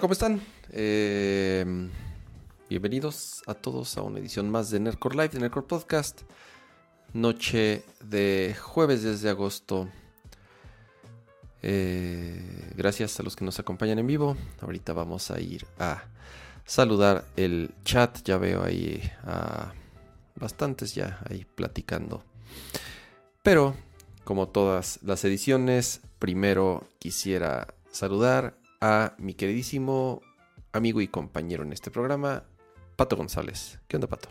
¿cómo están? Eh, bienvenidos a todos a una edición más de Nerdcore Live, de Nerdcore Podcast. Noche de jueves desde agosto. Eh, gracias a los que nos acompañan en vivo. Ahorita vamos a ir a saludar el chat. Ya veo ahí a bastantes ya ahí platicando. Pero, como todas las ediciones, primero quisiera saludar a mi queridísimo amigo y compañero en este programa, Pato González. ¿Qué onda, Pato?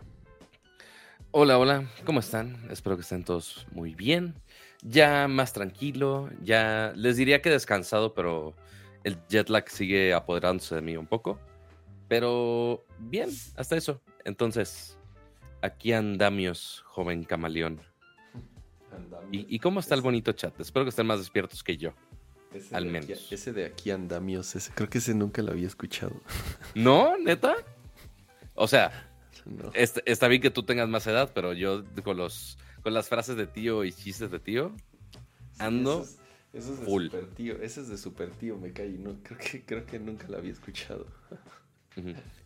Hola, hola, ¿cómo están? Espero que estén todos muy bien. Ya más tranquilo, ya les diría que descansado, pero el jet lag sigue apoderándose de mí un poco. Pero bien, hasta eso. Entonces, aquí andamios, joven camaleón. ¿Y, ¿Y, cómo está el bonito chat? Espero que estén más despiertos que yo. Ese al de menos. Aquí, ese de aquí andamios, ese, creo que ese nunca lo había escuchado. ¿No? ¿Neta? O sea, No. está, está bien que tú tengas más edad, pero yo con los con las frases de tío y chistes de tío, ando Eso es, eso es de full. super tío, ese es de super tío, me cae. No, creo, que, creo que nunca lo había escuchado.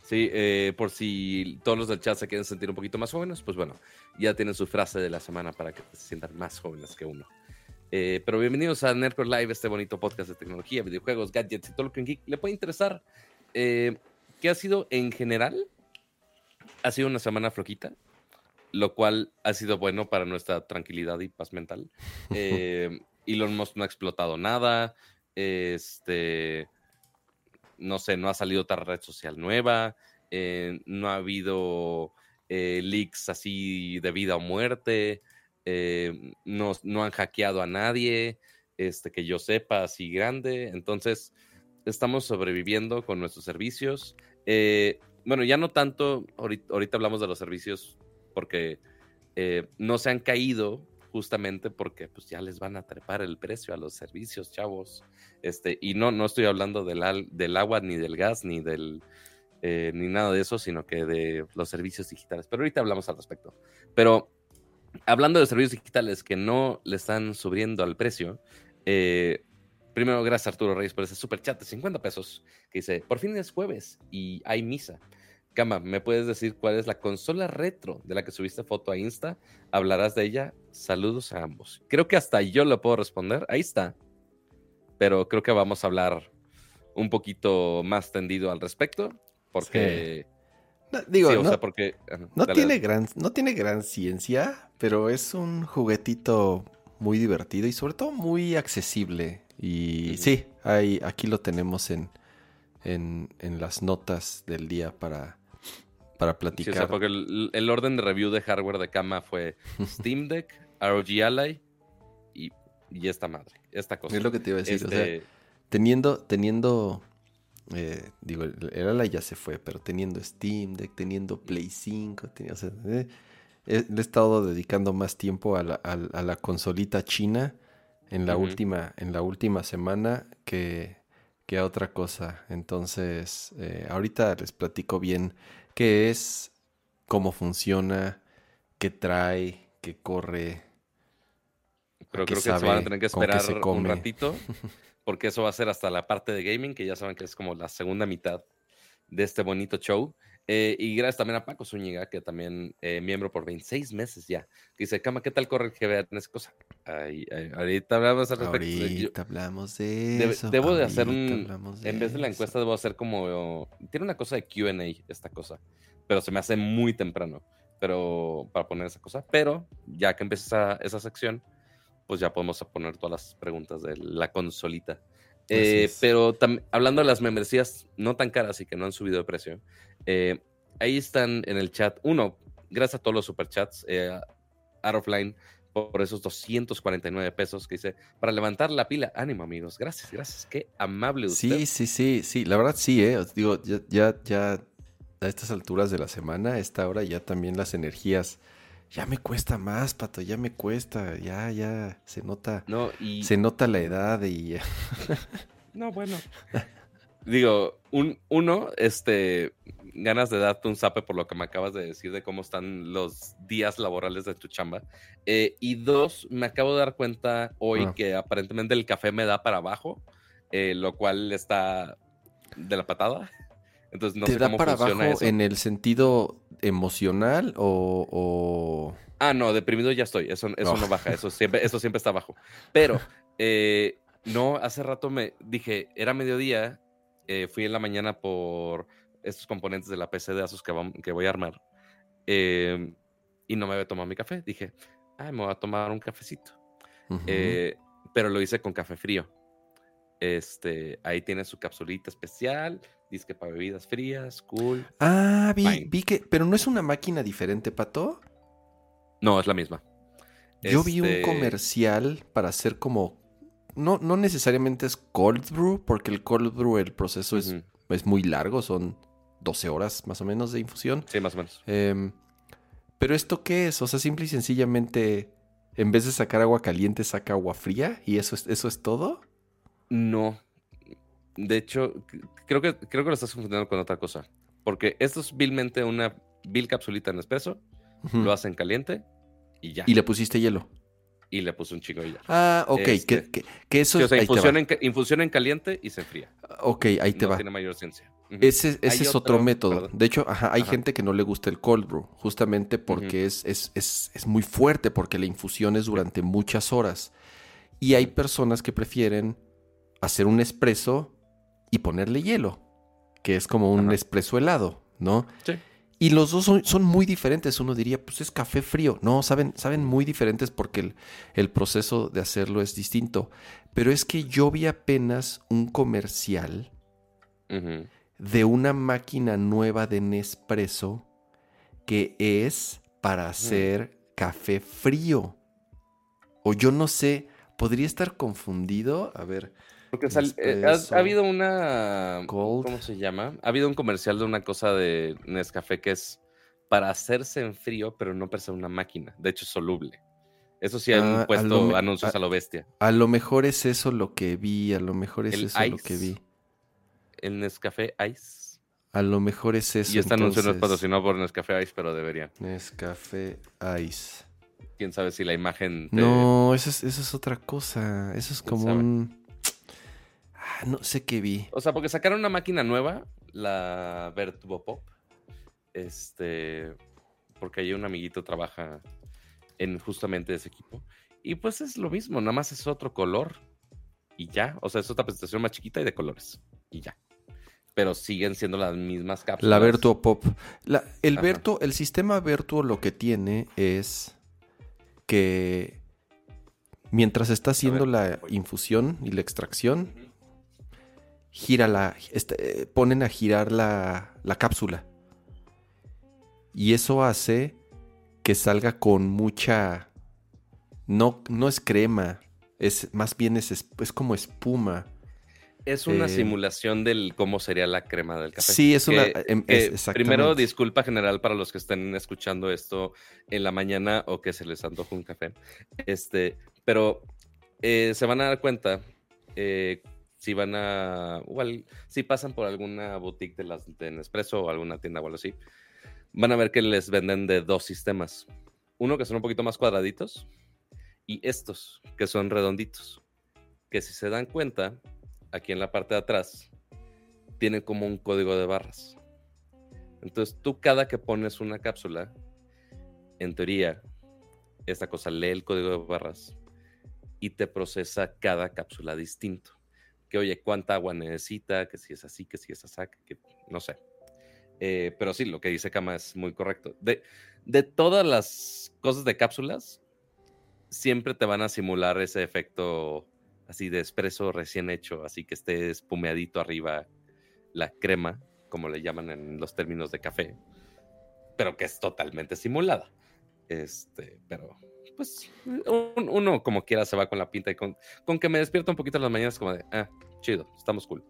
Sí, eh, por si todos los del chat se quieren sentir un poquito más jóvenes, pues bueno, ya tienen su frase de la semana para que se sientan más jóvenes que uno. Eh, pero bienvenidos a Nerdcore Live, este bonito podcast de tecnología, videojuegos, gadgets y todo lo que un geek le puede interesar. Eh, ¿Qué ha sido en general? Ha sido una semana flojita, lo cual ha sido bueno para nuestra tranquilidad y paz mental. Eh, Elon Musk no ha explotado nada. Este, no sé, no ha salido otra red social nueva. eh, no ha habido leaks así de vida o muerte. Eh, no, no han hackeado a nadie, este, que yo sepa, así grande. Entonces, estamos sobreviviendo con nuestros servicios. Eh, bueno, ya no tanto, ahorita, ahorita hablamos de los servicios porque eh, no se han caído justamente porque pues ya les van a trepar el precio a los servicios, chavos. Este, y no, no estoy hablando del, del agua, ni del gas, ni del ni nada de eso, sino que de los servicios digitales. Pero ahorita hablamos al respecto. Pero hablando de servicios digitales que no le están subiendo al precio, eh, primero, gracias Arturo Reyes por ese super chat de 50 pesos que dice: Por fin es jueves y hay misa. Cama, ¿me puedes decir cuál es la consola retro de la que subiste foto a Insta? Hablarás de ella. Saludos a ambos. Creo que hasta yo lo puedo responder. Ahí está. Pero creo que vamos a hablar un poquito más tendido al respecto. Porque. No, digo, sí, o no, sea, porque. ajá, no dale, tiene dale. gran, no tiene gran ciencia, pero es un juguetito muy divertido y sobre todo muy accesible. Y sí, hay, aquí lo tenemos en, en, en las notas del día para, para Sí, o platicar. sea, porque el, el orden de review de hardware de cama fue Steam Deck, ROG Ally y, y esta madre, esta cosa. es lo que te iba a decir. o sea, Este, teniendo, teniendo, eh, digo, el Ala ya se fue, pero teniendo Steam Deck, teniendo Play 5, tenía- o sea, eh, he- le he estado dedicando más tiempo a la, a la- a la consolita china en la última, en la última semana que, que a otra cosa. Entonces, eh, ahorita les platico bien qué es, cómo funciona, qué trae, qué corre. pero creo que se van a tener que esperar un ratito, porque eso va a ser hasta la parte de gaming, que ya saben que es como la segunda mitad de este bonito show. Eh, y gracias también a Paco Zúñiga, que también eh, miembro por 26 meses ya, dice, Cama, ¿qué tal corre el GBR en esa cosa? Ay, ay, ahorita hablamos al respecto. Yo- Ahorita hablamos de eso. debo de hacer un. hablamos En vez de la eso. encuesta, debo hacer como. Tiene una cosa de QA esta cosa. Pero se me hace muy temprano. Pero para poner esa cosa. Pero ya que empieza esa, esa sección, pues ya podemos poner todas las preguntas de la consolita. Eh, pero hablando de las membresías no tan caras y que no han subido de precio, eh, ahí están en el chat. Uno, gracias a todos los superchats, eh, Out of Line, por, por esos 249 pesos que dice, para levantar la pila. Ánimo, amigos. Gracias, gracias. Qué amable usted. Sí, sí, sí, sí. La verdad sí, ¿eh? Os Digo, ya, ya, ya a estas alturas de la semana, a esta hora, ya también las energías. Ya me cuesta más, pato, ya me cuesta. Ya, ya se nota. No, y. Se nota la edad y. No, bueno. Digo, un, uno, este, ganas de darte un zape por lo que me acabas de decir de cómo están los días laborales de tu chamba. Eh, y dos, me acabo de dar cuenta hoy Ah. que aparentemente el café me da para abajo, eh, lo cual está de la patada. Entonces no ¿Te sé da cómo para funciona abajo eso. en el sentido emocional o, o- Ah, no, deprimido ya estoy. Eso, eso Oh. no baja. Eso siempre, eso siempre está abajo. Pero, eh, no, hace rato me dije, era mediodía. eh, fui en la mañana por estos componentes de la PC de Asus que, vam- que voy a armar. eh, y no me había tomado mi café. Dije, ay, me voy a tomar un cafecito. Ujú. Eh, pero lo hice con café frío. Este, ahí tiene su capsulita especial. Dice que para bebidas frías, cool. Ah, vi, Fine. vi que, pero no es una máquina diferente, Pato. No, es la misma. Yo vi un Este, comercial para hacer como, no, no necesariamente es cold brew, porque el cold brew, el proceso es, es muy largo, son 12 horas más o menos de infusión. Sí, más o menos. Em, pero esto qué es? O sea, simple y sencillamente, en vez de sacar agua caliente, saca agua fría y eso es, eso es todo. No. De hecho, creo que, creo que lo estás confundiendo con otra cosa. Porque esto es vilmente una vil capsulita en espresso. Ujú. Lo hacen caliente y ya. Y le pusiste hielo. Y le puse un chico y ya. Ah, ok, Este, que, que- que eso Sí, o sea, infusión en, ca- infusión en caliente y se enfría. Ok, ahí te no va. tiene mayor ciencia. Ese, es otro, otro, método. perdón. De hecho, ajá, hay Ajá. gente que no le gusta el cold brew, justamente porque es, es, es- es muy fuerte, porque la infusión es durante muchas horas. Y hay personas que prefieren hacer un espresso y ponerle hielo, que es como un Ajá. espresso helado, ¿no? Sí. Y los dos son, son muy diferentes. Uno diría, pues es café frío. No, saben, saben muy diferentes porque el, el proceso de hacerlo es distinto. Pero es que yo vi apenas un comercial de una máquina nueva de Nespresso que es para hacer café frío. O yo no sé, podría estar confundido. A ver, Porque sal- eh, ha- habido una. ¿Cómo se llama? Ha habido un comercial de una cosa de Nescafé que es para hacerse en frío, pero no para ser una máquina. De hecho, es soluble. Eso sí, Ah, han a puesto lo anuncios a- a, lo bestia. a lo mejor es eso lo que vi, a lo mejor es El eso lo que vi. El Nescafé Ice. A lo mejor es eso. y este anuncio no es entonces. patrocinado por Nescafé Ice, pero debería. Nescafé Ice. Quién sabe si la imagen. te- No, eso es, eso es otra cosa. Eso es ¿Quién como un. Ah, no sé qué vi. O sea, porque sacaron una máquina nueva, la Vertuo Pop. Este. Porque ahí un amiguito trabaja en justamente ese equipo. Y pues es lo mismo, nada más es otro color. Y ya. O sea, es otra presentación más chiquita y de colores. Y ya. Pero siguen siendo las mismas cápsulas. La Vertuo Pop. La- el Ajá. Vertuo, el sistema Vertuo lo que tiene es que mientras está haciendo la infusión y la extracción. Gira la, este, ponen a girar la, la cápsula. Y eso hace que salga con mucha, no, no es crema, es más bien es, es- como espuma. Es una Eh, simulación del cómo sería la crema del café. Sí, es una, Que- em, es- primero, disculpa general para los que estén escuchando esto en la mañana o que se les antoja un café. Este, pero eh, se van a dar cuenta eh, si van a, igual, si pasan por alguna boutique de las de Nespresso o alguna tienda o algo así, van a ver que les venden de dos sistemas. Uno que son un poquito más cuadraditos y estos que son redonditos. Que si se dan cuenta, aquí en la parte de atrás tiene como un código de barras. Entonces tú cada que pones una cápsula, en teoría, esta cosa lee el código de barras y te procesa cada cápsula distinto. Que oye, cuánta agua necesita, que si es así, que si es así, que no sé. Eh, pero sí, lo que dice Kama es muy correcto. De, de todas las cosas de cápsulas, siempre te van a simular ese efecto así de espresso recién hecho, así que esté espumeadito arriba la crema, como le llaman en los términos de café, pero que es totalmente simulada. Este, pero pues un- uno como quiera se va con la pinta y con, con que me despierta un poquito en las mañanas como de, ah, chido, estamos cool.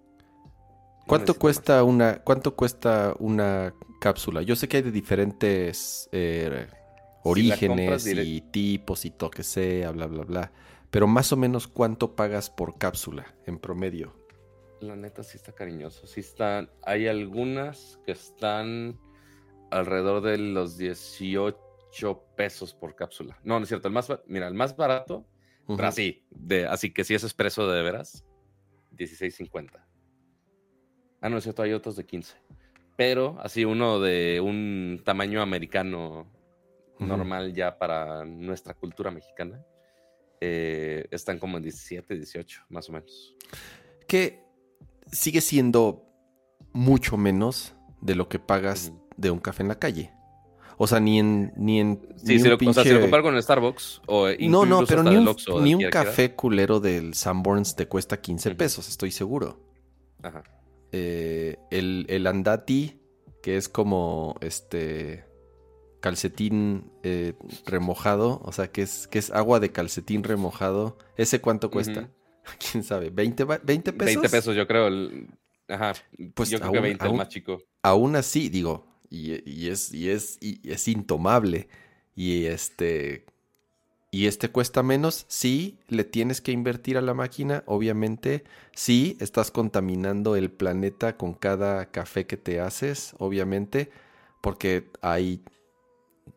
¿Cuánto cuesta una, cuánto cuesta una cápsula? Yo sé que hay de diferentes eh, orígenes y tipos y todo que sea, bla, bla, bla. Pero más o menos cuánto pagas por cápsula en promedio. La neta sí está cariñoso, sí están, hay algunas que están alrededor de los 18 pesos por cápsula. No, no es cierto, el más, mira, el más barato. Pero así, de, así que si es expreso de veras, 16.50. Ah, no es cierto, hay otros de 15. Pero así uno de un tamaño americano normal ya para nuestra cultura mexicana. eh, están como en 17, 18, más o menos. Que sigue siendo mucho menos de lo que pagas de un café en la calle. O sea, ni en. Ni en Sí, ni si un lo, o sea, si lo pinche- comparo con el Starbucks o No, no, pero ni un, ni un quiera café culero del Sanborns te cuesta 15 Ujú. pesos, estoy seguro. Ajá. Eh, el, el andati, que es como este calcetín eh, remojado, o sea, que es, que es agua de calcetín remojado, ¿ese cuánto cuesta? Ujú. ¿Quién sabe? ¿20, va- 20 pesos? 20 pesos, yo creo. el- Ajá. Pues yo creo aún- que 20 aún- el más chico. Aún así, digo, y, y es, y, es, y es intomable. Y este. Y este cuesta menos, sí, le tienes que invertir a la máquina, obviamente, sí, estás contaminando el planeta con cada café que te haces, obviamente, porque hay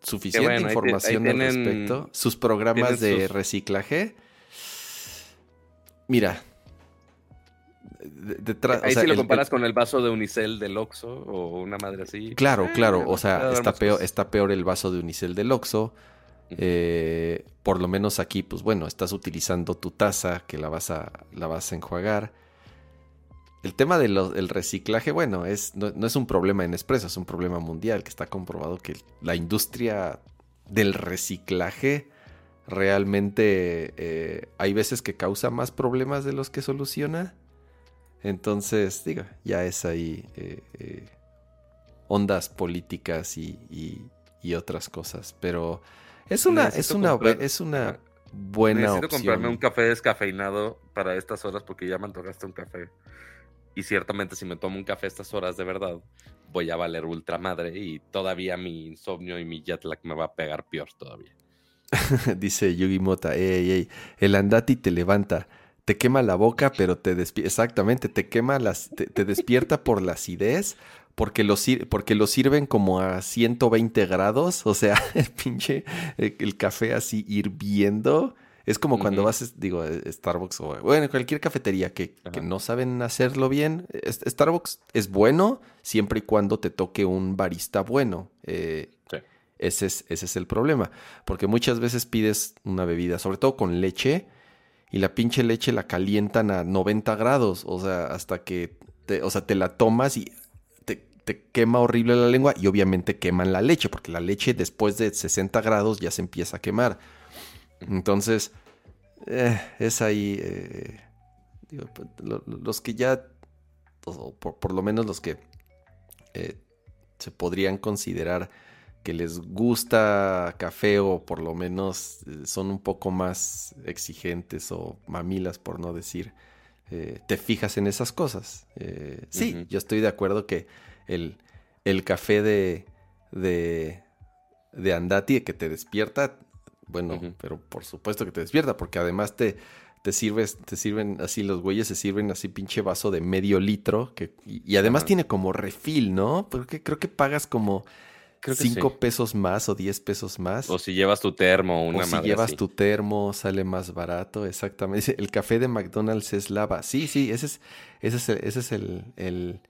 suficiente bueno, ahí te- ahí información al respecto. Sus programas de sus- reciclaje, mira, de- detrás, o Ahí sea, si lo el- el- comparas con el vaso de Unicel del Oxxo o una madre así. Claro, eh, claro. O sea, está peor, está peor el vaso de unicel del Oxxo. Eh, por lo menos aquí, pues bueno, estás utilizando tu taza que la vas a, la vas a enjuagar. El tema del reciclaje, bueno, es, no, no es un problema en Nespresso, es un problema mundial que está comprobado que la industria del reciclaje realmente eh, hay veces que causa más problemas de los que soluciona. Entonces, digo, ya es ahí eh, eh, ondas políticas y, y- y otras cosas. Pero es una, es una, comprar- es una buena Necesito opción. comprarme un café descafeinado para estas horas porque ya me antojaste un café. Y ciertamente si me tomo un café a estas horas de verdad, voy a valer ultra madre y todavía mi insomnio y mi jet lag me va a pegar peor todavía. Dice Yugi Mota, ey, ey, el andati te levanta, te quema la boca, pero te despierta, exactamente, te quema las, te, te despierta por la acidez, porque lo, sir- porque lo sirven como a 120 grados, o sea, el pinche, el, el café así hirviendo. Es como cuando vas, digo, a Starbucks o, bueno, cualquier cafetería que, que no saben hacerlo bien. Starbucks es bueno siempre y cuando te toque un barista bueno. Eh, Sí. ese es, ese es el problema. Porque muchas veces pides una bebida, sobre todo con leche, y la pinche leche la calientan a 90 grados. O sea, hasta que o sea, te la tomas y te, te quema horrible la lengua. Y obviamente queman la leche, porque la leche después de 60 grados ya se empieza a quemar. Entonces, eh, es ahí. eh, digo, pues, lo- lo- los que ya, por, por lo menos los que eh, se podrían considerar que les gusta café o por lo menos eh, son un poco más exigentes o mamilas, por no decir, eh, te fijas en esas cosas. Eh, sí, yo estoy de acuerdo que el, el café de, de, de Andati que te despierta, bueno, pero por supuesto que te despierta, porque además te, te sirves, te sirven así, los güeyes se sirven así pinche vaso de medio litro, que, y, y además tiene como refil, ¿no? Porque creo que pagas como Creo que 5 sí. pesos más o 10 pesos más. O si llevas tu termo una O si llevas así. tu termo, sale más barato, exactamente. El café de McDonald's es lava. Sí, sí, ese es, ese es, el, ese es el, el-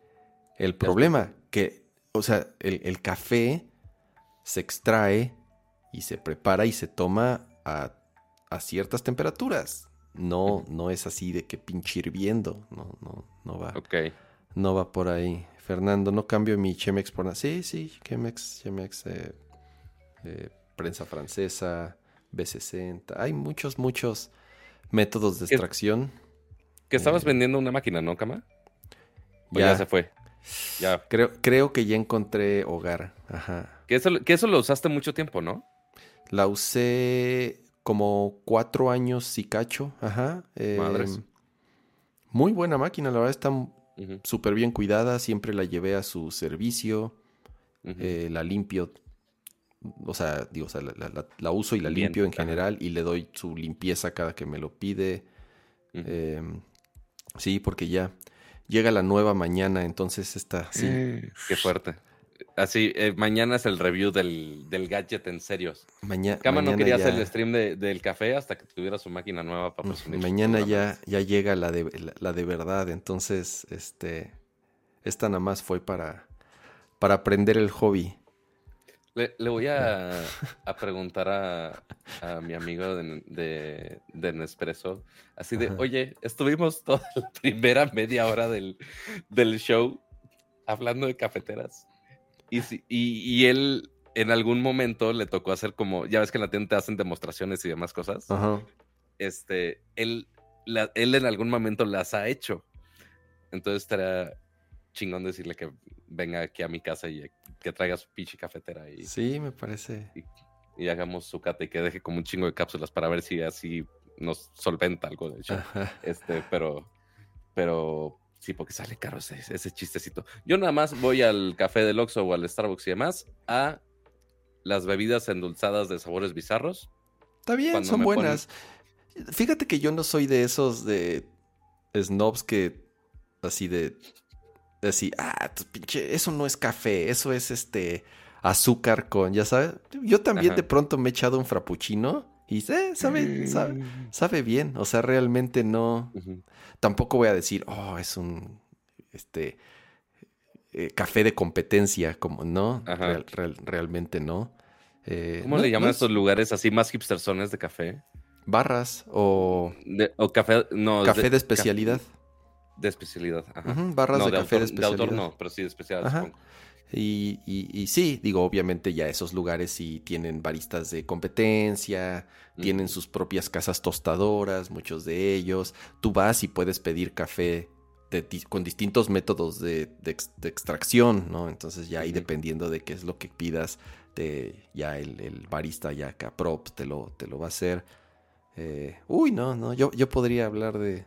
el problema. Que, o sea, el, el café se extrae y se prepara y se toma a, a ciertas temperaturas. No, no es así de que pinche hirviendo. No, no, no va. Ok. No va por ahí. Fernando, no cambio mi Chemex por nada. Sí, sí, Chemex, Chemex, eh, eh, prensa francesa, B60. Hay muchos, muchos métodos de ¿Qué- extracción. Que estabas Eh, vendiendo una máquina, ¿no, Cama? Ya. Ya, se fue. Ya. creo, creo que ya encontré hogar. Ajá. Que eso, que eso lo usaste mucho tiempo, ¿no? La usé como cuatro años y cacho. Ajá. Madres. Muy buena máquina, la verdad está Ujú, súper bien cuidada. Siempre la llevé a su servicio. eh, la limpio. O sea, digo, o sea, la, la- la uso y la Bien, limpio en general y le doy su limpieza cada que me lo pide. Eh, sí, porque ya llega la nueva mañana, entonces está, sí. Qué fuerte. Así, eh, mañana es el review del, del gadget en serio. Maña- Cama no quería ya, hacer el stream de- del café hasta que tuviera su máquina nueva para presumir. mañana ya, ya llega la de, la, la de verdad, entonces, este... esta nada más fue para, para aprender el hobby. Le, voy a, preguntar a, mi amigo de, de, Nespresso, así de, oye, estuvimos toda la primera media hora del, show hablando de cafeteras. Y, y, él en algún momento le tocó hacer como, ya ves que en la tienda te hacen demostraciones y demás cosas. Este, él, él en algún momento las ha hecho. Entonces estaría chingón decirle que venga aquí a mi casa y que traiga su pinche cafetera. Y, sí, me parece. Y, hagamos su cata y que deje como un chingo de cápsulas para ver si así nos solventa algo, de hecho. Este, pero, pero sí, porque sale caro ese, ese, chistecito. Yo nada más voy al café del Oxxo o al Starbucks y demás a las bebidas endulzadas de sabores bizarros. Está bien, son buenas. Fíjate que yo no soy de esos de snobs que así de así, ah, pinche, eso no es café, eso es este azúcar con, ya sabes. Yo también de pronto me he echado un frappuccino y eh, sabe, sabe, mm. sabe, bien. O sea, realmente no. Tampoco voy a decir, oh, es un este eh, café de competencia, como no, realmente no. Eh, ¿Cómo le llaman estos lugares así más hipstersones de café? Barras o, o café, no, café de, especialidad. De especialidad, ajá. barras de, café de especialidad. De autor no, pero sí de especialidad, Y, y, sí, digo, obviamente ya esos lugares sí tienen baristas de competencia, tienen sus propias casas tostadoras, muchos de ellos. Tú vas y puedes pedir café con distintos métodos de, extracción, ¿no? Entonces ya ahí dependiendo de qué es lo que pidas, ya el, barista ya acá te lo, te lo va a hacer. Eh, uy, no, no, yo, yo podría hablar de,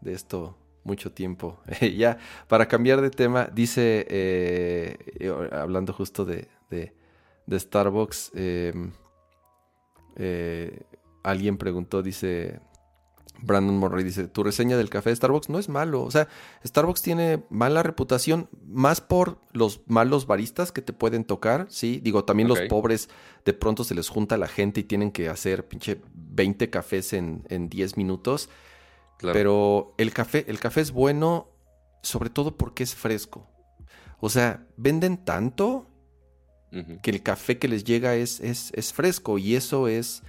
de esto mucho tiempo. ya, para cambiar de tema, dice, eh, eh, hablando justo de, de, Starbucks, em, eh, alguien preguntó, dice, Brandon Murray dice, tu reseña del café de Starbucks no es malo. O sea, Starbucks tiene mala reputación más por los malos baristas que te pueden tocar, ¿sí? Digo, también los pobres, de pronto se les junta la gente y tienen que hacer pinche 20 cafés en, en 10 minutos. Pero el café, el café es bueno, sobre todo porque es fresco. O sea, venden tanto que el café que les llega es, es, es, fresco y eso es,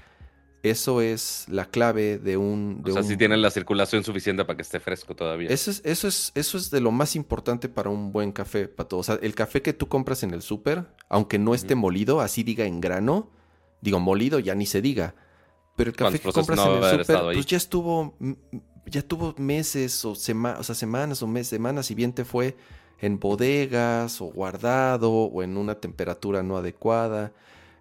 eso es la clave de un... o sea, si tienen la circulación suficiente para que esté fresco todavía. Eso es, eso, es, eso es de lo más importante para un buen café, Pato. O sea, el café que tú compras en el súper, aunque no esté molido, así diga en grano, digo molido ya ni se diga, pero el café que compras en el súper, pues ya estuvo ya tuvo meses o, sema o sea, semanas o meses, semanas, y bien te fue en bodegas o guardado o en una temperatura no adecuada.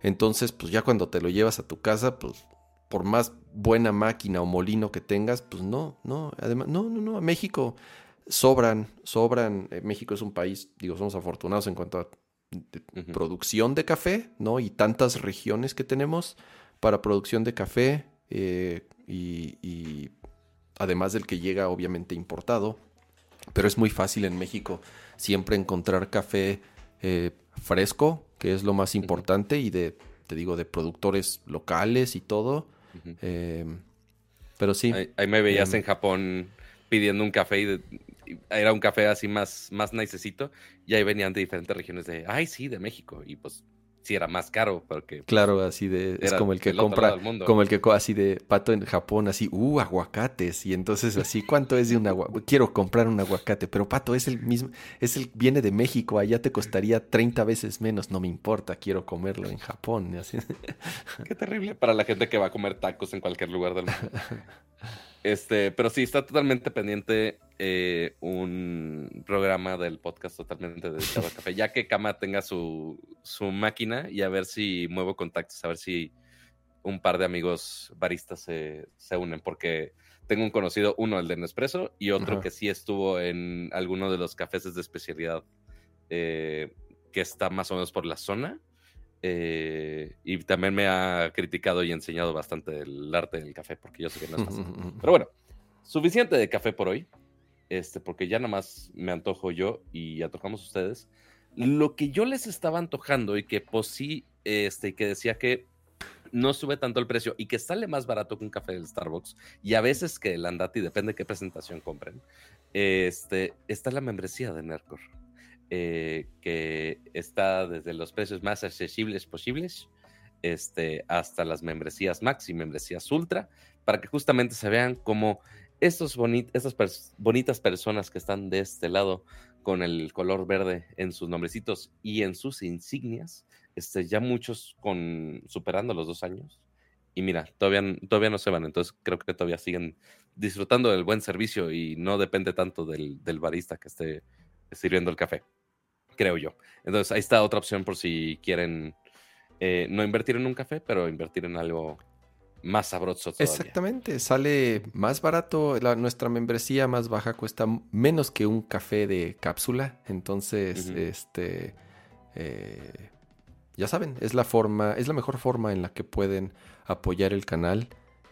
Entonces, pues ya cuando te lo llevas a tu casa, pues por más buena máquina o molino que tengas, pues no, no, además, no, no, no, México sobran, sobran, eh, México es un país, digo, somos afortunados en cuanto a producción de café, ¿no? Y tantas regiones que tenemos para producción de café eh, y además del que llega obviamente importado, pero es muy fácil en México siempre encontrar café eh, fresco, que es lo más importante, y de, te digo, de productores locales y todo. Em, pero sí. Ahí, me veías em, en Japón pidiendo un café y, era un café así más, más nicecito, y ahí venían de diferentes regiones de, ay, sí, de México, y pues si era más caro porque claro así de es como el que compra como el que así de pato en Japón así uh aguacates y entonces así cuánto es de un aguacate quiero comprar un aguacate pero pato es el mismo es el viene de México allá te costaría 30 veces menos no me importa quiero comerlo en Japón así. qué terrible para la gente que va a comer tacos en cualquier lugar del mundo este pero sí está totalmente pendiente eh, un programa del podcast totalmente dedicado a café, ya que Kama tenga su, máquina y a ver si muevo contactos, a ver si un par de amigos baristas se, unen, porque tengo un conocido, uno el de Nespresso y otro que sí estuvo en alguno de los cafés de especialidad eh, que está más o menos por la zona. Eh, y también me ha criticado y enseñado bastante el arte del café, porque yo sé que no es fácil. Pero bueno, suficiente de café por hoy este, porque ya nada más me antojo yo y antojamos ustedes. Lo que yo les estaba antojando y que pues sí, este, que decía que no sube tanto el precio y que sale más barato que un café del Starbucks y a veces que el Andati, depende de qué presentación compren, este, está la membresía de Nercor. Eh, que está desde los precios más accesibles posibles este, hasta las membresías Max y membresías Ultra, para que justamente se vean como estos estas bonitas personas que están de este lado con el color verde en sus nombrecitos y en sus insignias, este, ya muchos con superando los dos años. Y mira, todavía, todavía no se van, entonces creo que todavía siguen disfrutando del buen servicio y no depende tanto del barista que esté sirviendo el café, creo yo. Entonces ahí está otra opción por si quieren eh, no invertir en un café, pero invertir en algo más sabroso. Todavía. Exactamente, sale más barato, la, nuestra membresía más baja cuesta menos que un café de cápsula, entonces, este, eh, ya saben, es la forma, es la mejor forma en la que pueden apoyar el canal.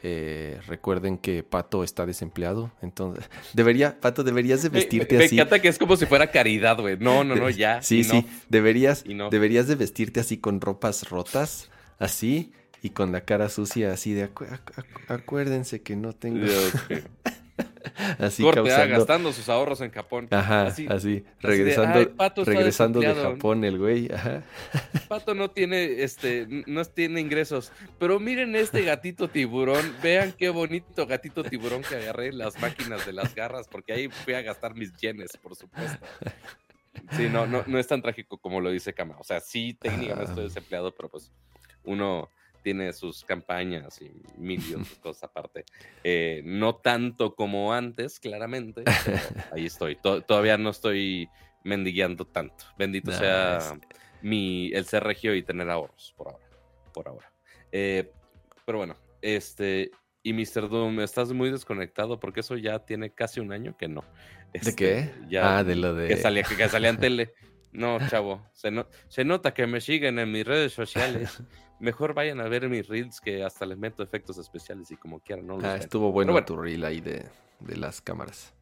Eh, recuerden que Pato está desempleado, entonces debería, Pato, deberías de vestirte así. Me encanta que es como si fuera caridad, güey. No, no, no, ya. Sí, sí, deberías, deberías de vestirte así con ropas rotas, así y con la cara sucia, así de acuérdense que no tengo. así Corte, ah, gastando sus ahorros en Japón. Ajá, así, regresando, regresando de Japón el güey. Ajá. Pato no tiene, este, no tiene ingresos, pero miren este gatito tiburón, vean qué bonito gatito tiburón que agarré en las máquinas de las garras, porque ahí fui a gastar mis yenes, por supuesto. Sí, no, no, no es tan trágico como lo dice Kama. O sea, sí, técnicamente estoy desempleado, pero pues uno tiene sus campañas y millones de cosas aparte. Eh, no tanto como antes, claramente, pero ahí estoy. todavía no estoy mendigueando tanto. Bendito sea mi, el ser regio y tener ahorros por ahora. Por ahora. Eh, pero bueno, este. Y Mr. Doom, estás muy desconectado porque eso ya tiene casi un año que no. ¿De este, qué? Ya, ah, de lo de. Que salía, que salía en tele. No, chavo, se, se nota que me siguen en mis redes sociales. Mejor vayan a ver mis reels que hasta les meto efectos especiales y como quieran, no ah, Estuvo bueno, tu reel ahí de, las cámaras.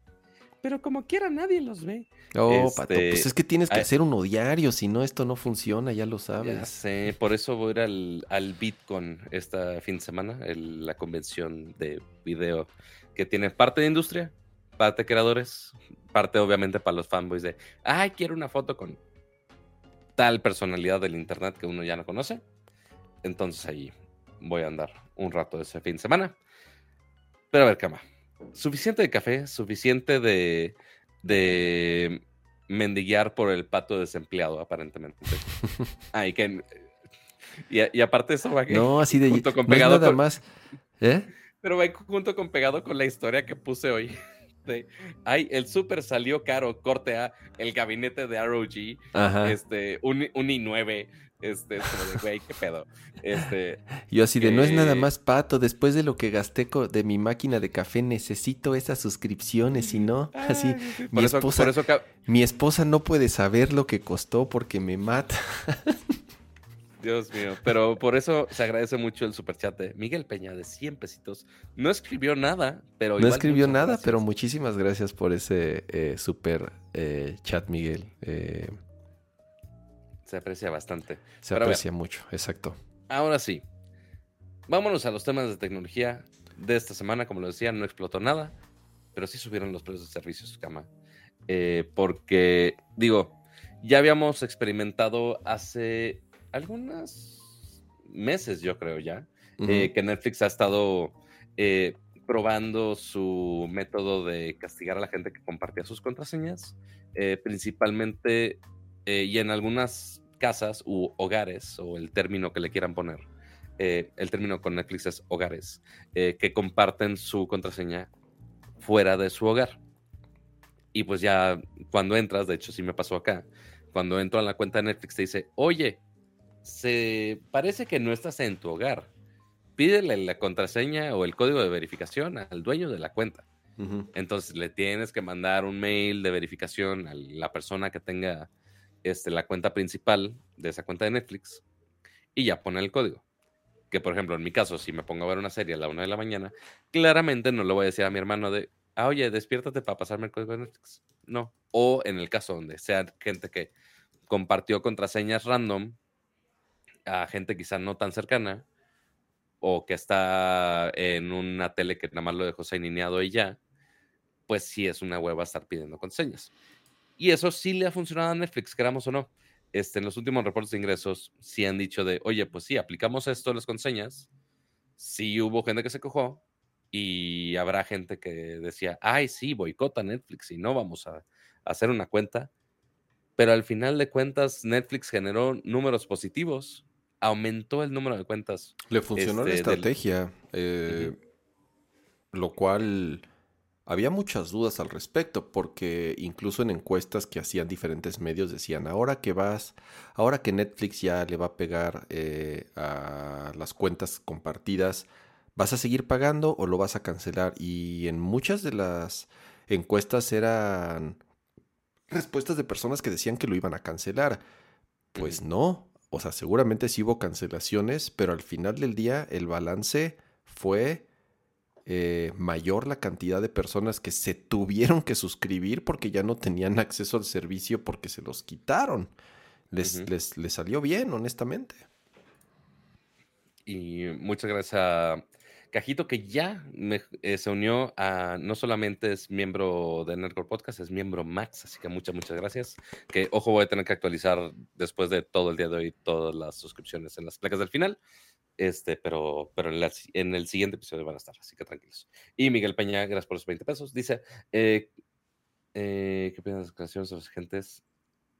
Pero como quiera, nadie los ve. Oh, Pato, pues este, es que tienes que hacer uno diario, si no, esto no funciona, ya lo sabes. Ya sé, por eso voy a ir al, al Bitcoin esta fin de semana, la convención de video que tiene parte de industria, parte de creadores, parte obviamente para los fanboys de, ay, quiero una foto con tal personalidad del internet que uno ya no conoce. Entonces ahí voy a andar un rato ese fin de semana. Pero a ver, cama. Suficiente de café, suficiente de, de mendiguear por el pato desempleado, aparentemente. ah, y que. Y, aparte eso va No, así de. Junto con pegado nada más. ¿Eh? Pero va junto con pegado con la historia que puse hoy. ay, el súper salió caro, corte A, el gabinete de ROG, este, un, un i9, este, como de, güey, qué pedo. Este, Yo así de, no es nada más pato, después de lo que gasté de mi máquina de café, necesito esas suscripciones, y no, así, mi, esposa, mi esposa no puede saber lo que costó porque me mata. Dios mío, pero por eso se agradece mucho el superchat de Miguel Peña de 100 pesitos. No escribió nada, pero... No escribió nada, pero muchísimas gracias por ese eh, super eh, chat, Miguel. Eh, se aprecia bastante. Se aprecia mucho, exacto. Ahora sí, vámonos a los temas de tecnología de esta semana. Como lo decía, no explotó nada, pero sí subieron los precios de servicios, cama. porque, digo, ya habíamos experimentado hace algunos meses, yo creo ya, eh, que Netflix ha estado eh, probando su método de castigar a la gente que compartía sus contraseñas, eh, principalmente y en algunas casas u hogares, o el término que le quieran poner. el término con Netflix es hogares, que comparten su contraseña fuera de su hogar. Y pues ya cuando entras, de hecho sí me pasó acá, cuando entro a la cuenta de Netflix te dice, oye, se parece que no estás en tu hogar. Pídele la contraseña o el código de verificación al dueño de la cuenta. Entonces le tienes que mandar un mail de verificación a la persona que tenga este, la cuenta principal de esa cuenta de Netflix y ya pone el código. Que por ejemplo, en mi caso, si me pongo a ver una serie a la una de la mañana, claramente no le voy a decir a mi hermano de, ah, oye, despiértate para pasarme el código de Netflix. No. O en el caso donde sea gente que compartió contraseñas random a gente quizá no tan cercana o que está en una tele que nada más lo dejó niñado y ya, pues sí es una hueva estar pidiendo contraseñas. Y eso sí le ha funcionado a Netflix, queramos o no. Este, en los últimos reportes de ingresos, sí han dicho de, oye, pues sí, aplicamos esto las conseñas. Sí hubo gente que se cojó y habrá gente que decía, ay, sí, boicota Netflix y no vamos a, hacer una cuenta. Pero al final de cuentas, Netflix generó números positivos, aumentó el número de cuentas. Le funcionó la este, del- estrategia, eh, lo cual había muchas dudas al respecto, porque incluso en encuestas que hacían diferentes medios decían, ahora que vas, ahora que Netflix ya le va a pegar eh, a las cuentas compartidas, ¿vas a seguir pagando o lo vas a cancelar? Y en muchas de las encuestas eran respuestas de personas que decían que lo iban a cancelar. Pues no, o sea, seguramente sí hubo cancelaciones, pero al final del día el balance fue eh, mayor la cantidad de personas que se tuvieron que suscribir porque ya no tenían acceso al servicio porque se los quitaron. Les, les, les salió bien, honestamente. Y muchas gracias a Cajito, que ya me- eh, se unió a, no solamente es miembro de Nerdcore Podcast, es miembro Max, así que muchas, muchas gracias. Que, ojo, voy a tener que actualizar después de todo el día de hoy todas las suscripciones en las placas del final. Este, pero, pero en, la si- en el siguiente episodio van a estar, así que tranquilos. Y Miguel Peña, gracias por los 20 pesos. Dice, eh, eh, ¿qué de las declaraciones de los agentes?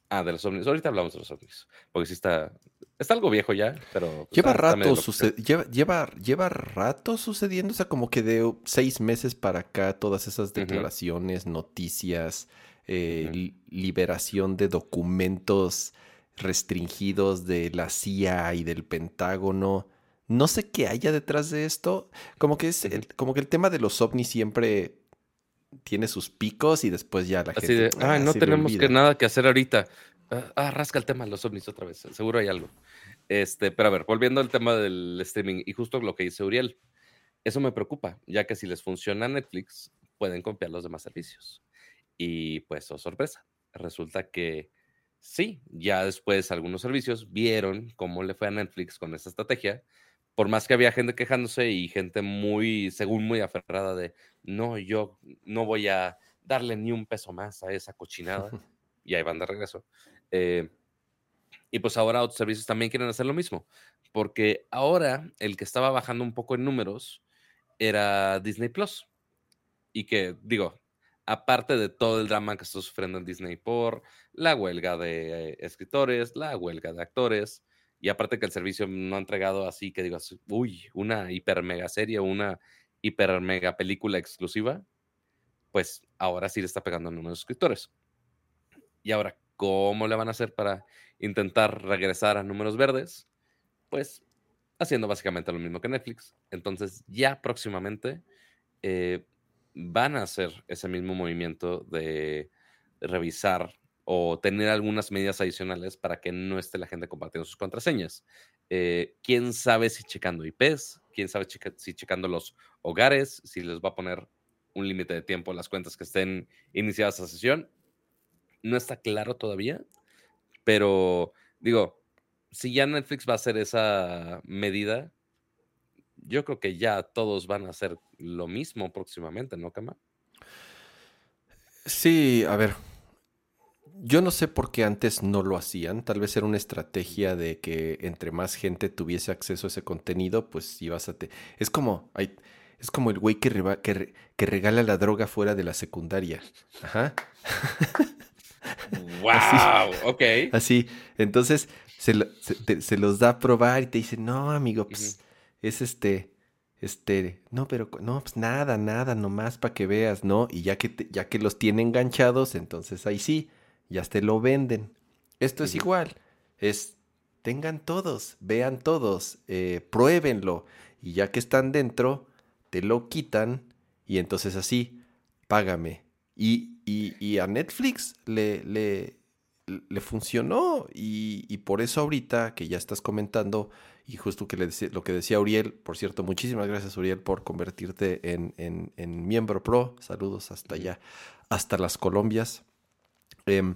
Ah, de los ovnis. Ahorita hablamos de los ovnis, porque sí está, está algo viejo ya, pero... pues, Lleva rato, suce- lleva, lleva, lleva rato sucediendo, o sea, como que de seis meses para acá, todas esas declaraciones, noticias, eh, liberación de documentos restringidos de la CIA y del Pentágono. No sé qué haya detrás de esto. Como que es el, como que el tema de los ovnis siempre tiene sus picos y después ya la Así gente. de, ah, no tenemos que olvida". nada que hacer ahorita. Ah, ah, rasca el tema de los ovnis otra vez. Seguro hay algo. Este, pero a ver, volviendo al tema del streaming y justo lo que dice Uriel, eso me preocupa, ya que si les funciona Netflix, pueden copiar los demás servicios. Y pues, oh sorpresa, resulta que sí, ya después algunos servicios vieron cómo le fue a Netflix con esa estrategia, por más que había gente quejándose y gente muy, según muy aferrada de, no, yo no voy a darle ni un peso más a esa cochinada. y ahí van de regreso. Eh, y pues ahora otros servicios también quieren hacer lo mismo, porque ahora el que estaba bajando un poco en números era Disney Plus. Y que, digo, aparte de todo el drama que está sufriendo en Disney por la huelga de eh, escritores, la huelga de actores, y aparte que el servicio no ha entregado así que digas, uy, una hiper mega serie, una hiper mega película exclusiva, pues ahora sí le está pegando a números de suscriptores. Y ahora, ¿cómo le van a hacer para intentar regresar a números verdes? Pues haciendo básicamente lo mismo que Netflix. Entonces, ya próximamente eh, van a hacer ese mismo movimiento de revisar o tener algunas medidas adicionales para que no esté la gente compartiendo sus contraseñas. Eh, ¿Quién sabe si checando IPs? ¿Quién sabe si checando los hogares? Si les va a poner un límite de tiempo a las cuentas que estén iniciadas a sesión. No está claro todavía, pero digo, si ya Netflix va a hacer esa medida, yo creo que ya todos van a hacer lo mismo próximamente, ¿no, Kama? Sí, a ver. Yo no sé por qué antes no lo hacían. Tal vez era una estrategia de que entre más gente tuviese acceso a ese contenido, pues ibas a te... Es como, ay, es como el güey que, reba- que, re- que regala la droga fuera de la secundaria. Ajá. ¡Wow! Ok. Así. Entonces se, lo- se- te- se los da a probar y te dice, no, amigo, pues es este, este, no, pero no, pues nada, nada, nomás para que veas, ¿no? Y ya que, te- ya que los tiene enganchados, entonces ahí sí, ya te lo venden. Esto es igual, es, tengan todos, vean todos, eh, pruébenlo, y ya que están dentro, te lo quitan, y entonces así, págame. Y, y- y a Netflix le, le, le funcionó, y, y por eso ahorita que ya estás comentando, y justo que le decía- lo que decía Uriel, por cierto, muchísimas gracias Uriel por convertirte en, en- en miembro pro. Saludos hasta allá, hasta las Colombias. Em,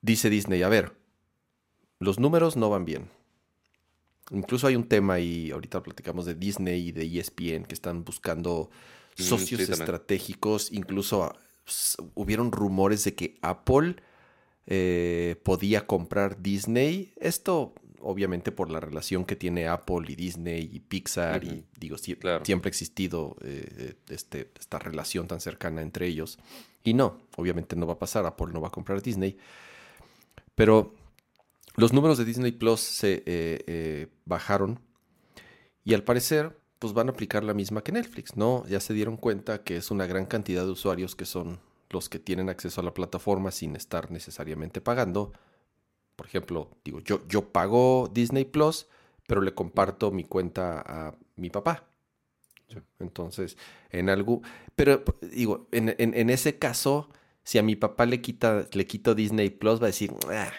dice Disney, a ver, los números no van bien. Incluso hay un tema y ahorita platicamos de Disney y de ESPN que están buscando Mm, socios sí, estratégicos, incluso hubieron rumores de que Apple eh, podía comprar Disney. Esto obviamente por la relación que tiene Apple y Disney y Pixar y digo, siempre ha existido eh, este, esta relación tan cercana entre ellos. Y no, obviamente no va a pasar, Apple no va a comprar Disney. Pero los números de Disney Plus se eh, bajaron y al parecer pues van a aplicar la misma que Netflix, ¿no? Ya se dieron cuenta que es una gran cantidad de usuarios que son los que tienen acceso a la plataforma sin estar necesariamente pagando. Por ejemplo, digo, yo, yo pago Disney Plus, pero le comparto mi cuenta a mi papá. Entonces, en algo, pero digo, en, ese caso, si a mi papá le quita, le quito Disney Plus, va a decir, ah,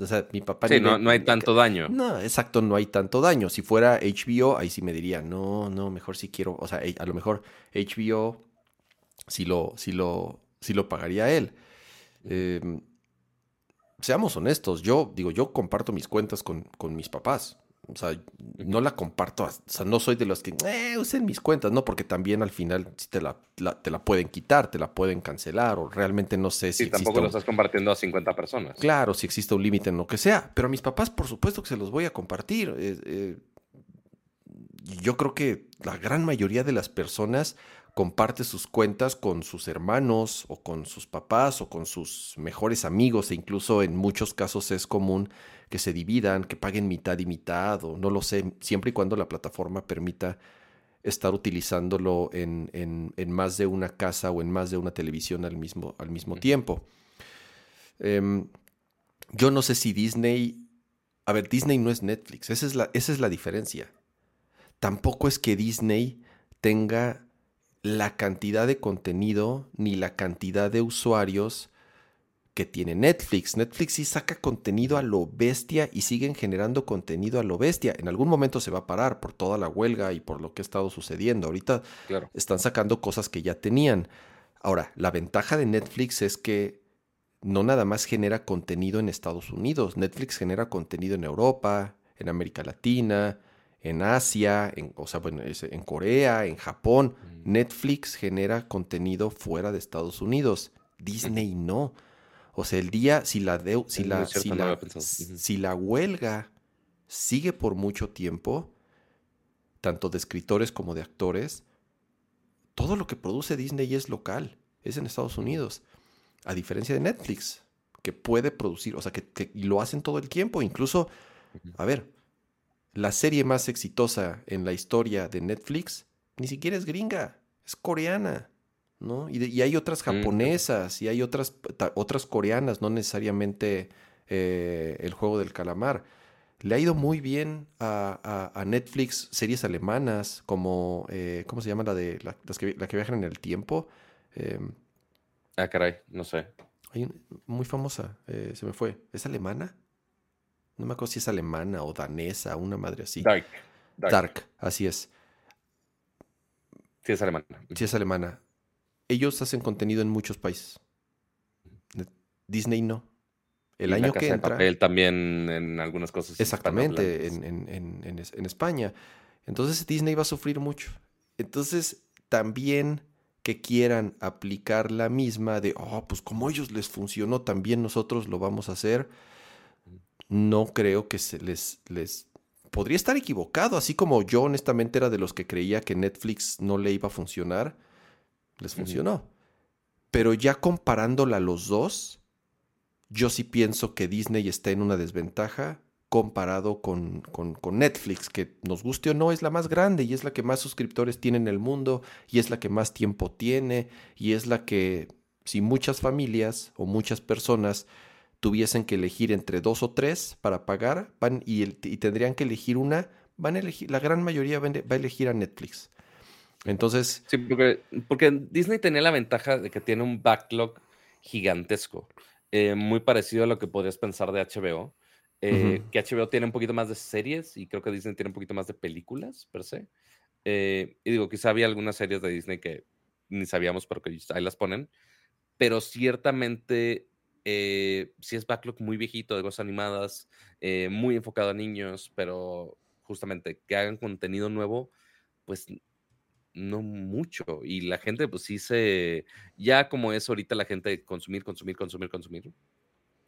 o sea, mi papá... Sí, no, no, hay tanto daño. No, exacto, no hay tanto daño. Si fuera HBO, ahí sí me diría, no, no, mejor si quiero, o sea, a lo mejor HBO si lo, si lo, si lo pagaría él. Em, seamos honestos, yo digo, yo comparto mis cuentas con, con mis papás. O sea, no la comparto, o sea, no soy de los que eh, usen mis cuentas, no, porque también al final te la, te la pueden quitar, te la pueden cancelar, o realmente no sé si. Sí, tampoco lo estás compartiendo a 50 personas. Claro, si existe un límite en lo que sea, pero a mis papás, por supuesto que se los voy a compartir. Eh, eh, yo creo que la gran mayoría de las personas comparte sus cuentas con sus hermanos o con sus papás o con sus mejores amigos e incluso en muchos casos es común que se dividan, que paguen mitad y mitad o no lo sé, siempre y cuando la plataforma permita estar utilizándolo en, en, más de una casa o en más de una televisión al mismo, al mismo tiempo. Em, yo no sé si Disney... A ver, Disney no es Netflix, esa es la, esa es la diferencia. Tampoco es que Disney tenga la cantidad de contenido ni la cantidad de usuarios que tiene Netflix. Netflix sí saca contenido a lo bestia y siguen generando contenido a lo bestia. En algún momento se va a parar por toda la huelga y por lo que ha estado sucediendo. Ahorita están sacando cosas que ya tenían. Ahora, la ventaja de Netflix es que no nada más genera contenido en Estados Unidos. Netflix genera contenido en Europa, en América Latina, en Asia, en, o sea, bueno, en Corea, en Japón. Mm. Netflix genera contenido fuera de Estados Unidos. Disney no. O sea, el día, si la, si, la, si, la, huelga sigue por mucho tiempo, tanto de escritores como de actores, todo lo que produce Disney es local, es en Estados Unidos. A diferencia de Netflix, que puede producir, o sea, que, que lo hacen todo el tiempo. Incluso, a ver, la serie más exitosa en la historia de Netflix ni siquiera es gringa, es coreana. ¿No? Y, hay otras mm, japonesas y hay otras, otras coreanas, no necesariamente eh, el juego del calamar. Le ha ido muy bien a, Netflix series alemanas como, eh, ¿cómo se llama la de las que, la que viajan en el tiempo? Em, ah, caray, no sé. Hay muy famosa, eh, se me fue. ¿Es alemana? No me acuerdo si es alemana o danesa, una madre así. Dark. Dark, así es. Sí es alemana. Sí es alemana ellos hacen contenido en muchos países. Disney no. El año que entra. Papel también en algunas cosas. Exactamente, en, en, España. Entonces Disney va a sufrir mucho. Entonces, también que quieran aplicar la misma de, oh, pues como ellos les funcionó, también nosotros lo vamos a hacer. No creo que se les, les podría estar equivocado, así como yo honestamente era de los que creía que Netflix no le iba a funcionar les funcionó. Pero ya comparándola a los dos, yo sí pienso que Disney está en una desventaja comparado con, con, Netflix, que nos guste o no, es la más grande y es la que más suscriptores tiene en el mundo y es la que más tiempo tiene y es la que si muchas familias o muchas personas tuviesen que elegir entre dos o tres para pagar van y, y tendrían que elegir una, van a elegir, la gran mayoría va a elegir a Netflix. Entonces. Sí, porque, porque Disney tenía la ventaja de que tiene un backlog gigantesco, eh, muy parecido a lo que podrías pensar de HBO. Eh, que HBO tiene un poquito más de series y creo que Disney tiene un poquito más de películas, per se. Eh, y digo, quizá había algunas series de Disney que ni sabíamos, pero que ahí las ponen. Pero ciertamente sí es backlog muy viejito de cosas animadas, muy enfocado a niños, pero justamente que hagan contenido nuevo, pues no mucho. Y la gente, pues sí se. Ya como es ahorita la gente consumir, consumir, consumir, consumir,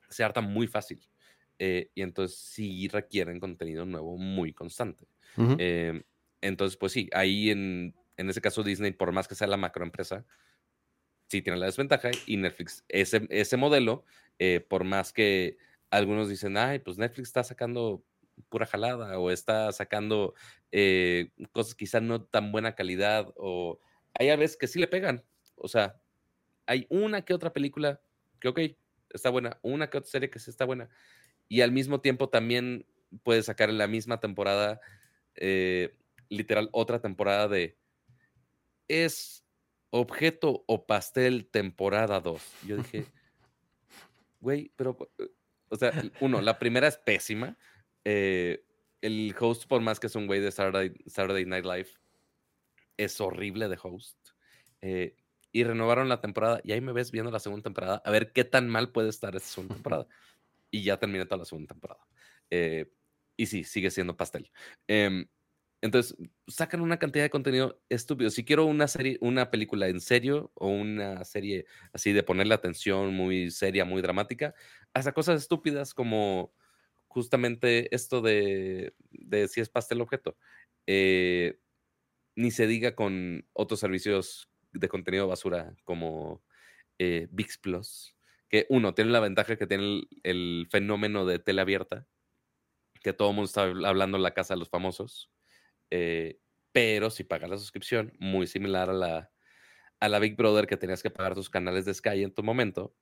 se harta muy fácil. Eh, y entonces sí requieren contenido nuevo muy constante. Eh, entonces, pues sí, ahí en, en ese caso Disney, por más que sea la macroempresa, sí tiene la desventaja. Y Netflix, ese, ese modelo, eh, por más que algunos dicen, ay, pues Netflix está sacando pura jalada o está sacando eh, cosas quizá no tan buena calidad o hay a veces que sí le pegan. O sea, hay una que otra película que, ok, está buena, una que otra serie que sí está buena. Y al mismo tiempo también puede sacar en la misma temporada, eh, literal, otra temporada de es objeto o pastel temporada 2. Yo dije, güey, pero, eh, o sea, uno, la primera es pésima. Eh, el host, por más que es un güey de Saturday, Night Live, es horrible de host. Eh, y renovaron la temporada y ahí me ves viendo la segunda temporada a ver qué tan mal puede estar esta segunda temporada. y ya terminé toda la segunda temporada. Eh, y sí, sigue siendo pastel. Em, entonces, sacan una cantidad de contenido estúpido. Si quiero una serie, una película en serio o una serie así de ponerle atención muy seria, muy dramática, hasta cosas estúpidas como justamente esto de, si es pastel objeto. Eh, ni se diga con otros servicios de contenido basura como eh, VIX Plus, que uno, tiene la ventaja que tiene el, fenómeno de tele abierta, que todo el mundo está hablando en la casa de los famosos, eh, pero si pagas la suscripción, muy similar a la, a la Big Brother que tenías que pagar tus canales de Sky en tu momento,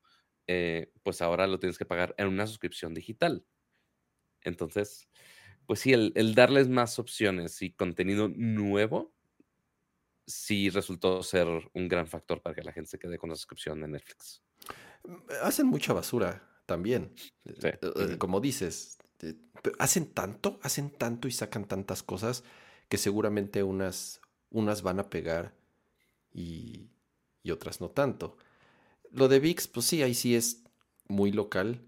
pues ahora lo tienes que pagar en una suscripción digital. Entonces, pues sí, el, darles más opciones y contenido nuevo, sí resultó ser un gran factor para que la gente se quede con la suscripción de Netflix. Mm, hacen mucha basura también. Eh, eh, como dices, eh, hacen tanto, hacen tanto y sacan tantas cosas que seguramente unas, unas van a pegar y, y otras no tanto. Lo de VIX, pues sí, ahí sí es muy local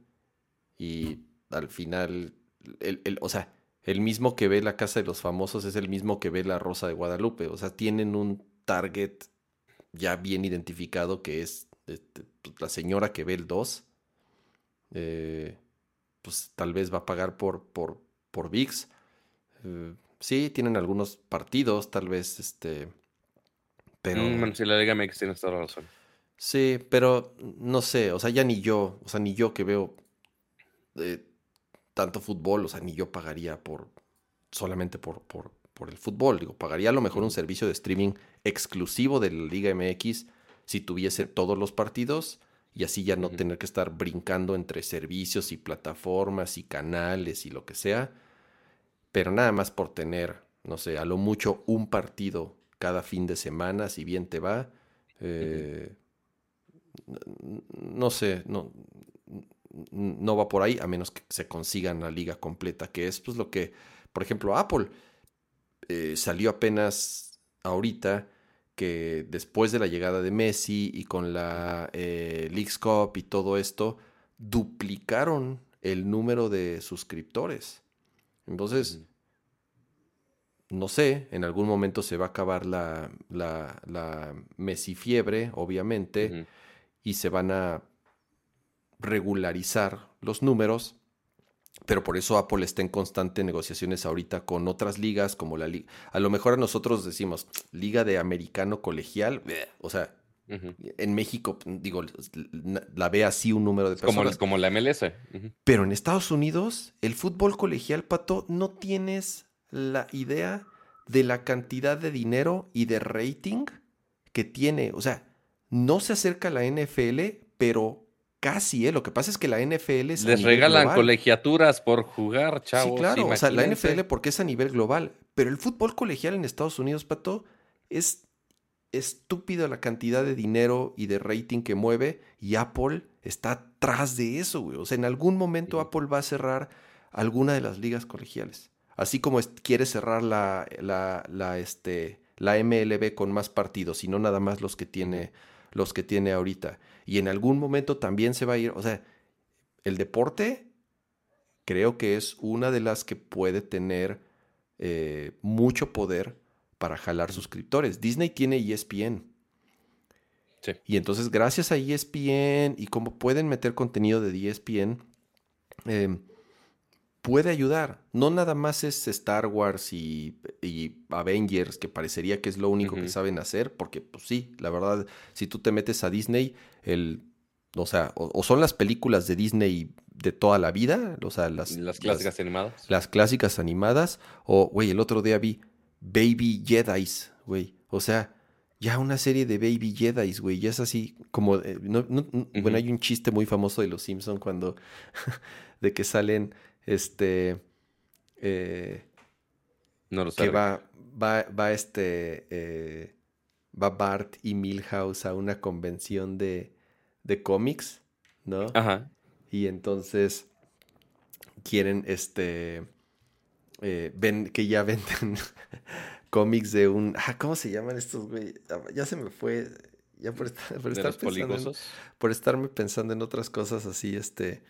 y al final el, o sea, el mismo que ve la Casa de los Famosos es el mismo que ve la Rosa de Guadalupe. O sea, tienen un target ya bien identificado que es este, pues, la señora que ve el 2. Eh, pues tal vez va a pagar por, por, por VIX. Eh, sí, tienen algunos partidos, tal vez, este. Pero. Mm, si la Liga MX tiene toda la razón. Sí, pero no sé, o sea, ya ni yo, o sea, ni yo que veo eh, tanto fútbol, o sea, ni yo pagaría por solamente por, por, por el fútbol. Digo, pagaría a lo mejor un servicio de streaming exclusivo de la Liga MX si tuviese todos los partidos y así ya no tener que estar brincando entre servicios y plataformas y canales y lo que sea. Pero nada más por tener, no sé, a lo mucho un partido cada fin de semana, si bien te va. Eh, no sé, no, no va por ahí a menos que se consigan la liga completa, que es pues lo que, por ejemplo, Apple eh, salió apenas ahorita que después de la llegada de Messi y con la eh, Leagues Cup y todo esto, duplicaron el número de suscriptores. Entonces, no sé, en algún momento se va a acabar la, la, Messi fiebre, obviamente, y se van a regularizar los números, pero por eso Apple está en constante negociaciones ahorita con otras ligas, como la liga. A lo mejor a nosotros decimos liga de americano colegial, o sea, en México, digo, la ve así un número de personas. Como, como la MLS. Pero en Estados Unidos, el fútbol colegial, Pato, no tienes la idea de la cantidad de dinero y de rating que tiene. O sea, no se acerca a la NFL, pero Casi, ¿eh? Lo que pasa es que la NFL es. Les regalan colegiaturas por jugar, chavos. Sí, claro. O sea, la NFL porque es a nivel global. Pero el fútbol colegial en Estados Unidos, Pato, es estúpido la cantidad de dinero y de rating que mueve. Y Apple está atrás de eso, güey. O sea, en algún momento Apple va a cerrar alguna de las ligas colegiales. Así como quiere cerrar la, la, la, este, la MLB con más partidos y no nada más los que tiene los que tiene ahorita. Y en algún momento también se va a ir, o sea, el deporte creo que es una de las que puede tener eh, mucho poder para jalar suscriptores. Disney tiene ESPN. Sí. Y entonces, gracias a ESPN y como pueden meter contenido de ESPN, eh, puede ayudar. No nada más es Star Wars y, y Avengers, que parecería que es lo único que saben hacer, porque pues sí, la verdad, si tú te metes a Disney, el, o sea, o, o son las películas de Disney de toda la vida, o sea, las, Las clásicas animadas. las clásicas animadas, o, güey, el otro día vi Baby Jedi's, güey, o sea, ya una serie de Baby Jedi's, güey, ya es así como, eh, no- no- bueno, hay un chiste muy famoso de Los Simpson cuando, de que salen, este, eh, No lo que va, va, va este, eh, va Bart y Milhouse a una convención de, de cómics, ¿no? Ajá. Y entonces quieren, este, eh, ven que ya venden cómics de un, ah, ¿cómo se llaman estos, güey? Ah, Ya se me fue, ya por estar, por estar pensando en- por estarme pensando en otras cosas así, este,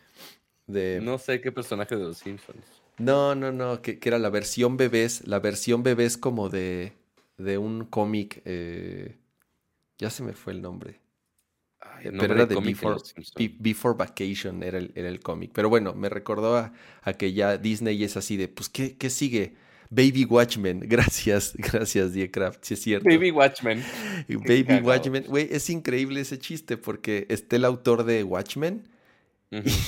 de... No sé qué personaje de los Simpsons. No, no, no, que, que era la versión bebés, la versión bebés como de, de un cómic, eh, ya se me fue el nombre, Ay, el pero nombre era de Before. Be- Vacation, era el, era el cómic. Pero bueno, me recordó a, a que ya Disney es así de, pues, ¿qué, qué sigue? Baby Watchmen, gracias, gracias, Diecraft, sí es cierto. Baby Watchmen. Baby. Watchmen, güey, es increíble ese chiste porque está el autor de Watchmen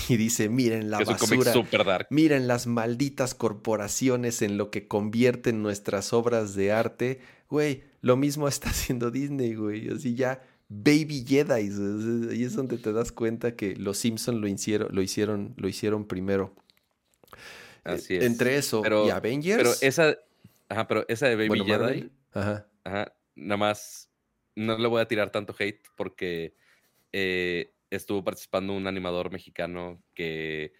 Y dice, miren la es basura. super dark. Miren las malditas corporaciones en lo que convierten nuestras obras de arte. Güey, lo mismo está haciendo Disney, güey. Así ya, Baby Jedi. Ahí es donde te das cuenta que los Simpsons lo hicieron, lo hicieron, lo hicieron primero. Así Eh, es. Entre eso Pero- y Avengers. Pero esa, ajá, pero esa de Baby bueno, Jedi, Marvel, Ajá. ajá, nada más no le voy a tirar tanto hate porque eh, estuvo participando un animador mexicano que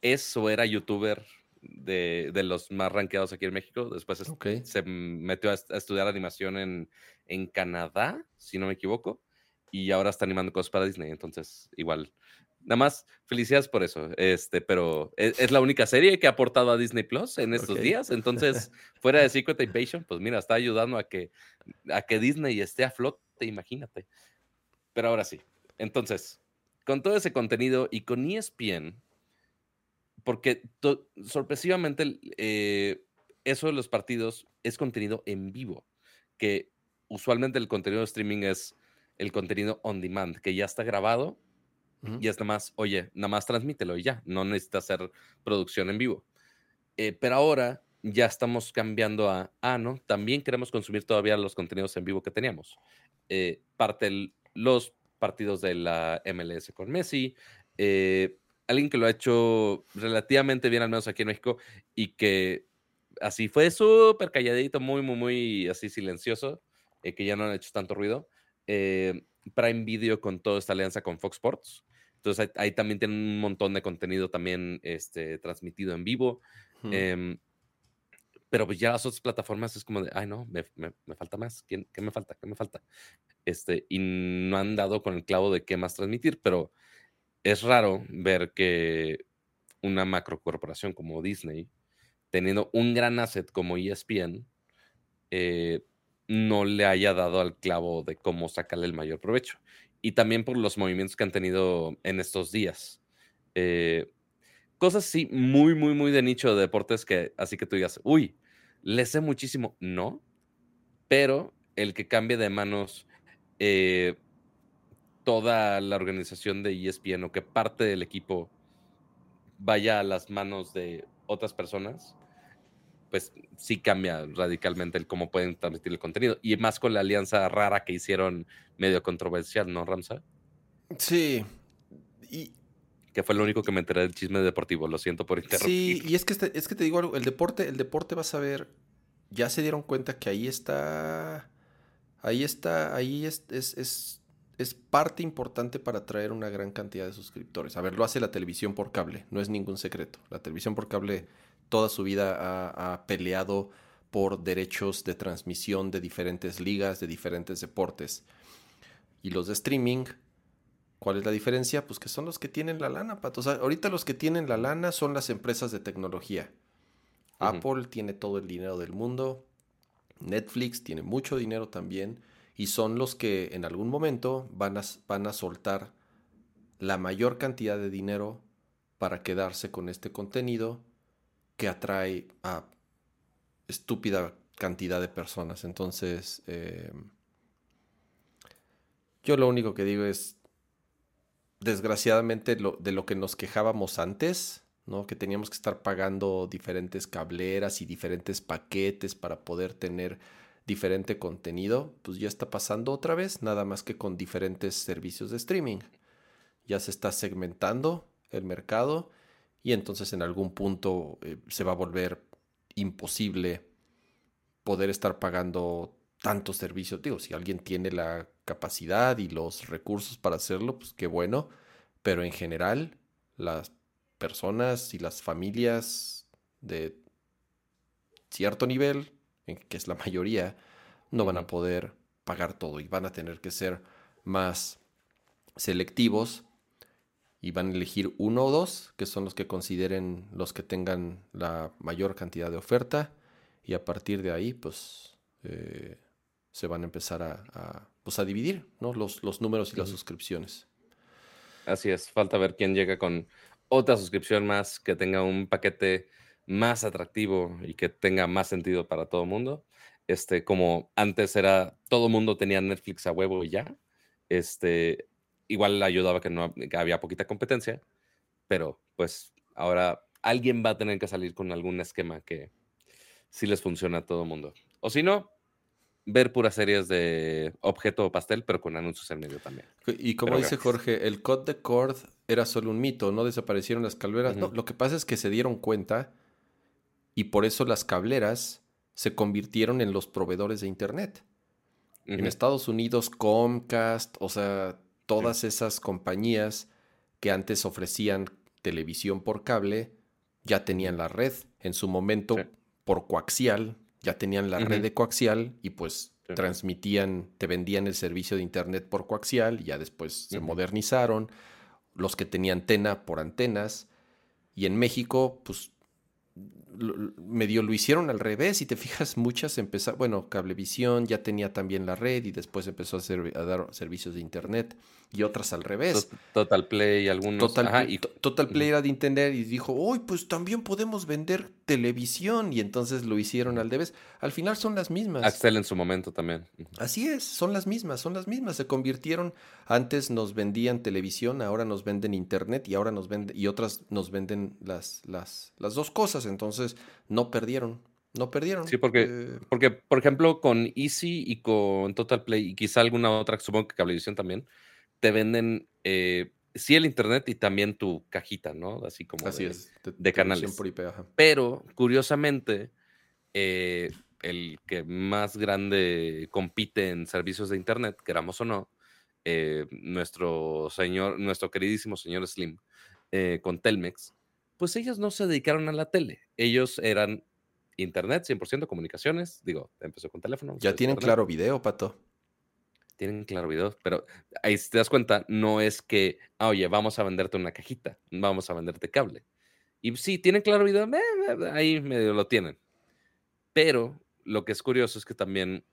es o era youtuber de, de los más rankeados aquí en México. Después se metió a, est- a estudiar animación en, en Canadá, si no me equivoco, y ahora está animando cosas para Disney. Entonces, igual, nada más felicidades por eso. Este, pero es, es la única serie que ha aportado a Disney Plus en estos días. Entonces, fuera de Secret Invasion, pues mira, está ayudando a que, a que Disney esté a flote, imagínate. Pero ahora sí. Entonces, con todo ese contenido y con ESPN, porque sorpresivamente eh, eso de los partidos es contenido en vivo, que usualmente el contenido de streaming es el contenido on demand, que ya está grabado Ujú. y es nada más, oye, nada más transmítelo y ya, no necesita hacer producción en vivo. Eh, pero ahora ya estamos cambiando a, ah, no, también queremos consumir todavía los contenidos en vivo que teníamos. Eh, parte el- los partidos de la MLS con Messi, eh, alguien que lo ha hecho relativamente bien, al menos aquí en México, y que así fue súper calladito, muy, muy, muy así silencioso, eh, que ya no han hecho tanto ruido. Eh, Prime Video con toda esta alianza con Fox Sports. Entonces ahí, ahí también tienen un montón de contenido también este, transmitido en vivo. Ujú. Em, pero pues ya las otras plataformas es como de, ay no, me, me- me falta más. ¿Quién- ¿Qué me falta? ¿Qué me falta? Este, y no han dado con el clavo de qué más transmitir, pero es raro ver que una macrocorporación como Disney, teniendo un gran asset como ESPN, eh, no le haya dado al clavo de cómo sacarle el mayor provecho. Y también por los movimientos que han tenido en estos días. Eh, cosas sí, muy, muy, muy de nicho de deportes que así que tú digas, uy, le sé muchísimo. No, pero el que cambie de manos eh, toda la organización de ESPN o que parte del equipo vaya a las manos de otras personas, pues sí cambia radicalmente el cómo pueden transmitir el contenido. Y más con la alianza rara que hicieron medio controversial, ¿no, Ramsa? Sí. Y, Que fue lo único que me enteré del chisme deportivo. Lo siento por interrumpir. Sí, y es que, este- es que te digo algo, el deporte, el deporte vas a ver, ya se dieron cuenta que ahí está, ahí está, ahí es, es, es, es parte importante para atraer una gran cantidad de suscriptores. A ver, lo hace la televisión por cable, no es ningún secreto. La televisión por cable toda su vida ha, ha peleado por derechos de transmisión de diferentes ligas, de diferentes deportes. Y los de streaming, ¿Cuál es la diferencia? Pues que son los que tienen la lana, pato. O sea, ahorita los que tienen la lana son las empresas de tecnología. Apple tiene todo el dinero del mundo. Netflix tiene mucho dinero también y son los que en algún momento van a, van a soltar la mayor cantidad de dinero para quedarse con este contenido que atrae a estúpida cantidad de personas. Entonces, eh, yo lo único que digo es, desgraciadamente, de lo que nos quejábamos antes, ¿no? que teníamos que estar pagando diferentes cableras y diferentes paquetes para poder tener diferente contenido, pues ya está pasando otra vez, nada más que con diferentes servicios de streaming. Ya se está segmentando el mercado y entonces en algún punto eh, se va a volver imposible poder estar pagando tantos servicios. Digo, si alguien tiene la capacidad y los recursos para hacerlo, pues qué bueno, pero en general las personas y las familias de cierto nivel que es la mayoría, no van a poder pagar todo y van a tener que ser más selectivos y van a elegir uno o dos, que son los que consideren los que tengan la mayor cantidad de oferta y a partir de ahí pues eh, se van a empezar a, pues, a dividir ¿no? los, los números y las suscripciones. Así es, falta ver quién llega con otra suscripción más que tenga un paquete más atractivo y que tenga más sentido para todo el mundo. Este, como antes era, todo el mundo tenía Netflix a huevo y ya. Este, igual ayudaba que no había poquita competencia, pero pues ahora alguien va a tener que salir con algún esquema que sí les funciona a todo el mundo. O si no, ver puras series de objeto pastel, pero con anuncios en medio también. Y como dice Jorge, el cut de cord era solo un mito, no desaparecieron las calveras. no, lo que pasa es que se dieron cuenta y por eso las cableras se convirtieron en los proveedores de Internet. En Estados Unidos, Comcast, o sea, todas esas compañías que antes ofrecían televisión por cable, ya tenían la red. En su momento, por coaxial, ya tenían la red de coaxial y pues transmitían, te vendían el servicio de Internet por coaxial, y ya después se modernizaron. Los que tenían antena por antenas. Y en México, pues medio lo hicieron al revés. y te fijas, muchas empezaron, bueno, Cablevisión ya tenía también la red y después empezó a, dar servicios de internet y otras al revés. Total Play, algunos. Total, y... Total Play era de entender y dijo, uy, pues también podemos vender televisión y entonces lo hicieron al revés. Al final son las mismas. Axel en su momento también. Así es, son las mismas, son las mismas. Se convirtieron, antes nos vendían televisión, ahora nos venden internet y ahora nos venden, y otras nos venden las, las, las dos cosas. Entonces, no perdieron. No perdieron. Sí, porque, eh, porque, por ejemplo, con Easy y con Total Play y quizá alguna otra, supongo que Cablevisión también, te venden eh, sí el internet y también tu cajita, ¿no? Así como Así de, es, de, canales. Pero, curiosamente, eh, el que más grande compite en servicios de internet, queramos o no, nuestro señor, nuestro queridísimo señor Slim, con Telmex, pues ellos no se dedicaron a la tele. Ellos eran internet, 100% comunicaciones. Digo, empezó con teléfono. Ya tienen claro video, Pato. Tienen claro video, pero ahí si te das cuenta, no es que, ah, oye, vamos a venderte una cajita, vamos a venderte cable. Y sí, tienen claro video, ahí medio lo tienen. Pero lo que es curioso es que también,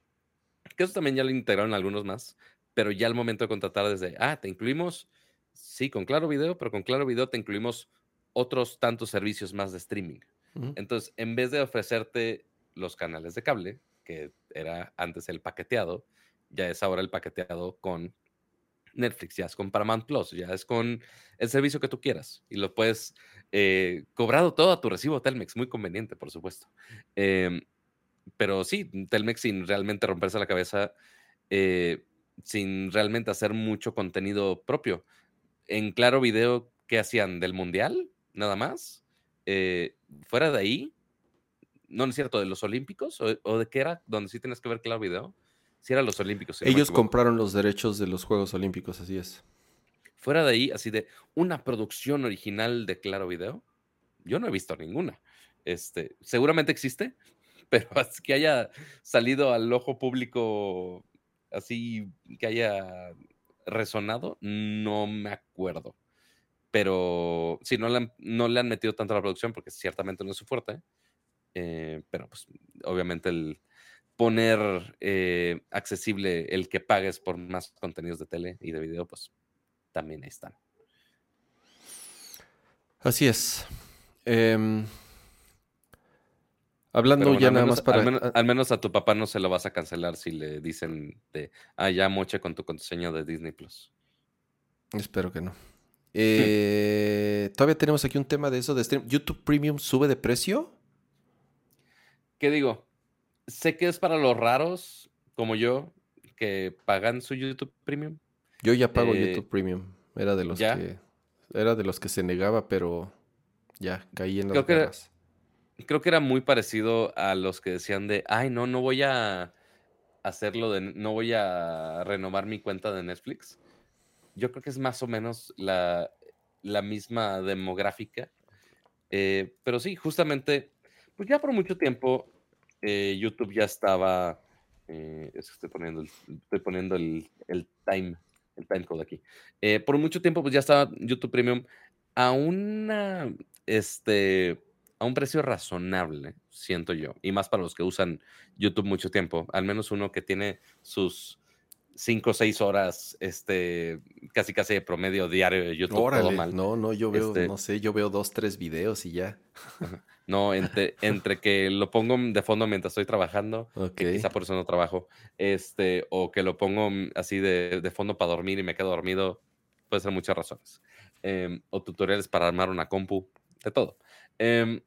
que eso también ya lo integraron algunos más, pero ya al momento de contratar desde, ah, te incluimos, sí, con claro video, pero con claro video te incluimos otros tantos servicios más de streaming. Entonces, en vez de ofrecerte los canales de cable, que era antes el paqueteado, ya es ahora el paqueteado con Netflix, ya es con Paramount Plus, ya es con el servicio que tú quieras y lo puedes eh, cobrado todo a tu recibo Telmex, muy conveniente, por supuesto. Em, pero sí, Telmex sin realmente romperse la cabeza, eh, sin realmente hacer mucho contenido propio. En Claro Video, ¿qué hacían? ¿Del Mundial? Nada más. Eh, fuera de ahí, no, es cierto, de los Olímpicos o, de qué era, donde sí tienes que ver claro video. Si eran los Olímpicos. Ellos compraron los derechos de los Juegos Olímpicos, así es. Fuera de ahí, así de una producción original de Claro Video, yo no he visto ninguna. Este, seguramente existe, pero así que haya salido al ojo público así que haya resonado, no me acuerdo pero sí, no le, han, no le han metido tanto a la producción porque ciertamente no es su fuerte. Eh, pero pues obviamente el poner eh, accesible el que pagues por más contenidos de tele y de video, pues también ahí están. Así es. Em, hablando ya nada más para... Al menos, a tu papá no se lo vas a cancelar si le dicen de, ah, ya moche con tu contraseña de Disney Plus. Espero que no. Eh, todavía tenemos aquí un tema de eso de stream. ¿YouTube Premium sube de precio? ¿Qué digo? Sé que es para los raros, como yo, que pagan su YouTube Premium. Yo ya pago eh, YouTube Premium. Era de los que era de los que se negaba, pero ya caí en las creo que, creo que era muy parecido a los que decían de, ay, no, no voy a hacerlo de, no voy a renovar mi cuenta de Netflix. Yo creo que es más o menos la, misma demográfica. Eh, pero sí, justamente, pues ya por mucho tiempo eh, YouTube ya estaba, eh, estoy poniendo, el, estoy poniendo el, el time el timecode aquí. Eh, por mucho tiempo, pues ya estaba YouTube Premium a una, este, a un precio razonable, siento yo. Y más para los que usan YouTube mucho tiempo. Al menos uno que tiene sus cinco o seis horas, este, casi casi de promedio diario de YouTube. todo mal. No, no, yo veo, este no sé, yo veo dos, tres videos y ya. No, entre, entre que lo pongo de fondo mientras estoy trabajando, que quizá por eso no trabajo, este, o que lo pongo así de, de fondo para dormir y me quedo dormido, puede ser muchas razones. Em, o tutoriales para armar una compu, de todo. Em,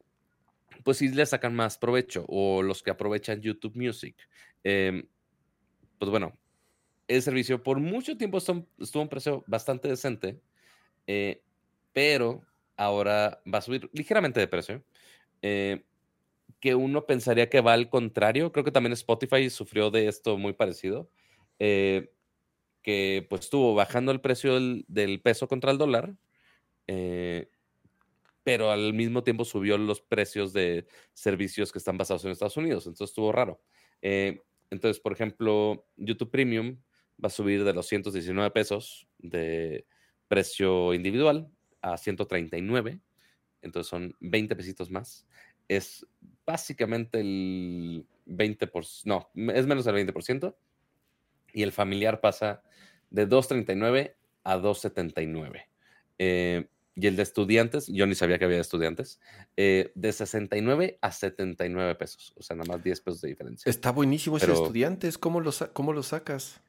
pues sí le sacan más provecho, o los que aprovechan YouTube Music. Em, pues bueno, el servicio por mucho tiempo estuvo, un precio bastante decente, eh, pero ahora va a subir ligeramente de precio. Eh, que uno pensaría que va al contrario. Creo que también Spotify sufrió de esto muy parecido, eh, que pues estuvo bajando el precio del, peso contra el dólar, pero al mismo tiempo subió los precios de servicios que están basados en Estados Unidos. Entonces estuvo raro. entonces, por ejemplo, YouTube Premium va a subir de los 119 pesos de precio individual a 139 entonces son 20 pesitos más. Es básicamente el 20%, no, es menos del 20%. Y el familiar pasa de 2.39 a 2.79. Eh, y el de estudiantes, yo ni sabía que había estudiantes, eh, de 69 a 79 pesos. O sea, nada más 10 pesos de diferencia. Está buenísimo ese estudiantes. ¿Cómo lo, ¿Cómo lo sacas?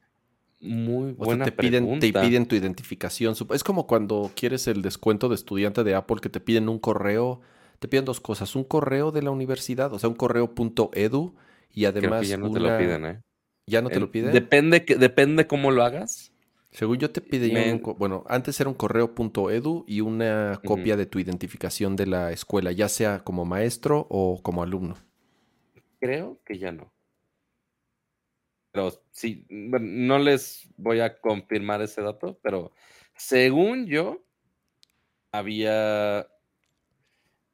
Muy buena te piden, te piden tu identificación. Es como cuando quieres el descuento de estudiante de Apple que te piden un correo. Te piden dos cosas. Un correo de la universidad, o sea, un correo.edu y además ya no te lo piden, ¿eh? ¿Ya no te lo piden? Depende, depende cómo lo hagas. Según yo te piden, bueno, antes era un correo.edu y una copia de tu identificación de la escuela, ya sea como maestro o como alumno. Creo que ya no. Pero sí, no les voy a confirmar ese dato, pero según yo, había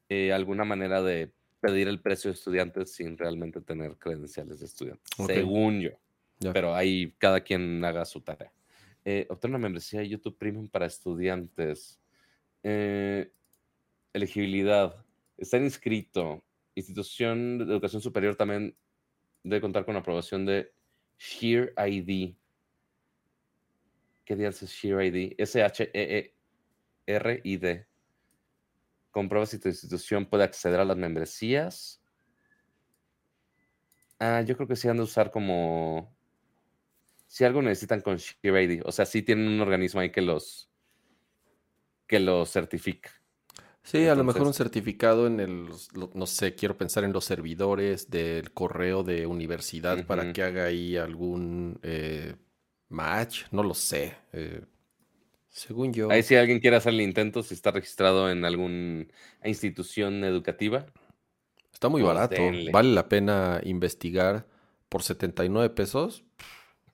eh, alguna manera de pedir el precio de estudiantes sin realmente tener credenciales de estudiantes, según yo. Pero ahí cada quien haga su tarea. Eh, obtener una membresía de YouTube Premium para estudiantes. Eh, elegibilidad. Estar inscrito. Institución de educación superior también debe contar con aprobación de Share ID. ¿Qué dice Share ID? S-H-E-E-R-I-D. Comprueba si tu institución puede acceder a las membresías. Ah, yo creo que sí han de usar como. Si algo necesitan con Share ID. O sea, sí tienen un organismo ahí que los. que los certifica. Sí, a lo mejor un certificado en el, no sé, quiero pensar en los servidores del correo de universidad para que haga ahí algún eh, match, no lo sé. Eh, según yo. Ahí si alguien quiere hacer el intento, si está registrado en alguna institución educativa. Está muy pues barato, vale la pena investigar por 79 pesos.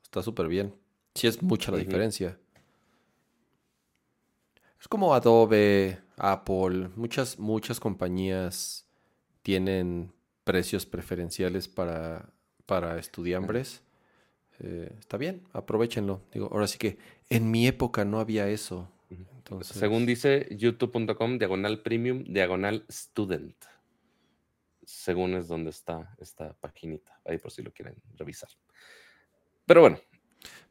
Está súper bien. Sí es mucha la diferencia. Es como Adobe, Apple, muchas, muchas compañías tienen precios preferenciales para, para estudiambres. Eh, está bien, aprovechenlo. Digo, ahora sí que en mi época no había eso. Según dice youtube.com, diagonal premium, diagonal student. según es donde está esta paginita, ahí por si lo quieren revisar. Pero bueno.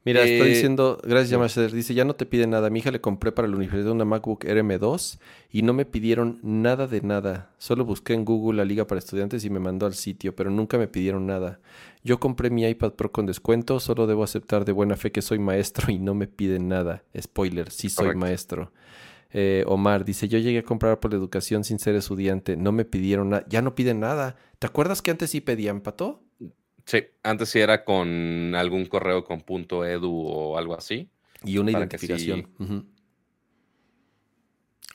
Mira, está eh, diciendo, gracias, Yamaster, dice, ya no te pide nada. Mi hija le compré para la universidad una MacBook RM2 y no me pidieron nada de nada. Solo busqué en Google la liga para estudiantes y me mandó al sitio, pero nunca me pidieron nada. Yo compré mi iPad Pro con descuento, solo debo aceptar de buena fe que soy maestro y no me piden nada. Spoiler, sí soy maestro. Eh, Omar dice, yo llegué a comprar por la educación sin ser estudiante, no me pidieron nada, ya no piden nada. ¿Te acuerdas que antes sí pedían, Pato? Sí, antes sí era con algún correo con punto .edu o algo así. Y una identificación.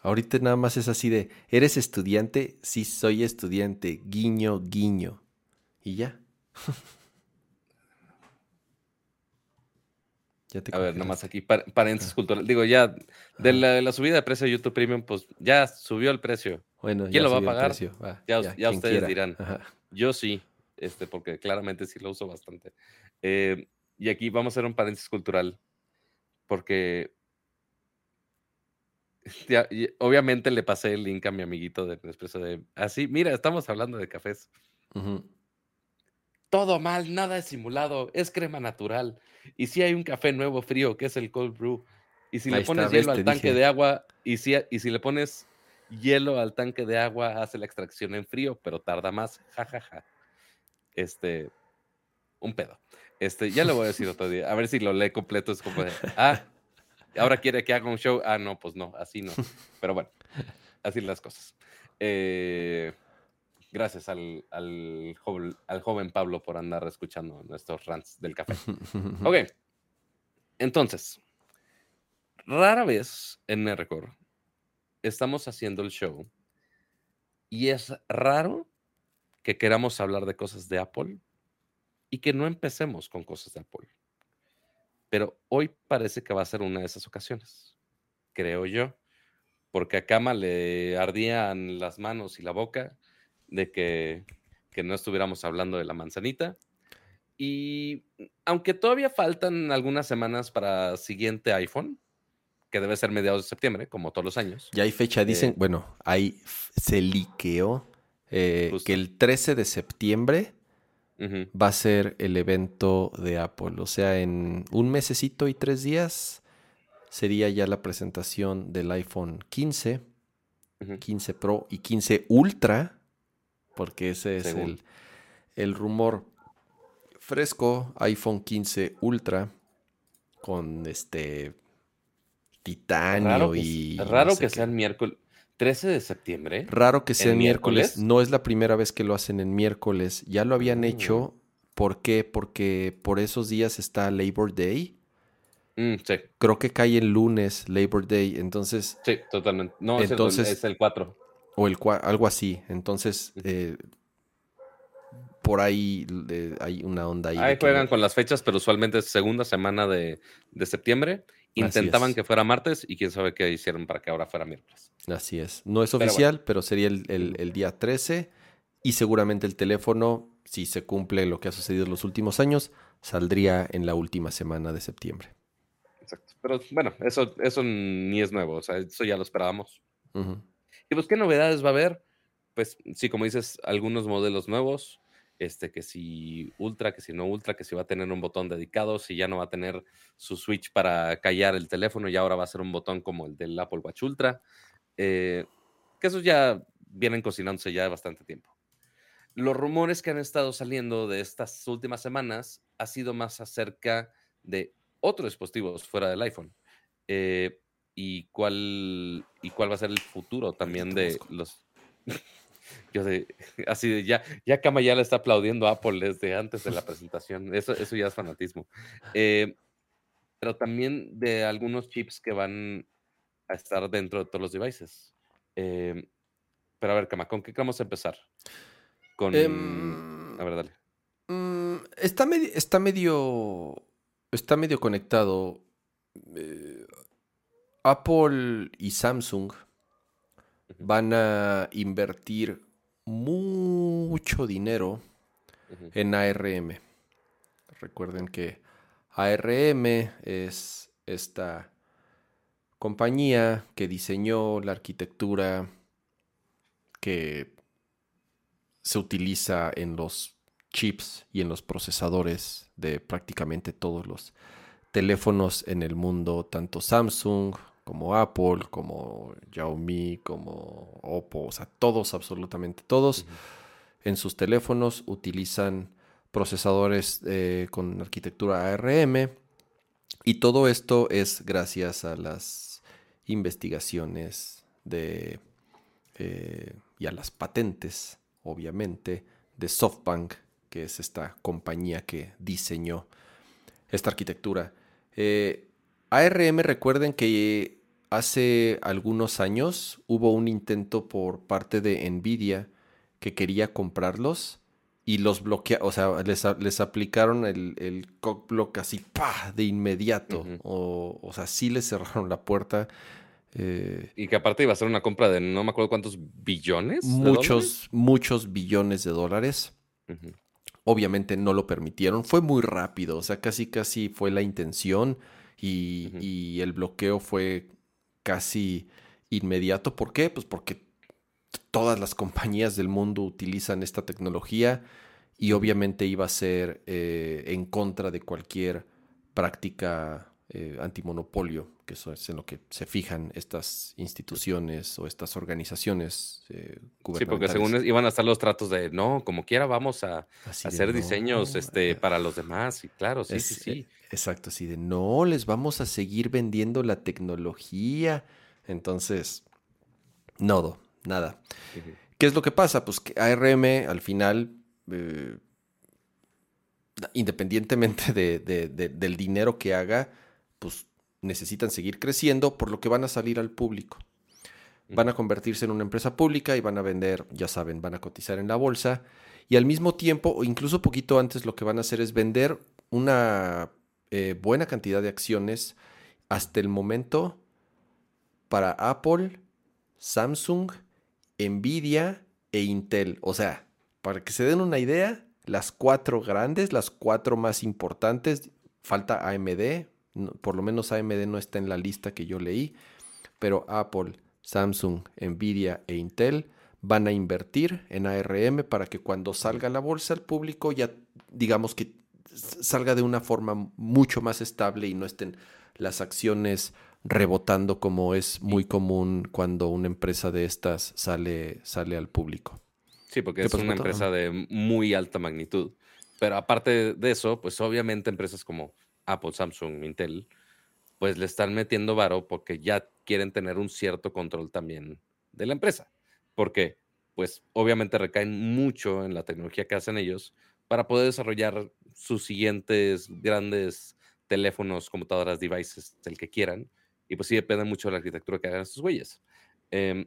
Ahorita nada más es así de, ¿eres estudiante? Sí, soy estudiante. Guiño, guiño. Y ya. a ver, nada más aquí, paréntesis cultural. Digo, ya, de la, subida de precio de YouTube Premium, pues ya subió el precio. Bueno, ¿Quién lo va a pagar? ya, ustedes dirán. Yo sí, este, porque claramente sí lo uso bastante. Eh, y aquí vamos a hacer un paréntesis cultural, porque obviamente le pasé el link a mi amiguito de Nespresso de, así, mira, estamos hablando de cafés. Todo mal, nada es simulado, es crema natural. Y si hay un café nuevo frío, que es el cold brew. Y si le pones hielo al tanque de agua, y si, y si le pones hielo al tanque de agua, hace la extracción en frío, pero tarda más. jajaja ja, ja. Este, un pedo. Este, ya le voy a decir otro día. A ver si lo lee completo. Es como de, ah, ahora quiere que haga un show. Ah, no, pues no, así no. Pero bueno, así las cosas. Eh, gracias al, al, joven, Pablo por andar escuchando nuestros rants del café. Ok. Entonces, rara vez en Nerdcore estamos haciendo el show y es raro que queramos hablar de cosas de Apple y que no empecemos con cosas de Apple. Pero hoy parece que va a ser una de esas ocasiones, creo yo, porque a Kama le ardían las manos y la boca de que, que no estuviéramos hablando de la manzanita. Y aunque todavía faltan algunas semanas para siguiente iPhone, que debe ser mediados de septiembre, como todos los años. Ya hay fecha, dicen, eh, bueno, ahí se liqueó eh, que el 13 de septiembre va a ser el evento de Apple. O sea, en un mesecito y tres días sería ya la presentación del iPhone 15, 15 Pro y 15 Ultra, porque ese es el, el, rumor. Fresco, iPhone 15 Ultra con este titanio y... raro que sea el miércoles. 13 de septiembre. Raro que sea miércoles? No es la primera vez que lo hacen en miércoles. Ya lo habían mm. hecho. ¿Por qué? Porque por esos días está Labor Day. Mm, sí. Creo que cae el lunes Labor Day. Entonces. Sí, totalmente. No, entonces, es, el, 4. O el algo así. Entonces, eh, por ahí eh, hay una onda ahí. Ahí juegan con las fechas, pero usualmente es segunda semana de, de septiembre. Intentaban que fuera martes y quién sabe qué hicieron para que ahora fuera miércoles. Así es. No es oficial, pero, sería el, día 13 y seguramente el teléfono, si se cumple lo que ha sucedido en los últimos años, saldría en la última semana de septiembre. Exacto. Pero bueno, eso, eso ni es nuevo, o sea, eso ya lo esperábamos. Y pues, ¿qué novedades va a haber? Pues sí, como dices, algunos modelos nuevos, este, que si ultra, que si no ultra, que si va a tener un botón dedicado, si ya no va a tener su switch para callar el teléfono y ahora va a ser un botón como el del Apple Watch Ultra, eh, que esos ya vienen cocinándose ya bastante tiempo. Los rumores que han estado saliendo de estas últimas semanas ha sido más acerca de otros dispositivos fuera del iPhone. Eh, y cuál y cuál va a ser el futuro también de los Yo de, así de, ya, ya Kama ya le está aplaudiendo a Apple desde antes de la presentación. Eso, eso ya es fanatismo. Eh, pero también de algunos chips que van a estar dentro de todos los devices. Eh, pero a ver, Kama, ¿con qué vamos a empezar? Con. Em, a ver, dale. Mm, está, medio, está medio. Está medio conectado. Eh, Apple y Samsung van a invertir mucho dinero en ARM. Recuerden que ARM es esta compañía que diseñó la arquitectura que se utiliza en los chips y en los procesadores de prácticamente todos los teléfonos en el mundo, tanto Samsung como Apple, como Xiaomi, como Oppo, o sea, todos, absolutamente todos, en sus teléfonos utilizan procesadores eh, con arquitectura ARM y todo esto es gracias a las investigaciones de, eh, y a las patentes, obviamente, de SoftBank, que es esta compañía que diseñó esta arquitectura. Eh, ARM, recuerden que hace algunos años hubo un intento por parte de Nvidia que quería comprarlos y los bloquearon, o sea, les, aplicaron el, el block así, ¡pah! de inmediato. o, o sea, sí les cerraron la puerta. Eh, y que aparte iba a ser una compra de no me acuerdo cuántos billones. Muchos, muchos billones de dólares. Obviamente no lo permitieron. Fue muy rápido, o sea, casi, casi fue la intención y, el bloqueo fue casi inmediato. ¿Por qué? Pues porque todas las compañías del mundo utilizan esta tecnología y obviamente iba a ser eh, en contra de cualquier práctica eh, antimonopolio, que eso es en lo que se fijan estas instituciones o estas organizaciones eh, Sí, porque según iban a estar los tratos de, no, como quiera vamos a, hacer diseños este, eh, para los demás, y claro, sí, sí, sí. Exacto, así de, no, les vamos a seguir vendiendo la tecnología. Entonces, nodo, nada. ¿Qué es lo que pasa? Pues que ARM al final independientemente del dinero que haga, pues necesitan seguir creciendo, por lo que van a salir al público. Van a convertirse en una empresa pública y van a vender, ya saben, van a cotizar en la bolsa. Y al mismo tiempo, o incluso poquito antes, lo que van a hacer es vender una eh, buena cantidad de acciones hasta el momento para Apple, Samsung, Nvidia e Intel. O sea, para que se den una idea, las cuatro grandes, las cuatro más importantes, falta AMD, por lo menos AMD no está en la lista que yo leí, pero Apple, Samsung, Nvidia e Intel van a invertir en ARM para que cuando salga la bolsa al público ya digamos que salga de una forma mucho más estable y no estén las acciones rebotando como es muy común cuando una empresa de estas sale, sale al público. Sí, porque es una empresa de muy alta magnitud. Pero aparte de eso, pues obviamente empresas como Apple, Samsung, Intel, pues le están metiendo varo porque ya quieren tener un cierto control también de la empresa. Porque, pues, obviamente recaen mucho en la tecnología que hacen ellos para poder desarrollar sus siguientes grandes teléfonos, computadoras, devices, el que quieran. Y pues sí depende mucho de la arquitectura que hagan estos güeyes. Em,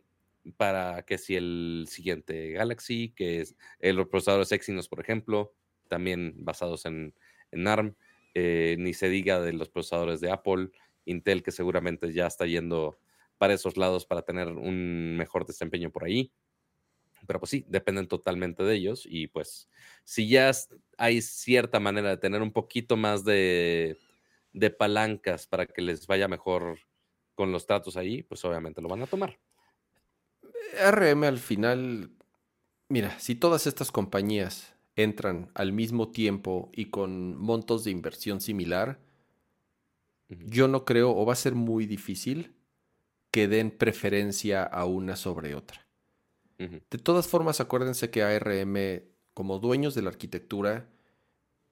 para que si el siguiente Galaxy, que es los procesadores Exynos, por ejemplo, también basados en, en ARM, eh, ni se diga de los procesadores de Apple, Intel, que seguramente ya está yendo para esos lados para tener un mejor desempeño por ahí. Pero pues sí, dependen totalmente de ellos y pues si ya hay cierta manera de tener un poquito más de, de palancas para que les vaya mejor con los tratos ahí, pues obviamente lo van a tomar. RM al final, mira, si todas estas compañías entran al mismo tiempo y con montos de inversión similar, yo no creo o va a ser muy difícil que den preferencia a una sobre otra. De todas formas, acuérdense que ARM, como dueños de la arquitectura,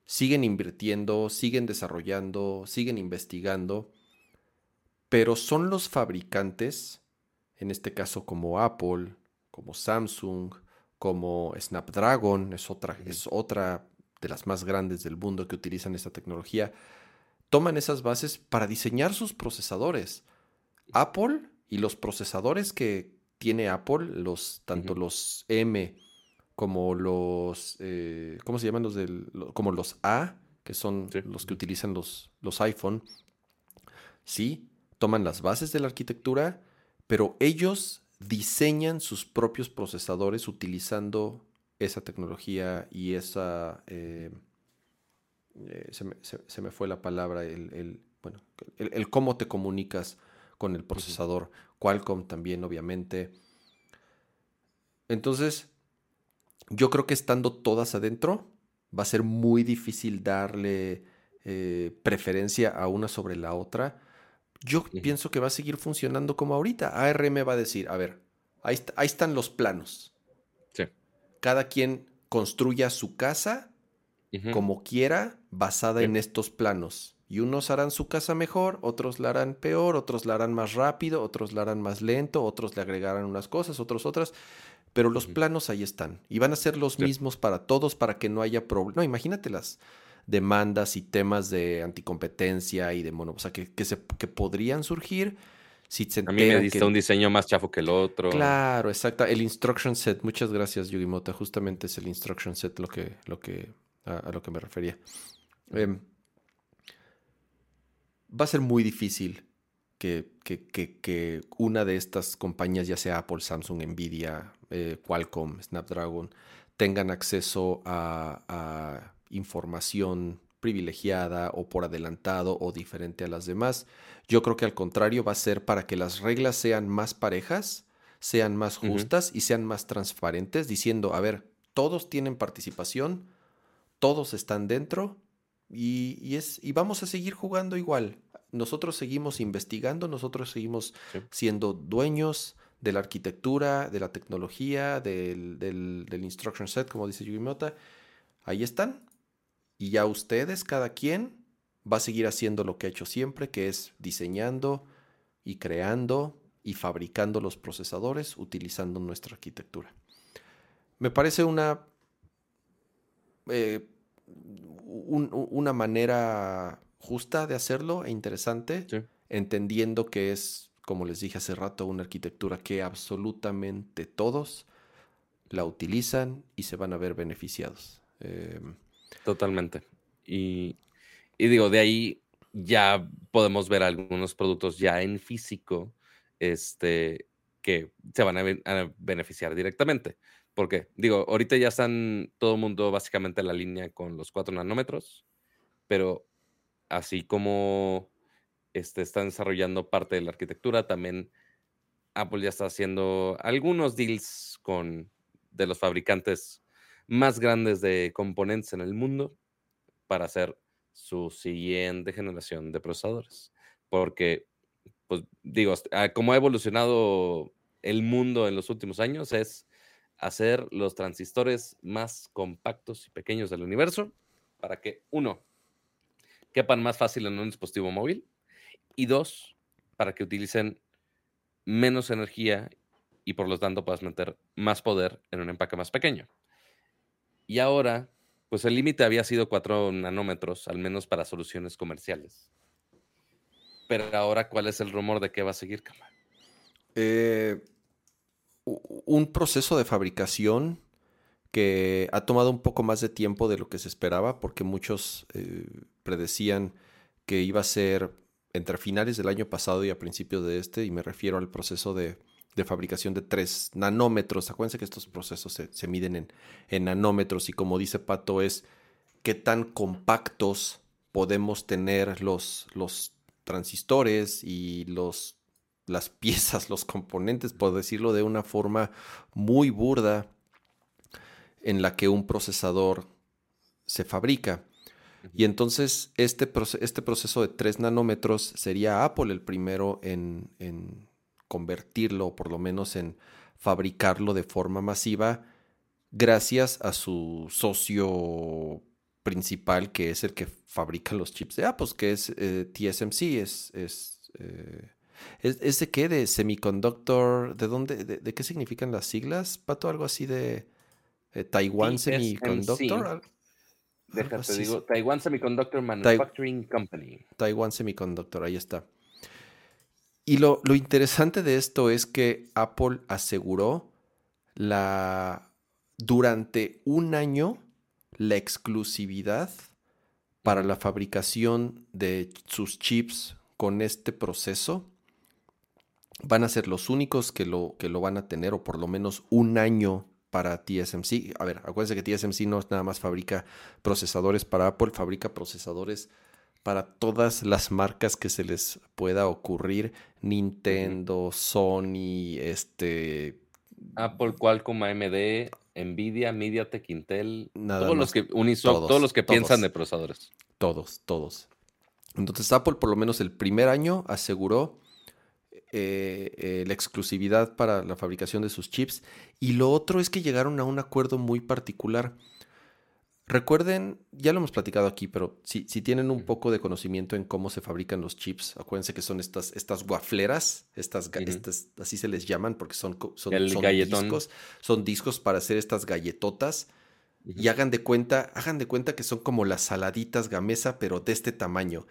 siguen invirtiendo, siguen desarrollando, siguen investigando, pero son los fabricantes, en este caso como Apple, como Samsung, como Snapdragon, es otra, es otra de las más grandes del mundo que utilizan esta tecnología, toman esas bases para diseñar sus procesadores. Apple y los procesadores que tiene Apple, los, tanto los M como los, eh, ¿cómo se llaman los del, como los A, que son los que utilizan los, los iPhone, sí, toman las bases de la arquitectura, pero ellos diseñan sus propios procesadores utilizando esa tecnología y esa... Eh, eh, se, me, fue la palabra, el, bueno, el, cómo te comunicas con el procesador. Qualcomm también, obviamente. Entonces, yo creo que estando todas adentro, va a ser muy difícil darle eh, preferencia a una sobre la otra. Yo pienso que va a seguir funcionando como ahorita. ARM va a decir, a ver, ahí, ahí están los planos. Sí. Cada quien construya su casa como quiera, basada en estos planos. Y unos harán su casa mejor, otros la harán peor, otros la harán más rápido, otros la harán más lento, otros le agregarán unas cosas, otros otras. Pero los planos ahí están. Y van a ser los mismos para todos para que no haya problema. No, imagínate las demandas y temas de anticompetencia y de mono. O sea, que, que, se, que podrían surgir si se A mí me diste un diseño más chafo que el otro. Claro, exacto. El instruction set. Muchas gracias, Yugimoto. Justamente es el instruction set lo que, lo que, a, lo que me refería. Em, va a ser muy difícil que, que, una de estas compañías, ya sea Apple, Samsung, Nvidia, eh, Qualcomm, Snapdragon, tengan acceso a, información privilegiada o por adelantado o diferente a las demás. Yo creo que al contrario va a ser para que las reglas sean más parejas, sean más justas y sean más transparentes, diciendo, a ver, todos tienen participación, todos están dentro y, es, y vamos a seguir jugando igual. Nosotros seguimos investigando, nosotros seguimos siendo dueños de la arquitectura, de la tecnología, del, del, instruction set, como dice Yugimota. Ahí están. Y ya ustedes, cada quien, va a seguir haciendo lo que ha hecho siempre, que es diseñando y creando y fabricando los procesadores utilizando nuestra arquitectura. Me parece una eh, una manera justa de hacerlo e interesante, entendiendo que es, como les dije hace rato, una arquitectura que absolutamente todos la utilizan y se van a ver beneficiados. Em, Totalmente. Y, digo, de ahí ya podemos ver algunos productos ya en físico este, que se van a beneficiar directamente. ¿Por qué? Digo, ahorita ya están todo el mundo básicamente en la línea con los 4 nanómetros, pero así como este, están desarrollando parte de la arquitectura, también Apple ya está haciendo algunos deals con de los fabricantes más grandes de componentes en el mundo para hacer su siguiente generación de procesadores. Porque, pues digo, ah, como ha evolucionado el mundo en los últimos años, es hacer los transistores más compactos y pequeños del universo para que, uno, quepan más fácil en un dispositivo móvil y dos, para que utilicen menos energía y por lo tanto puedas meter más poder en un empaque más pequeño. Y ahora, pues el límite había sido 4 nanómetros, al menos para soluciones comerciales. Pero ahora, ¿cuál es el rumor de qué va a seguir, Cama? Eh, un proceso de fabricación que ha tomado un poco más de tiempo de lo que se esperaba, porque muchos eh, predecían que iba a ser entre finales del año pasado y a principios de este, y me refiero al proceso de, fabricación de 3 nanómetros. Acuérdense que estos procesos se, miden en, en, nanómetros y como dice Pato es qué tan compactos podemos tener los, los transistores y los las piezas, los componentes, por decirlo de una forma muy burda, en la que un procesador se fabrica. Y entonces este, este proceso de 3 nanómetros sería Apple el primero en, en convertirlo, o por lo menos en fabricarlo de forma masiva, gracias a su socio principal, que es el que fabrica los chips de Apple, que es eh, TSMC, es, es eh, ¿Es, de qué? ¿De semiconductor? ¿De dónde? De, qué significan las siglas? ¿Pato? ¿Algo así de eh, Taiwan Semiconductor? Déjate, digo, Taiwan Semiconductor Manufacturing Company. Taiwan Semiconductor, ahí está. Y lo, lo, interesante de esto es que Apple aseguró la durante un año la exclusividad para la fabricación de sus chips con este proceso van a ser los únicos que lo, que lo van a tener, o por lo menos un año para TSMC. A ver, acuérdense que TSMC no nada más fabrica procesadores para Apple, fabrica procesadores para todas las marcas que se les pueda ocurrir. Nintendo, Sony, este... Apple, Qualcomm, AMD, Nvidia, MediaTek, Intel, Nada todos los que Unisoc, Todos, todos los que piensan de procesadores. Todos, todos. Entonces Apple por lo menos el primer año aseguró eh, eh, la exclusividad para la fabricación de sus chips. Y lo otro es que llegaron a un acuerdo muy particular. Recuerden, ya lo hemos platicado aquí, pero si, si tienen un poco de conocimiento en cómo se fabrican los chips, acuérdense que son estas, estas guafleras, estas, Ujú. estas, así se les llaman porque son, son, El son discos, son discos para hacer estas galletotas. Y hagan de cuenta, hagan de cuenta que son como las saladitas gamesa, pero de este tamaño,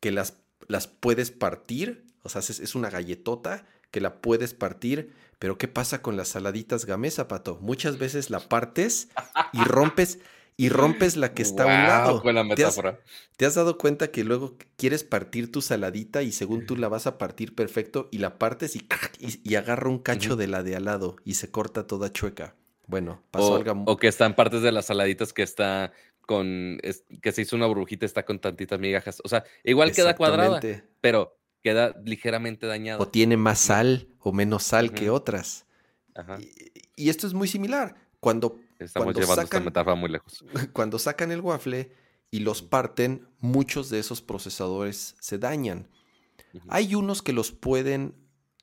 que las, las puedes partir, o sea, es, es una galletota que la puedes partir, pero ¿qué pasa con las saladitas gamesa, Pato? Muchas veces la partes y rompes, y rompes la que está a un lado. Buena ¿Te has, metáfora. te has dado cuenta que luego quieres partir tu saladita y según tú la vas a partir perfecto y la partes y, y, y agarra un cacho de la de al lado y se corta toda chueca? Bueno, pasó O, algo... o que están partes de las saladitas que está con. es- que se hizo una burbujita, está con tantitas migajas. O sea, igual queda cuadrada, pero queda ligeramente dañada. o tiene más sal o menos sal que otras. Ajá. Y, y esto es muy similar. Cuando, Estamos cuando llevando esta sacan- metáfora muy lejos. cuando sacan el waffle y los parten, muchos de esos procesadores se dañan. Hay unos que los pueden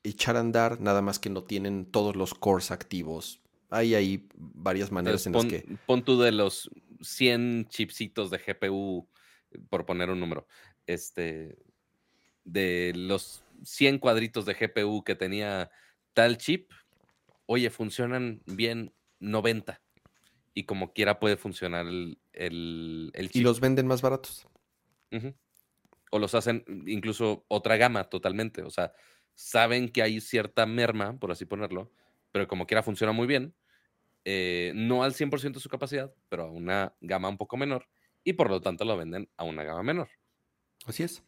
echar a andar, nada más que no tienen todos los cores activos. Hay ahí varias maneras Entonces, en las que... pon tú de los 100 chipsitos de GPU, por poner un número, este, de los 100 cuadritos de GPU que tenía tal chip, oye, funcionan bien 90. Y como quiera puede funcionar el, el, el Y chip. los venden más baratos. O los hacen incluso otra gama totalmente. O sea, saben que hay cierta merma, por así ponerlo, pero como quiera funciona muy bien. eh, no al 100% de su capacidad, pero a una gama un poco menor. Y por lo tanto lo venden a una gama menor. Así es.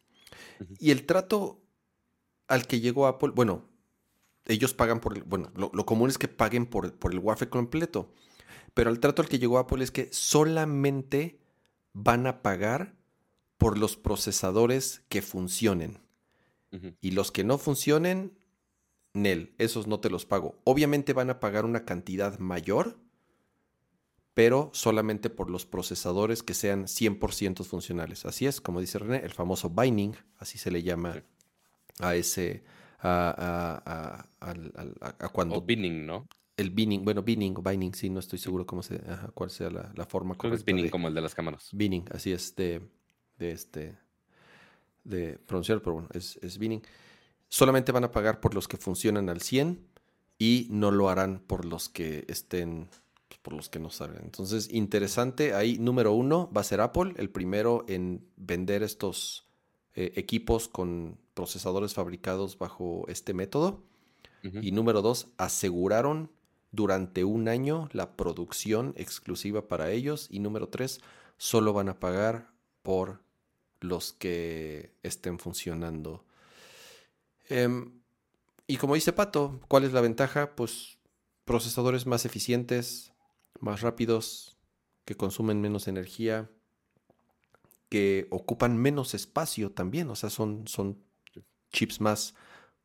Y el trato al que llegó Apple, bueno, ellos pagan por el, bueno, lo, lo común es que paguen por, por el waffle completo, pero el trato al que llegó Apple es que solamente van a pagar por los procesadores que funcionen. Y los que no funcionen, Nel, esos no te los pago. Obviamente van a pagar una cantidad mayor, pero solamente por los procesadores que sean 100% funcionales. Así es, como dice René, el famoso binding, así se le llama a ese, a, cuando O binning, ¿no? el binning, bueno, binning o binding, sí, no estoy seguro cómo se, ajá, cuál sea la, la forma Creo que es correcta binning de- como el de las cámaras. Binning, así es, de, de este, de pronunciar, pero bueno, es, es binning. Solamente van a pagar por los que funcionan al 100 y no lo harán por los que estén, por los que no salgan. Entonces, interesante, ahí número uno va a ser Apple, el primero en vender estos eh, equipos con procesadores fabricados bajo este método. Y número dos, aseguraron durante un año la producción exclusiva para ellos. Y número tres, solo van a pagar por los que estén funcionando. Em, y como dice Pato, ¿cuál es la ventaja? Pues procesadores más eficientes, más rápidos, que consumen menos energía, que ocupan menos espacio también. O sea, son, son chips más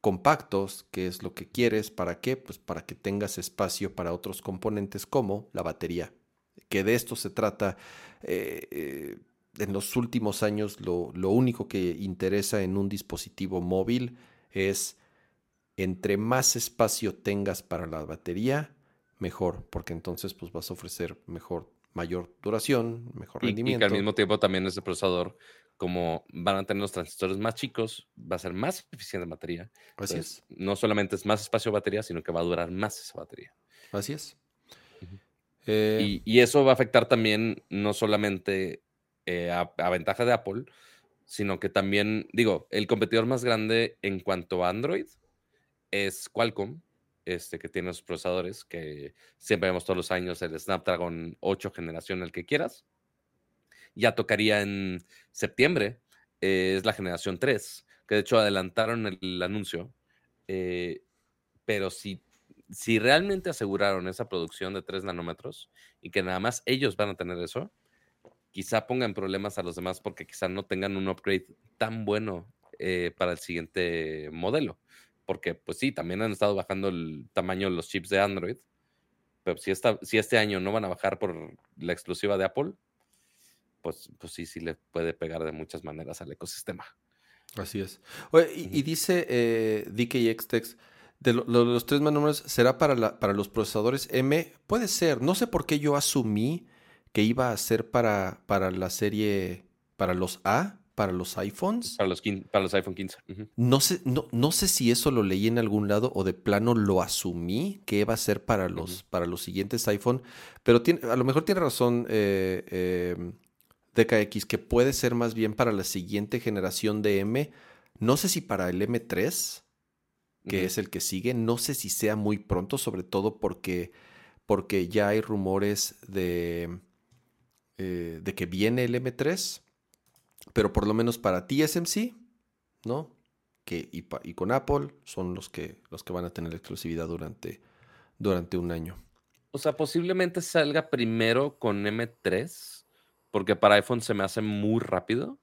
compactos, que es lo que quieres. ¿Para qué? Pues para que tengas espacio para otros componentes como la batería. Que de esto se trata. eh, eh, en los últimos años lo, lo único que interesa en un dispositivo móvil es entre más espacio tengas para la batería, mejor, porque entonces pues vas a ofrecer mejor, mayor duración, mejor Y, y rendimiento. que al mismo tiempo también ese procesador, como van a tener los transistores más chicos, va a ser más eficiente en batería. Así Entonces, es, No solamente es más espacio de batería, sino que va a durar más esa batería. así es. Eh, Y, y eso va a afectar también no solamente eh, a, a ventaja de Apple, sino que también, digo, el competidor más grande en cuanto a Android es Qualcomm, este, que tiene sus procesadores, que siempre vemos todos los años el Snapdragon 8 generación, el que quieras. Ya tocaría en septiembre, eh, es la generación 3, que de hecho adelantaron el anuncio, eh, pero si, si realmente aseguraron esa producción de 3 nanómetros y que nada más ellos van a tener eso, quizá pongan problemas a los demás porque quizá no tengan un upgrade tan bueno eh, para el siguiente modelo. Porque, pues sí, también han estado bajando el tamaño de los chips de Android, pero si, esta, si este año no van a bajar por la exclusiva de Apple, pues, pues sí, sí le puede pegar de muchas maneras al ecosistema. Así es. y, dice eh, DKX de los tres números, ¿será para, la, para los procesadores M? Puede ser. No sé por qué yo asumí que iba a ser para, para la serie, para los A, para los iPhones. Para los, para los iPhone 15. no, sé, no, no, sé si eso lo leí en algún lado o de plano lo asumí que iba a ser para los, para los siguientes iPhone, pero tiene, a lo mejor tiene razón eh, em, DKX que puede ser más bien para la siguiente generación de M. No sé si para el M3, que es el que sigue, no sé si sea muy pronto, sobre todo porque, porque ya hay rumores de, eh, de que viene el M3 pero por lo menos para TSMC, ¿no? Que, y, y, con Apple son los que, los que van a tener exclusividad durante, durante un año. O sea, posiblemente salga primero con M3, porque para iPhone se me hace muy rápido.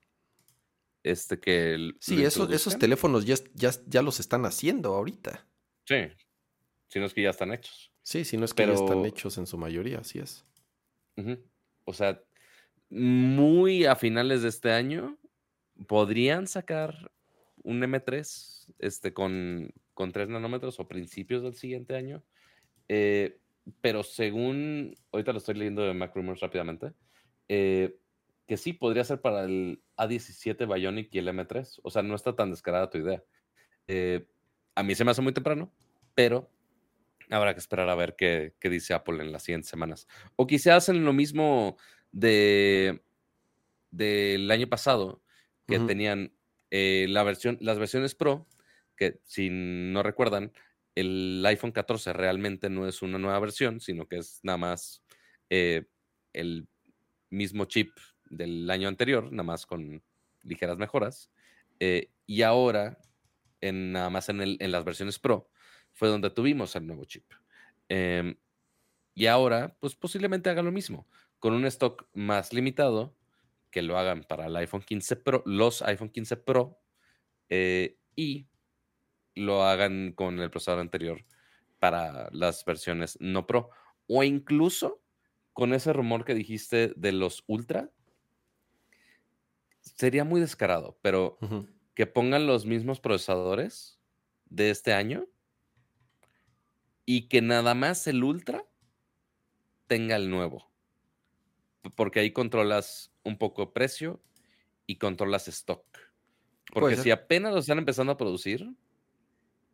Este que. El, sí, esos teléfonos ya, ya, ya, los están haciendo ahorita. Sí. Si no es que ya están hechos. Sí, si no es que ya están hechos en su mayoría, así es. O sea, muy a finales de este año podrían sacar un M3 este, con, con 3 nanómetros o principios del siguiente año. Eh, pero según, ahorita lo estoy leyendo de Mac Rumors rápidamente, eh, que sí podría ser para el A17 Bionic y el M3. O sea, no está tan descarada tu idea. Eh, a mí se me hace muy temprano, pero habrá que esperar a ver qué, qué dice Apple en las siguientes semanas. O quizás hacen lo mismo de del año pasado que tenían eh, la versión, las versiones Pro, que si no recuerdan, el iPhone 14 realmente no es una nueva versión, sino que es nada más eh, el mismo chip del año anterior, nada más con ligeras mejoras. Eh, y ahora, en, nada más en, en, las versiones Pro, fue donde tuvimos el nuevo chip. Em, y ahora, pues posiblemente haga lo mismo con un stock más limitado, que lo hagan para el iPhone 15 Pro, los iPhone 15 Pro, eh, y lo hagan con el procesador anterior para las versiones no Pro. O incluso con ese rumor que dijiste de los Ultra, sería muy descarado, pero que pongan los mismos procesadores de este año y que nada más el Ultra tenga el nuevo porque ahí controlas un poco precio y controlas stock. Porque si apenas lo están empezando a producir,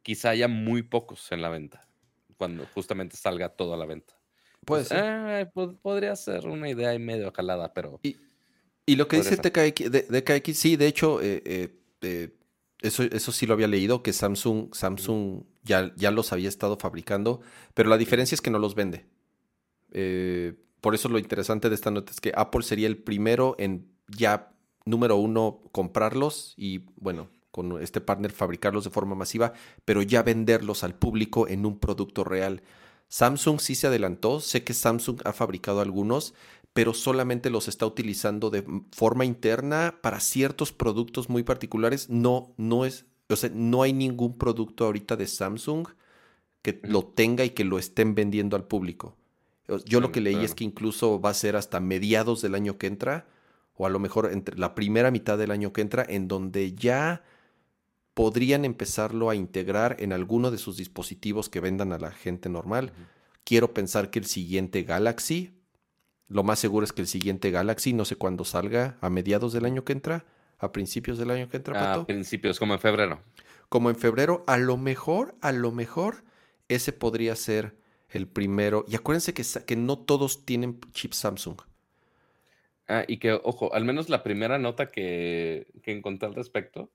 quizá haya muy pocos en la venta, cuando justamente salga todo a la venta. Pues, podría ser una idea y medio calada, pero... Y, lo que dice DKX, de, sí, de hecho, eh, eh, eh, eso, eso sí lo había leído, que Samsung, Samsung ya, ya los había estado fabricando, pero la diferencia es que no los vende. Eh, por eso lo interesante de esta nota es que Apple sería el primero en ya, número uno, comprarlos y, bueno, con este partner fabricarlos de forma masiva, pero ya venderlos al público en un producto real. Samsung sí se adelantó, sé que Samsung ha fabricado algunos, pero solamente los está utilizando de forma interna para ciertos productos muy particulares. No, no es, o sea, no hay ningún producto ahorita de Samsung que lo tenga y que lo estén vendiendo al público. Yo lo que leí es que incluso va a ser hasta mediados del año que entra, o a lo mejor entre la primera mitad del año que entra, en donde ya podrían empezarlo a integrar en alguno de sus dispositivos que vendan a la gente normal. Quiero pensar que el siguiente Galaxy, lo más seguro es que el siguiente Galaxy, no sé cuándo salga, a mediados del año que entra, a principios del año que entra. A principios, como en febrero. Como en febrero, a lo mejor, a lo mejor, ese podría ser el primero. Y acuérdense que, que no todos tienen chip Samsung. Ah, y que, ojo, al menos la primera nota que, que encontré al respecto,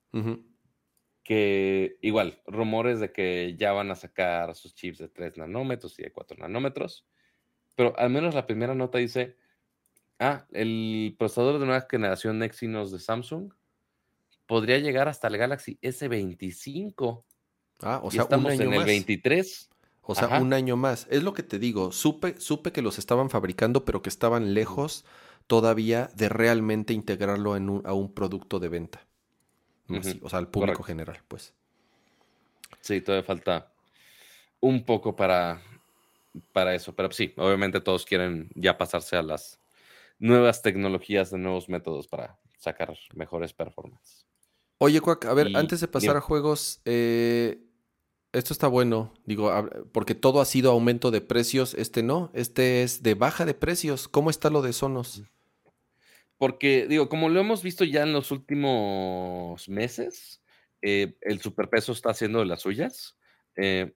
que igual, rumores de que ya van a sacar sus chips de 3 nanómetros y de 4 nanómetros, pero al menos la primera nota dice, ah, el procesador de nueva generación Exynos de Samsung podría llegar hasta el Galaxy S25. Ah, o sea, estamos en el 23. O sea, un año más. Es lo que te digo. Supe, supe que los estaban fabricando, pero que estaban lejos todavía de realmente integrarlo en un, a un producto de venta. O sea, al público general, pues. Sí, todavía falta un poco para para eso. Pero sí, obviamente todos quieren ya pasarse a las nuevas tecnologías, de nuevos métodos para sacar mejores performances. Oye, Cuac, a ver, antes de pasar a juegos, eh, esto está bueno, digo, porque todo ha sido aumento de precios, este no, este es de baja de precios. ¿Cómo está lo de Sonos? Porque, digo, como lo hemos visto ya en los últimos meses, eh, el superpeso está haciendo de las suyas, eh,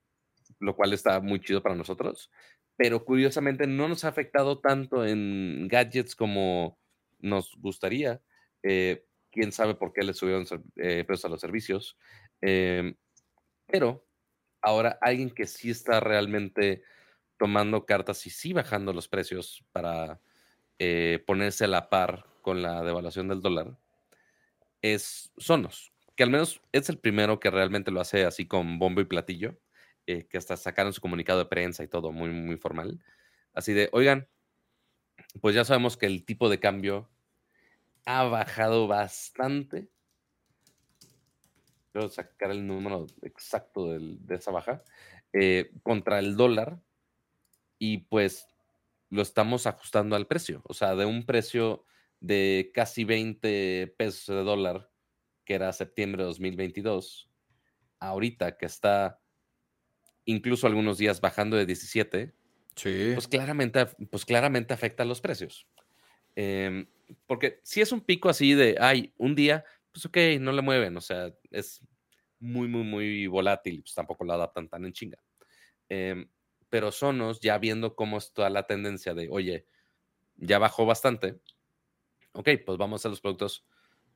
lo cual está muy chido para nosotros, pero curiosamente no nos ha afectado tanto en gadgets como nos gustaría. Eh, quién sabe por qué le subieron precios a los servicios. Pero ahora alguien que sí está realmente tomando cartas y sí bajando los precios para ponerse a la par con la devaluación del dólar es Sonos, que al menos es el primero que realmente lo hace así con bombo y platillo, eh, que hasta sacaron su comunicado de prensa y todo muy, muy formal. Así de, oigan, pues ya sabemos que el tipo de cambio ha bajado bastante. Quiero sacar el número exacto de esa baja eh, contra el dólar y pues lo estamos ajustando al precio, o sea, de un precio de casi 20 pesos de dólar, que era septiembre de 2022, ahorita que está incluso algunos días bajando de 17, pues, claramente, pues claramente afecta a los precios. Em, porque si es un pico así de, ay, un día, pues ok, no le mueven, o sea, es muy, muy, muy volátil, pues tampoco lo adaptan tan en chinga. Em, pero Sonos, ya viendo cómo está la tendencia de, oye, ya bajó bastante, ok, pues vamos a los productos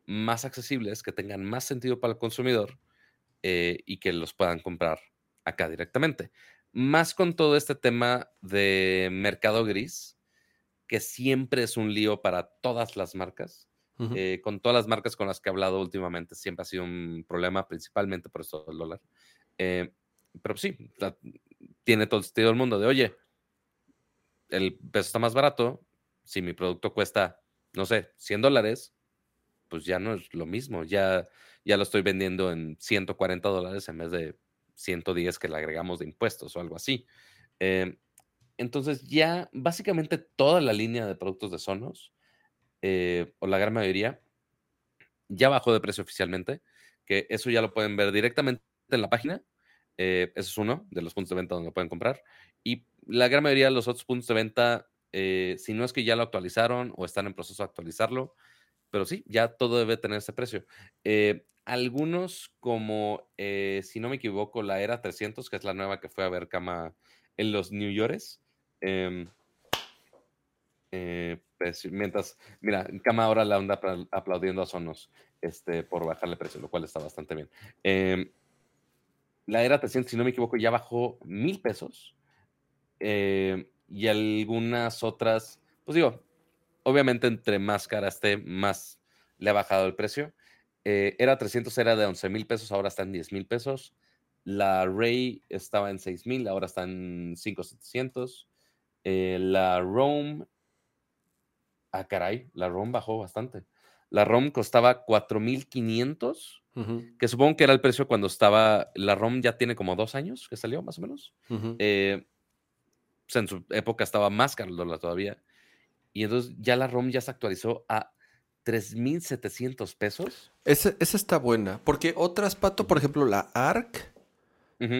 más accesibles, que tengan más sentido para el consumidor eh, y que los puedan comprar acá directamente. Más con todo este tema de mercado gris, que siempre es un lío para todas las marcas. Eh, con todas las marcas con las que he hablado últimamente, siempre ha sido un problema, principalmente por esto del dólar. Eh, pero sí, tiene todo el sentido del mundo de, oye, el peso está más barato, si mi producto cuesta no sé, 100 dólares, pues ya no es lo mismo, ya, ya lo estoy vendiendo en 140 dólares en vez de 110 que le agregamos de impuestos o algo así. Em, entonces ya básicamente toda la línea de productos de Sonos, eh, o la gran mayoría, ya bajó de precio oficialmente, que eso ya lo pueden ver directamente en la página. Eh, eso es uno de los puntos de venta donde pueden comprar. Y la gran mayoría de los otros puntos de venta eh, si no es que ya lo actualizaron o están en proceso de actualizarlo, pero sí, ya todo debe tener ese precio. Eh, algunos, como eh, si no me equivoco, la Era 300, que es la nueva que fue a ver cama en los New Yorkers. Em, pues, mientras, mira, Cama ahora la onda aplaudiendo a Sonos este, por bajarle precio, lo cual está bastante bien. Em, la Era 300, si no me equivoco, ya bajó mil pesos. Eh, y algunas otras, pues digo, obviamente entre más cara esté, más le ha bajado el precio. Eh, era 300, era de 11 mil pesos, ahora está en 10 mil pesos. La Ray estaba en 6 mil, ahora está en 5,700. Eh, la Rome, ah, caray, la Rome bajó bastante. La Rome costaba 4,500, que supongo que era el precio cuando estaba. La Rome ya tiene como dos años que salió, más o menos. eh, en su época estaba más caro el dólar todavía. Y entonces ya la ROM ya se actualizó a 3.700 pesos. Esa, está buena. Porque otras, Pato, por ejemplo, la ARC,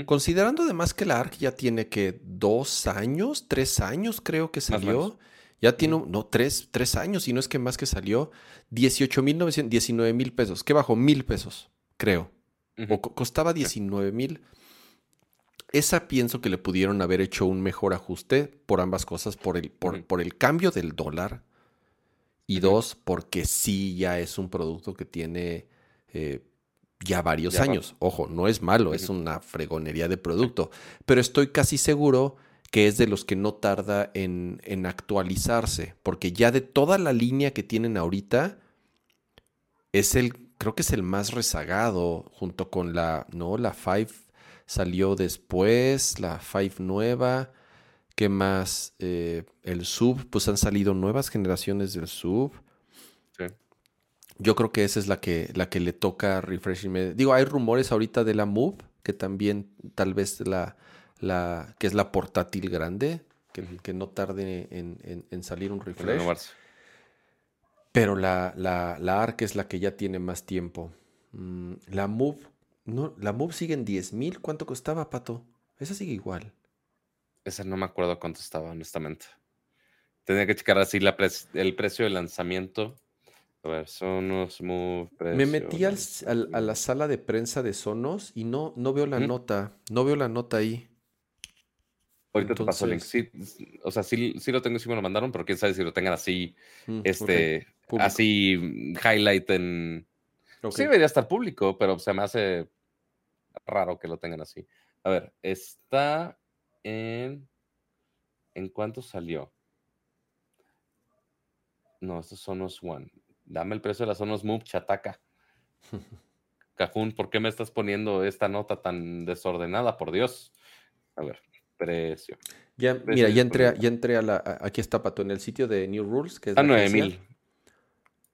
considerando además que la ARC ya tiene que dos años, tres años creo que salió. Ya tiene, no, tres, tres años, y no es que más que salió, 18.900, 19 mil pesos. ¿Qué bajó? Mil pesos, creo. O costaba 19 mil. Esa pienso que le pudieron haber hecho un mejor ajuste por ambas cosas, por el, por, el cambio del dólar y dos, porque sí ya es un producto que tiene eh, ya varios años. Ojo, no es malo, es una fregonería de producto, pero estoy casi seguro que es de los que no tarda en, en actualizarse, porque ya de toda la línea que tienen ahorita, es el, creo que es el más rezagado junto con la, no, la 5 salió después, la Five nueva, ¿qué más? Eh, el sub, pues han salido nuevas generaciones del sub. Yo creo que esa es la que, la que le toca refreshing. Digo, hay rumores ahorita de la Move, que también tal vez la, la, que es la portátil grande, que, que no tarde en, en- en salir un refresh. renovarse. Pero la, la, la ARC es la que ya tiene más tiempo. Mm, la Move, no, la Move sigue en 10.000. ¿Cuánto costaba, Pato? Esa sigue igual. Ese no me acuerdo cuánto estaba, honestamente. Tenía que checar así la pres- el precio de lanzamiento. A ver, Sonos, Move, Me precio, metí al a la sala de prensa de Sonos y no, no veo la nota. No veo la nota ahí. Ahorita te paso el link. Entonces- Sí, o sea, sí, sí lo tengo, sí me lo mandaron, pero quién sabe si lo tengan así, Mm, este, así, mm, highlight en... Ok. Sí debería estar público, pero se me hace raro que lo tengan así. A ver, está en... ¿En cuánto salió? No, estos son Sonos One. Dame el precio de la Sonos Move, chataca. Cajún, ¿por qué me estás poniendo esta nota tan desordenada? Por Dios. A ver, precio. Ya, Precio mira, ya entré, ya entré a la. a- aquí está, Pato, en el sitio de New Rules, que es A la agencia, 9000.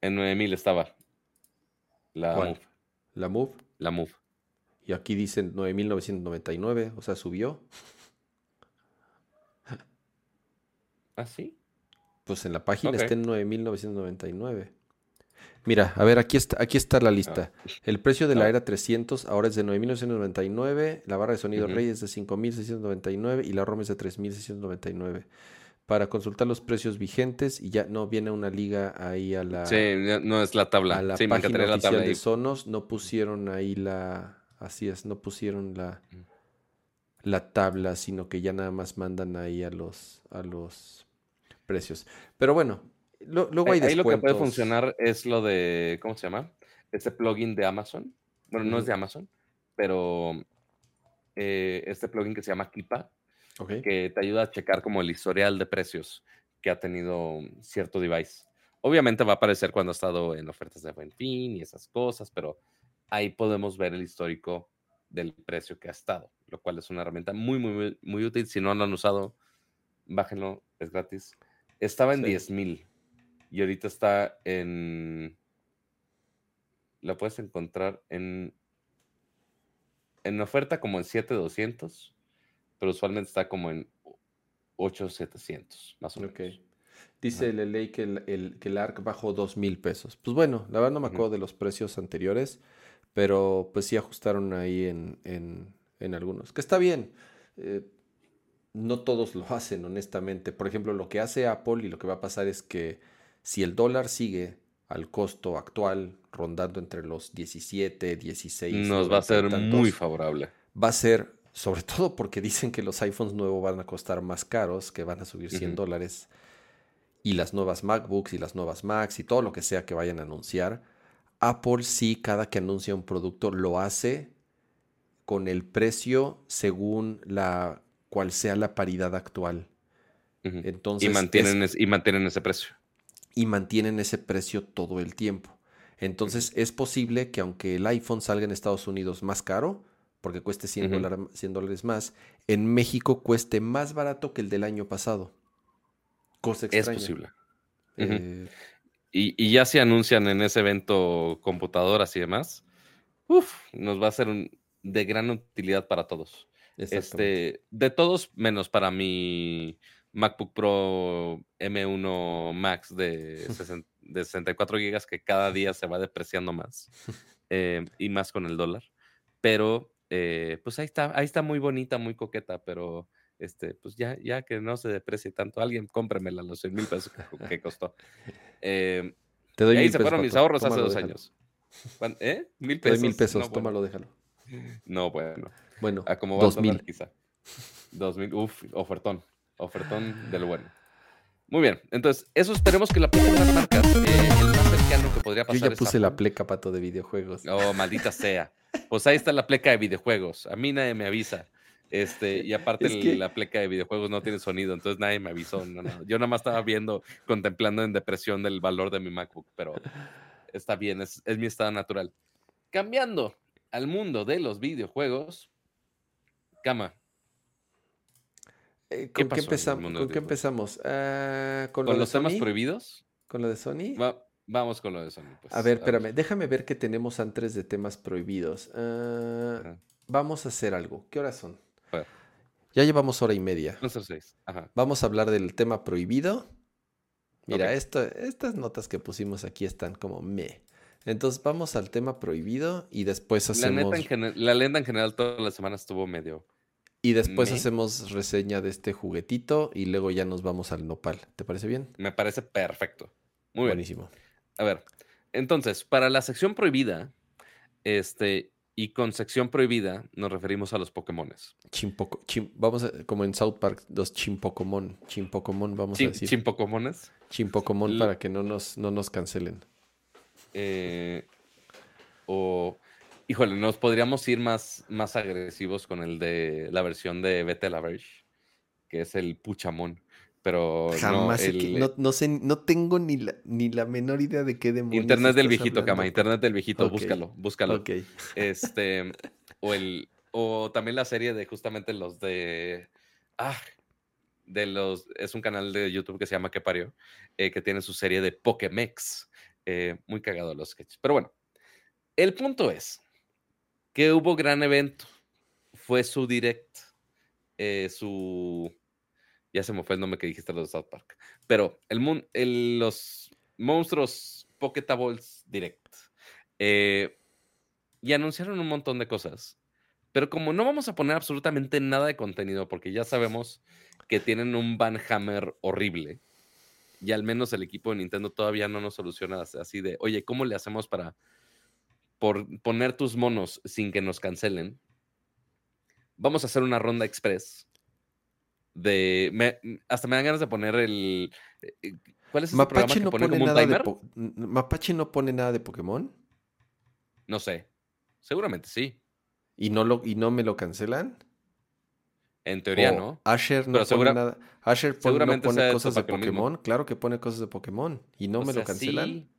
En 9000 estaba. La ¿Cuál? Move. La Move. La Move. Y aquí dicen 9.999, o sea, subió. ¿Ah, sí? Pues en la página Ok. está en 9.999. Mira, a ver, aquí está, aquí está la lista. El precio de la Ah. era 300 ahora es de 9.999, la barra de sonido Ujú. Rey es de 5.699 y la ROM es de 3.699. Para consultar los precios vigentes y ya no viene una liga ahí a la, Sí, no es la tabla. a la sí, página la tabla de. Sonos, no pusieron ahí la, así es, no pusieron la, la tabla, sino que ya nada más mandan ahí a los, a los precios. Pero bueno, lo- luego hay Ahí, ahí lo que puede funcionar es lo de, ¿cómo se llama? Este plugin de Amazon. Bueno, no es de Amazon, pero eh, este plugin que se llama Kipa, Ok. que te ayuda a checar como el historial de precios que ha tenido cierto device. Obviamente va a aparecer cuando ha estado en ofertas de buen fin y esas cosas, pero ahí podemos ver el histórico del precio que ha estado, lo cual es una herramienta muy, muy, muy, muy útil. Si no lo han usado, bájenlo, es gratis. Estaba en Sí. 10 mil y ahorita está en... La puedes encontrar en... En oferta como en 7200, pero usualmente está como en 8700, más o menos. Dice el LA que el, el- que el ARC bajó dos mil pesos. Pues bueno, la verdad no me acuerdo de los precios anteriores, pero pues sí ajustaron ahí en, en- en algunos. Que está bien. Eh, no todos lo hacen, honestamente. Por ejemplo, lo que hace Apple y lo que va a pasar es que si el dólar sigue al costo actual, rondando entre los 17, 16, Nos va a 90 y ser tantos, muy favorable. va a ser, sobre todo porque dicen que los iPhones nuevos van a costar más caros, que van a subir 100 Ujú. dólares, y las nuevas MacBooks y las nuevas Macs y todo lo que sea que vayan a anunciar, Apple sí, cada que anuncia un producto, lo hace con el precio según la cual sea la paridad actual. Entonces, y, mantienen es- es- y mantienen ese precio. Y mantienen ese precio todo el tiempo. Entonces es posible que aunque el iPhone salga en Estados Unidos más caro, porque cueste 100, Ujú. dólar- 100 dólares más, en México cueste más barato que el del año pasado. Cosa Es extraña. posible. Ujú. Eh, Y, y ya se anuncian en ese evento computadoras y demás, uf, nos va a ser un- de gran utilidad para todos. Este, de todos, menos para mi MacBook Pro M1 Max de, sesen- de 64 gigas que cada día se va depreciando más eh, y más con el dólar. Pero, eh, pues ahí está, ahí está muy bonita, muy coqueta, pero este, pues ya, ya que no se deprecie tanto, alguien cómpremela los 100 mil pesos que, que costó. Eh, Te doy y ahí mil se pesos, fueron mis ahorros hace dos déjalo. años. ¿Cuán- ¿Eh? Mil Te doy pesos. mil pesos, No, bueno. tómalo, déjalo. No, bueno. Bueno, A como dos dólar, mil. quizá. Dos mil, uf, ofertón. Ofertón del bueno. Muy bien, entonces, eso esperemos que la apliquen las marcas. Eh, el más cercano que podría Yo pasar ya es puse la pleca, Pato, de videojuegos. Oh, maldita sea. Pues ahí está la pleca de videojuegos. A mí nadie me avisa. Este, y aparte que- la pleca de videojuegos no tiene sonido, entonces nadie me avisó. no, no. Yo nada más estaba viendo, contemplando en depresión del valor de mi MacBook, pero está bien, es, es mi estado natural. Cambiando al mundo de los videojuegos, Cama, Eh, ¿qué ¿Con qué, en empezamos? ¿Con qué? Ah, ¿con, con los temas prohibidos, ¿Con lo de Sony? va- vamos con lo de Sony. pues. A ver, espérame, déjame ver qué tenemos antes de temas prohibidos. Ah, vamos a hacer algo. ¿Qué horas son? Ya llevamos hora y media. No seis. Ajá. Vamos a hablar del tema prohibido. Mira, esto, estas notas que pusimos aquí están como me. Entonces vamos al tema prohibido y después hacemos. La, lenda en general toda la semana estuvo medio. Y después hacemos reseña de este juguetito y luego ya nos vamos al nopal. ¿Te parece bien? Me parece perfecto. Muy Buenísimo. A ver, entonces, para la sección prohibida, este, y con sección prohibida nos referimos a los Pokémones. Chimpoco, vamos a, como en South Park, los Chimpocomon. Chimpocomon, vamos a decir. Chimpocomones. Chimpocomon para que no nos, no nos cancelen. Eh, o, híjole, nos podríamos ir más, más agresivos con el de la versión de Bete la que es el Puchamón. Pero Jamás no, no, sé, no tengo ni la, ni la menor idea de qué demonios. Internet del viejito, Cama, Internet del viejito, búscalo, búscalo. Este, o el, o también la serie de justamente los de. Ah, de los. Es un canal de YouTube que se llama Que Parió, eh, que tiene su serie de Pokémex. Eh, muy cagado los sketches. Pero bueno, el punto es que hubo gran evento. Fue su direct, eh, su ya se me fue el nombre que dijiste los South Park. Pero el, los monstruos Pokétables Direct. Eh, y anunciaron un montón de cosas. Pero como no vamos a poner absolutamente nada de contenido, porque ya sabemos que tienen un Banhammer horrible, y al menos el equipo de Nintendo todavía no nos soluciona así de, oye, ¿cómo le hacemos para por poner tus monos sin que nos cancelen? Vamos a hacer una ronda express de... hasta me dan ganas de poner el... Eh, ¿Cuál es ese programa que no pone, como un timer? ¿Mapache no pone nada de Pokémon? No sé. Seguramente sí. ¿Y no, lo, y no me lo cancelan? En teoría no. Asher no pone nada. Asher no pone cosas de Pokémon. Claro que pone cosas de Pokémon. ¿Y no me lo cancelan?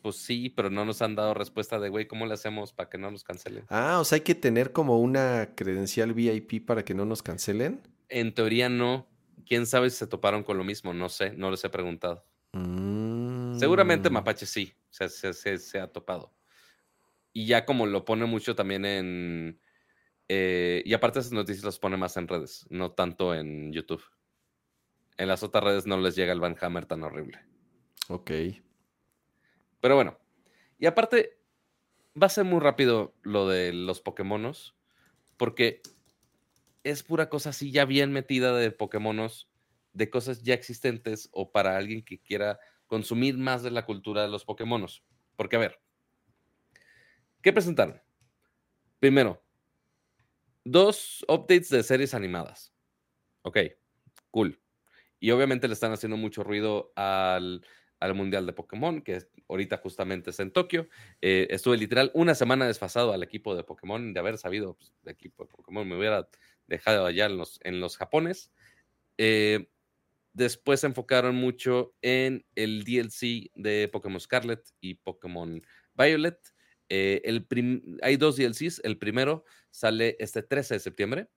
Pues sí, pero no nos han dado respuesta de, güey, ¿cómo le hacemos para que no nos cancelen? Ah, o sea, hay que tener como una credencial VIP para que no nos cancelen. En teoría no. Quién sabe si se toparon con lo mismo, no sé, no les he preguntado. Seguramente mm. Mapache sí, se, se, ha topado. Y ya como lo pone mucho también en... Eh, y aparte esas noticias las pone más en redes, no tanto en YouTube. En las otras redes no les llega el Van Hammer tan horrible. Ok. Pero bueno. Y aparte, va a ser muy rápido lo de los Pokémonos. Porque es pura cosa así ya bien metida de Pokémonos, de cosas ya existentes o para alguien que quiera consumir más de la cultura de los Pokémonos. Porque, a ver, ¿qué presentaron? Primero, dos updates de series animadas. Ok, cool. Y obviamente le están haciendo mucho ruido al, Mundial de Pokémon, que ahorita justamente es en Tokio. Eh, estuve literal una semana desfasado al equipo de Pokémon de haber sabido pues, de equipo de Pokémon. Me hubiera dejado allá en los, en los Japones. Eh, después se enfocaron mucho en el DLC de Pokémon Scarlet y Pokémon Violet. Eh, el hay dos DLCs. El primero sale este 13 de septiembre.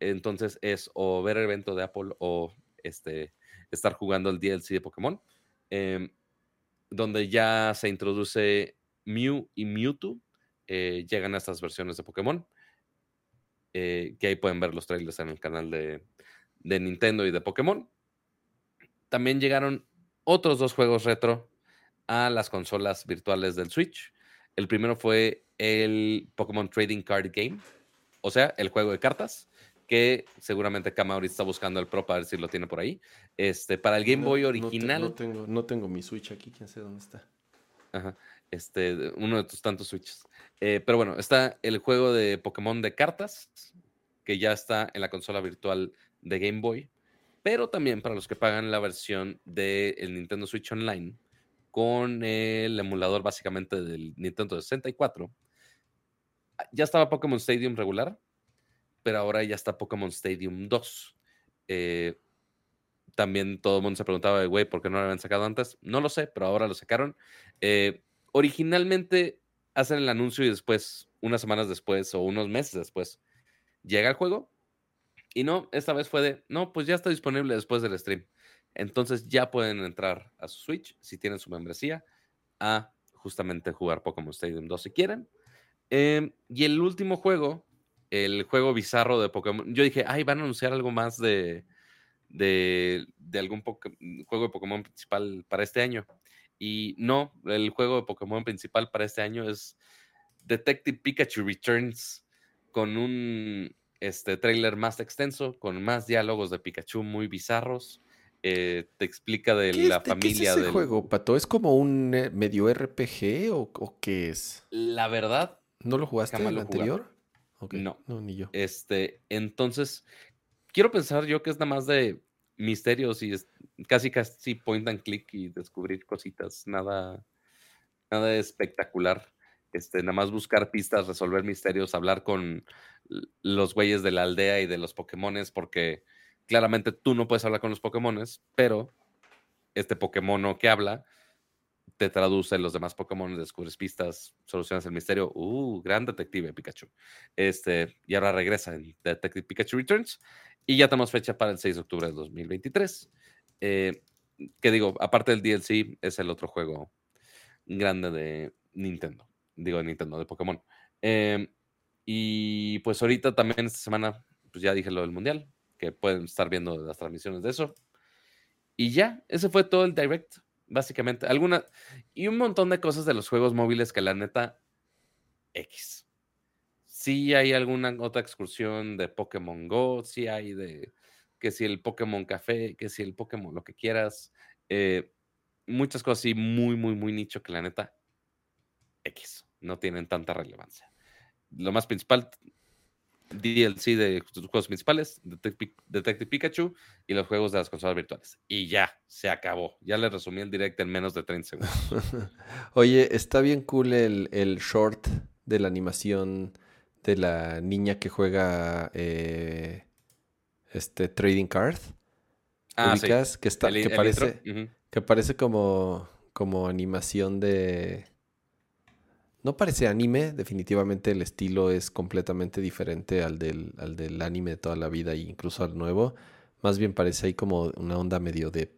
Entonces es o ver el evento de Apple o este, estar jugando el DLC de Pokémon. Em, donde ya se introduce Mew y Mewtwo. Eh, llegan a estas versiones de Pokémon. Eh, que ahí pueden ver los trailers en el canal de, Nintendo y de Pokémon. También llegaron otros dos juegos retro a las consolas virtuales del Switch. El primero fue el Pokémon Trading Card Game, o sea, el juego de cartas, que seguramente Kama está buscando el Pro para ver si lo tiene por ahí. Este, para el Game Boy original. No, tengo, no tengo mi Switch aquí, quién sé dónde está. Ajá. Este, uno de tus tantos Switches. Eh, pero bueno, está el juego de Pokémon de cartas, que ya está en la consola virtual de Game Boy, pero también para los que pagan la versión del Nintendo Switch Online con el emulador básicamente del Nintendo 64. Ya estaba Pokémon Stadium regular, pero ahora ya está Pokémon Stadium 2. Eh, también todo el mundo se preguntaba, güey, ¿por qué no lo habían sacado antes? No lo sé, pero ahora lo sacaron. Eh, originalmente hacen el anuncio y después, unas semanas después o unos meses después, llega el juego. Y no, esta vez fue de, no, pues ya está disponible después del stream. Entonces ya pueden entrar a su Switch, si tienen su membresía, a justamente jugar Pokémon Stadium 2 si quieren. Em, y el último juego el juego bizarro de Pokémon. Yo dije, ay, van a anunciar algo más de, de, algún juego de Pokémon principal para este año. Y no, el juego de Pokémon principal para este año es Detective Pikachu Returns con un este, trailer más extenso, con más diálogos de Pikachu muy bizarros. Eh, te explica de la familia ¿qué es ese juego, Pato? ¿Es como un eh, medio RPG o, qué es? La verdad. ¿No lo jugaste en el anterior? No. No, ni yo. Este, entonces, quiero pensar yo que es nada más de misterios y es casi casi point and click y descubrir cositas, nada, nada espectacular. Este, nada más buscar pistas, resolver misterios, hablar con los güeyes de la aldea y de los Pokémones, porque claramente tú no puedes hablar con los Pokémones, pero este Pokémon que habla te traduce los demás Pokémon, descubres pistas, solucionas el misterio. Uh, gran detective Pikachu. Este, y ahora regresa en Detective Pikachu Returns. Y ya tenemos fecha para el 6 de octubre de 2023. Eh, que digo, aparte del DLC, es el otro juego grande de Nintendo. Digo, de Nintendo, de Pokémon. Em, y pues ahorita también esta semana, pues ya dije lo del Mundial, que pueden estar viendo las transmisiones de eso. Y ya, ese fue todo el direct básicamente. Alguna, y un montón de cosas de los juegos móviles que la neta, X. Sí hay alguna otra excursión de Pokémon Go, sí hay de que si el Pokémon Café, que si el Pokémon lo que quieras. Eh, muchas cosas así muy, muy, muy nicho que la neta, X. No tienen tanta relevancia. Lo más principal, DLC de sus juegos principales, Detective Pikachu y los juegos de las consolas virtuales. Y ya, se acabó. Ya le resumí el direct en menos de 30 segundos. Oye, está bien cool el, short de la animación de la niña que juega eh, este Trading Card. Ah, sí. Que, está, que, parece, que parece como, como animación de no parece anime, definitivamente el estilo es completamente diferente al del, al del anime de toda la vida e incluso al nuevo. Más bien parece ahí como una onda medio de...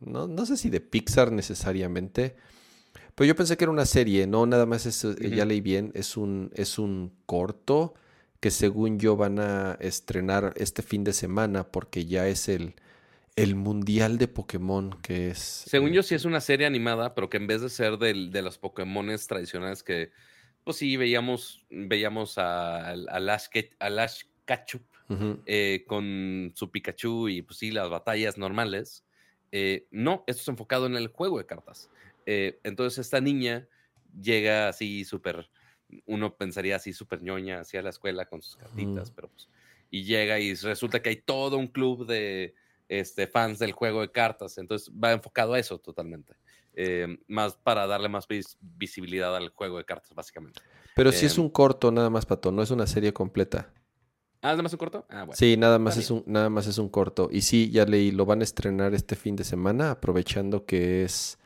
No, no sé si de Pixar necesariamente. Pero yo pensé que era una serie, no, nada más es, eh, ya leí bien, es un, es un corto que según yo van a estrenar este fin de semana porque ya es el, el Mundial de Pokémon, que es... Según yo sí es una serie animada, pero que en vez de ser de los Pokémones tradicionales que, pues sí, veíamos, veíamos a, a, Lash, Ketchup eh, con su Pikachu y pues sí, las batallas normales. Eh, no, esto es enfocado en el juego de cartas. Eh, entonces esta niña llega así súper, uno pensaría así súper ñoña hacia la escuela con sus cartitas, pero pues, y llega y resulta que hay todo un club de este, fans del juego de cartas. Entonces va enfocado a eso totalmente. Eh, más para darle más visibilidad al juego de cartas, básicamente. Pero si es em, un corto, nada más, Pato, no es una serie completa. ¿Ah, nada más un corto? Ah, bueno. Sí, nada más, es un, nada más es un corto. Y sí, ya leí, lo van a estrenar este fin de semana, aprovechando que es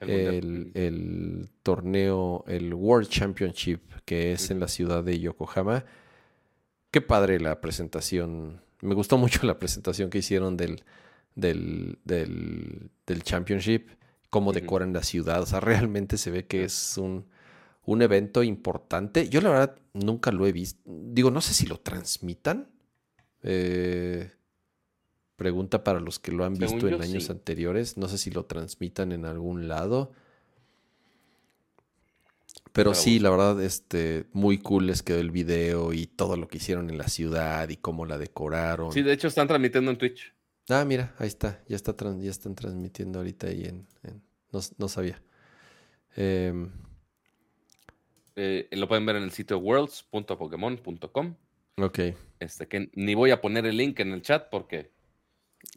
el, el torneo, el World Championship, que es en la ciudad de Yokohama. Qué padre la presentación me gustó mucho la presentación que hicieron del, del, del, Championship, cómo decoran la ciudad. O sea, realmente se ve que es un, un evento importante. Yo la verdad nunca lo he visto. Digo, no sé si lo transmitan. Eh, pregunta para los que lo han visto en años anteriores. No sé si lo transmitan en algún lado. Pero sí, la verdad, este, muy cool les quedó el video y todo lo que hicieron en la ciudad y cómo la decoraron. Sí, de hecho están transmitiendo en Twitch. Ah, mira, ahí está, ya está ya están transmitiendo ahorita ahí en, no, sabía. Em, eh, lo pueden ver en el sitio worlds.pokemon.com. Ok. Este, que ni voy a poner el link en el chat porque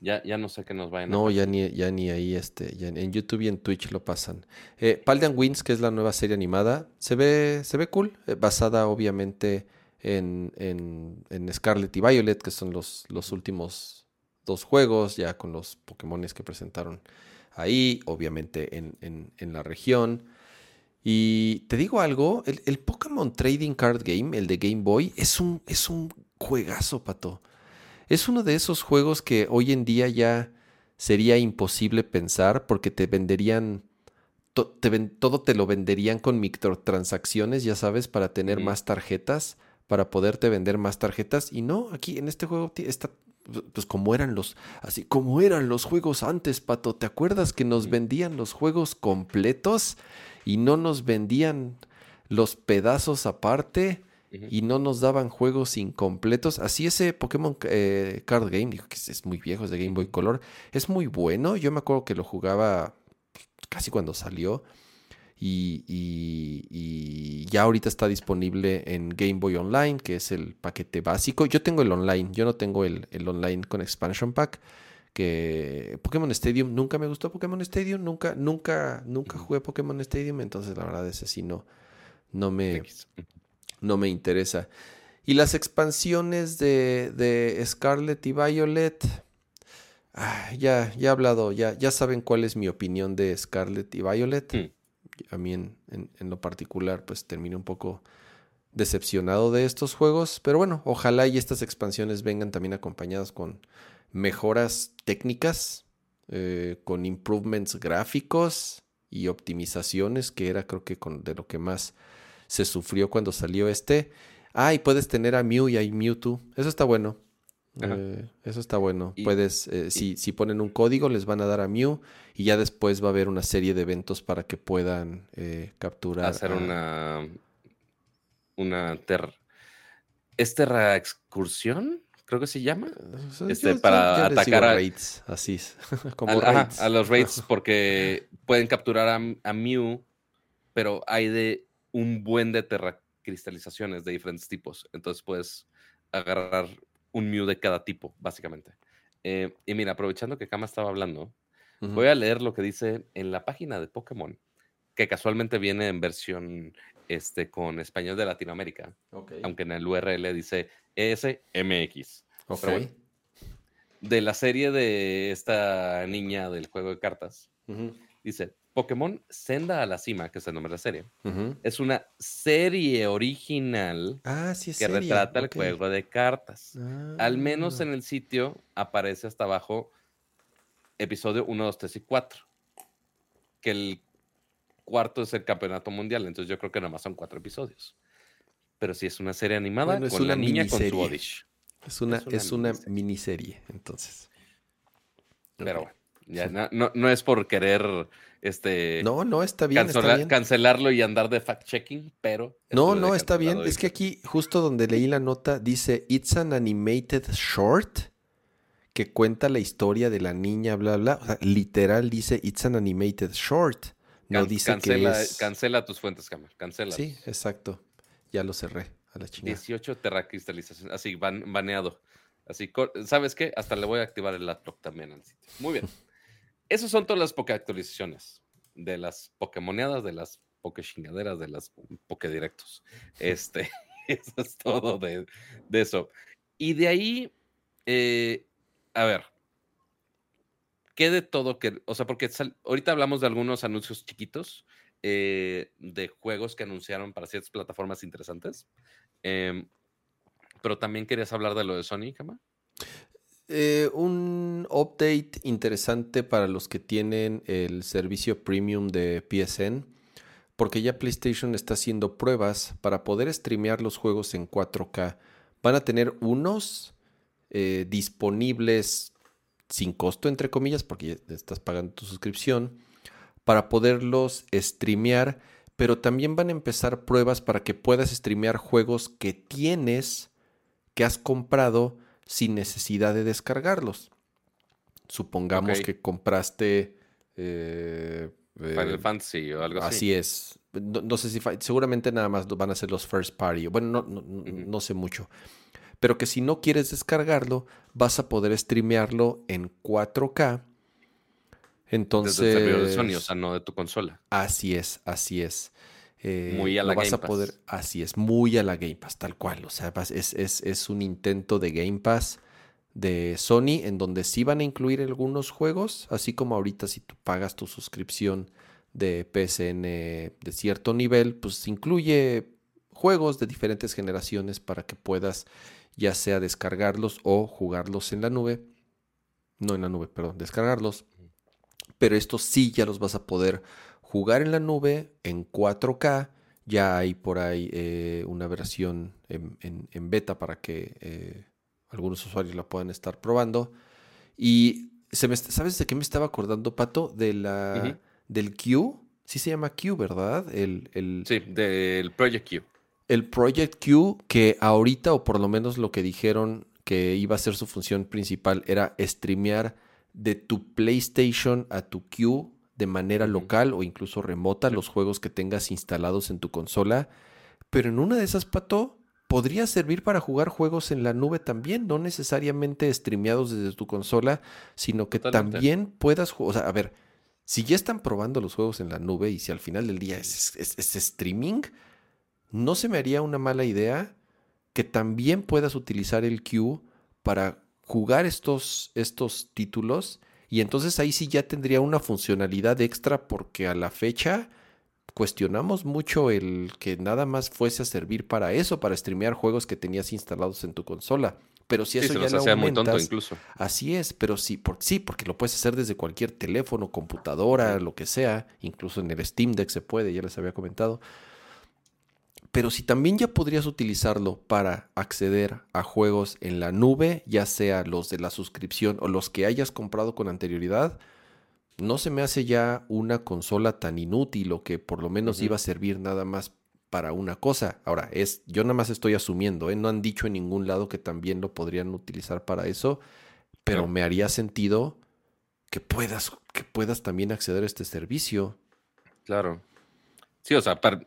ya, ya no sé qué nos vayan No, ya ni, ya ni ahí, este, ya en YouTube y en Twitch lo pasan. Eh, Paldean Wins, que es la nueva serie animada, se ve, se ve cool, eh, basada obviamente en, en, Scarlet y Violet, que son los, los últimos dos juegos, ya con los Pokémones que presentaron ahí, obviamente en, en, en, la región. Y te digo algo, el, el, Pokémon Trading Card Game, el de Game Boy, es un, es un juegazo, pato. Es uno de esos juegos que hoy en día ya sería imposible pensar porque te venderían, todo te lo venderían con microtransacciones, ya sabes, para tener más tarjetas, para poderte vender más tarjetas. Y no, aquí en este juego está, pues como eran los, así como eran los juegos antes, Pato. ¿Te acuerdas que nos vendían los juegos completos y no nos vendían los pedazos aparte? Y no nos daban juegos incompletos. Así ese Pokémon eh, Card Game, digo que es muy viejo, es de Game Boy Color, es muy bueno. Yo me acuerdo que lo jugaba casi cuando salió. Y, ya ahorita está disponible en Game Boy Online, que es el paquete básico. Yo tengo el online, yo no tengo el, online con expansion pack. Que Pokémon Stadium, nunca me gustó Pokémon Stadium, nunca, nunca, nunca jugué Pokémon Stadium, entonces la verdad ese sí no, no me, no me interesa. Y las expansiones de, de Scarlet y Violet, ah, ya, ya he hablado, ya, ya saben cuál es mi opinión de Scarlet y Violet. Hmm. A mí en, lo particular, pues terminé un poco decepcionado de estos juegos, pero bueno, ojalá y estas expansiones vengan también acompañadas con mejoras técnicas, eh, con improvements gráficos y optimizaciones, que era creo que con, de lo que más se sufrió cuando salió este. Ah, y puedes tener a Mew y a Mewtwo. Eso está bueno. Eh, eso está bueno. puedes, eh, si, si, ponen un código, les van a dar a Mew y ya después va a haber una serie de eventos para que puedan eh, capturar. Hacer una. Una ter... ¿Es Terra Excursión? Creo que se llama. Este, para atacar a. Raids, así Como a los raids, porque pueden capturar a, a Mew, pero hay de un buen de terracristalizaciones de diferentes tipos. Entonces puedes agarrar un Mew de cada tipo, básicamente. Eh, y mira, aprovechando que Kama estaba hablando, voy a leer lo que dice en la página de Pokémon, que casualmente viene en versión este, con español de Latinoamérica, aunque en el URL dice ESMX. Okay. de la serie de esta niña del juego de cartas, dice, Pokémon Senda a la Cima, que es el nombre de la serie, es una serie original ah, que retrata el juego de cartas. Al menos ah. en el sitio aparece hasta abajo episodio 1, 2, 3 y 4. Que el cuarto es el campeonato mundial, entonces yo creo que nada más son cuatro episodios. Pero si es una serie animada con una la niña con su Odish. Es una, es una, miniserie. entonces. Pero bueno, ya no, no es por querer este, no, no, está bien, Cancelarlo y andar de fact-checking, pero... No, no, está bien. Es que aquí, justo donde leí la nota, dice, It's an animated short que cuenta la historia de la niña, bla, bla. O sea, literal dice, It's an animated short. No dice cancela, que es... Cancela tus fuentes, Cameron. Cancela. Sí, exacto. Ya lo cerré a la chingada. 18 terracristalizaciones. Así, baneado. Así, ¿sabes qué? Hasta le voy a activar el laptop también al sitio. Muy bien. Esas son todas las poke actualizaciones de las Pokémoneadas, de las Poké chingaderas, de las Poké directos. Este, eso es todo de, eso. Y de ahí, eh, a ver, ¿qué de todo que, o sea, porque ahorita hablamos de algunos anuncios chiquitos eh, de juegos que anunciaron para ciertas plataformas interesantes. Em, pero también querías hablar de lo de Sony, Kama. Eh, un update interesante para los que tienen el servicio premium de PSN, porque ya PlayStation está haciendo pruebas para poder streamear los juegos en 4K. Van a tener unos eh, disponibles sin costo, entre comillas, porque ya estás pagando tu suscripción, para poderlos streamear, pero también van a empezar pruebas para que puedas streamear juegos que tienes, que has comprado, sin necesidad de descargarlos. Supongamos que compraste... Eh, Final eh, Fantasy o algo así. Así es. No, sé si... Seguramente nada más van a ser los first party. Bueno, no, no, sé mucho. Pero que si no quieres descargarlo, vas a poder streamearlo en 4K. Entonces... Desde el servidor de Sony, o sea, no de tu consola. Así es, así es. Eh, muy a la Game a poder, Así es, muy a la Game Pass, tal cual. O sea, es, es, un intento de Game Pass de Sony en donde sí van a incluir algunos juegos, así como ahorita si tú pagas tu suscripción de PSN de cierto nivel, pues incluye juegos de diferentes generaciones para que puedas ya sea descargarlos o jugarlos en la nube. No en la nube, perdón, descargarlos. Pero estos sí ya los vas a poder jugar en la nube en 4K Ya hay por ahí eh, una versión en, beta para que eh, algunos usuarios la puedan estar probando. Y se me, ¿sabes de qué me estaba acordando, Pato? De la, Del Q. Sí se llama Q, ¿verdad? El, el, sí, del Project Q. El Project Q, que ahorita, o por lo menos lo que dijeron que iba a ser su función principal, era streamear de tu PlayStation a tu Q de manera local o incluso remota los juegos que tengas instalados en tu consola. Pero en una de esas, Pato, podría servir para jugar juegos en la nube también, no necesariamente streameados desde tu consola, sino que también puedas jugar. O sea, a ver, si ya están probando los juegos en la nube y si al final del día es, es streaming, no se me haría una mala idea que también puedas utilizar el Q para jugar estos, estos títulos y entonces ahí sí ya tendría una funcionalidad extra porque a la fecha cuestionamos mucho el que nada más fuese a servir para eso, para streamear juegos que tenías instalados en tu consola. Pero si eso ya lo aumentas, incluso. así es, pero sí, por, sí, porque lo puedes hacer desde cualquier teléfono, computadora, lo que sea, incluso en el Steam Deck se puede, ya les había comentado. Pero si también ya podrías utilizarlo para acceder a juegos en la nube, ya sea los de la suscripción o los que hayas comprado con anterioridad, no se me hace ya una consola tan inútil o que por lo menos iba a servir nada más para una cosa. Ahora, es, yo nada más estoy asumiendo, ¿eh? no han dicho en ningún lado que también lo podrían utilizar para eso, pero me haría sentido que puedas, que puedas también acceder a este servicio. Claro. Sí, o sea, para,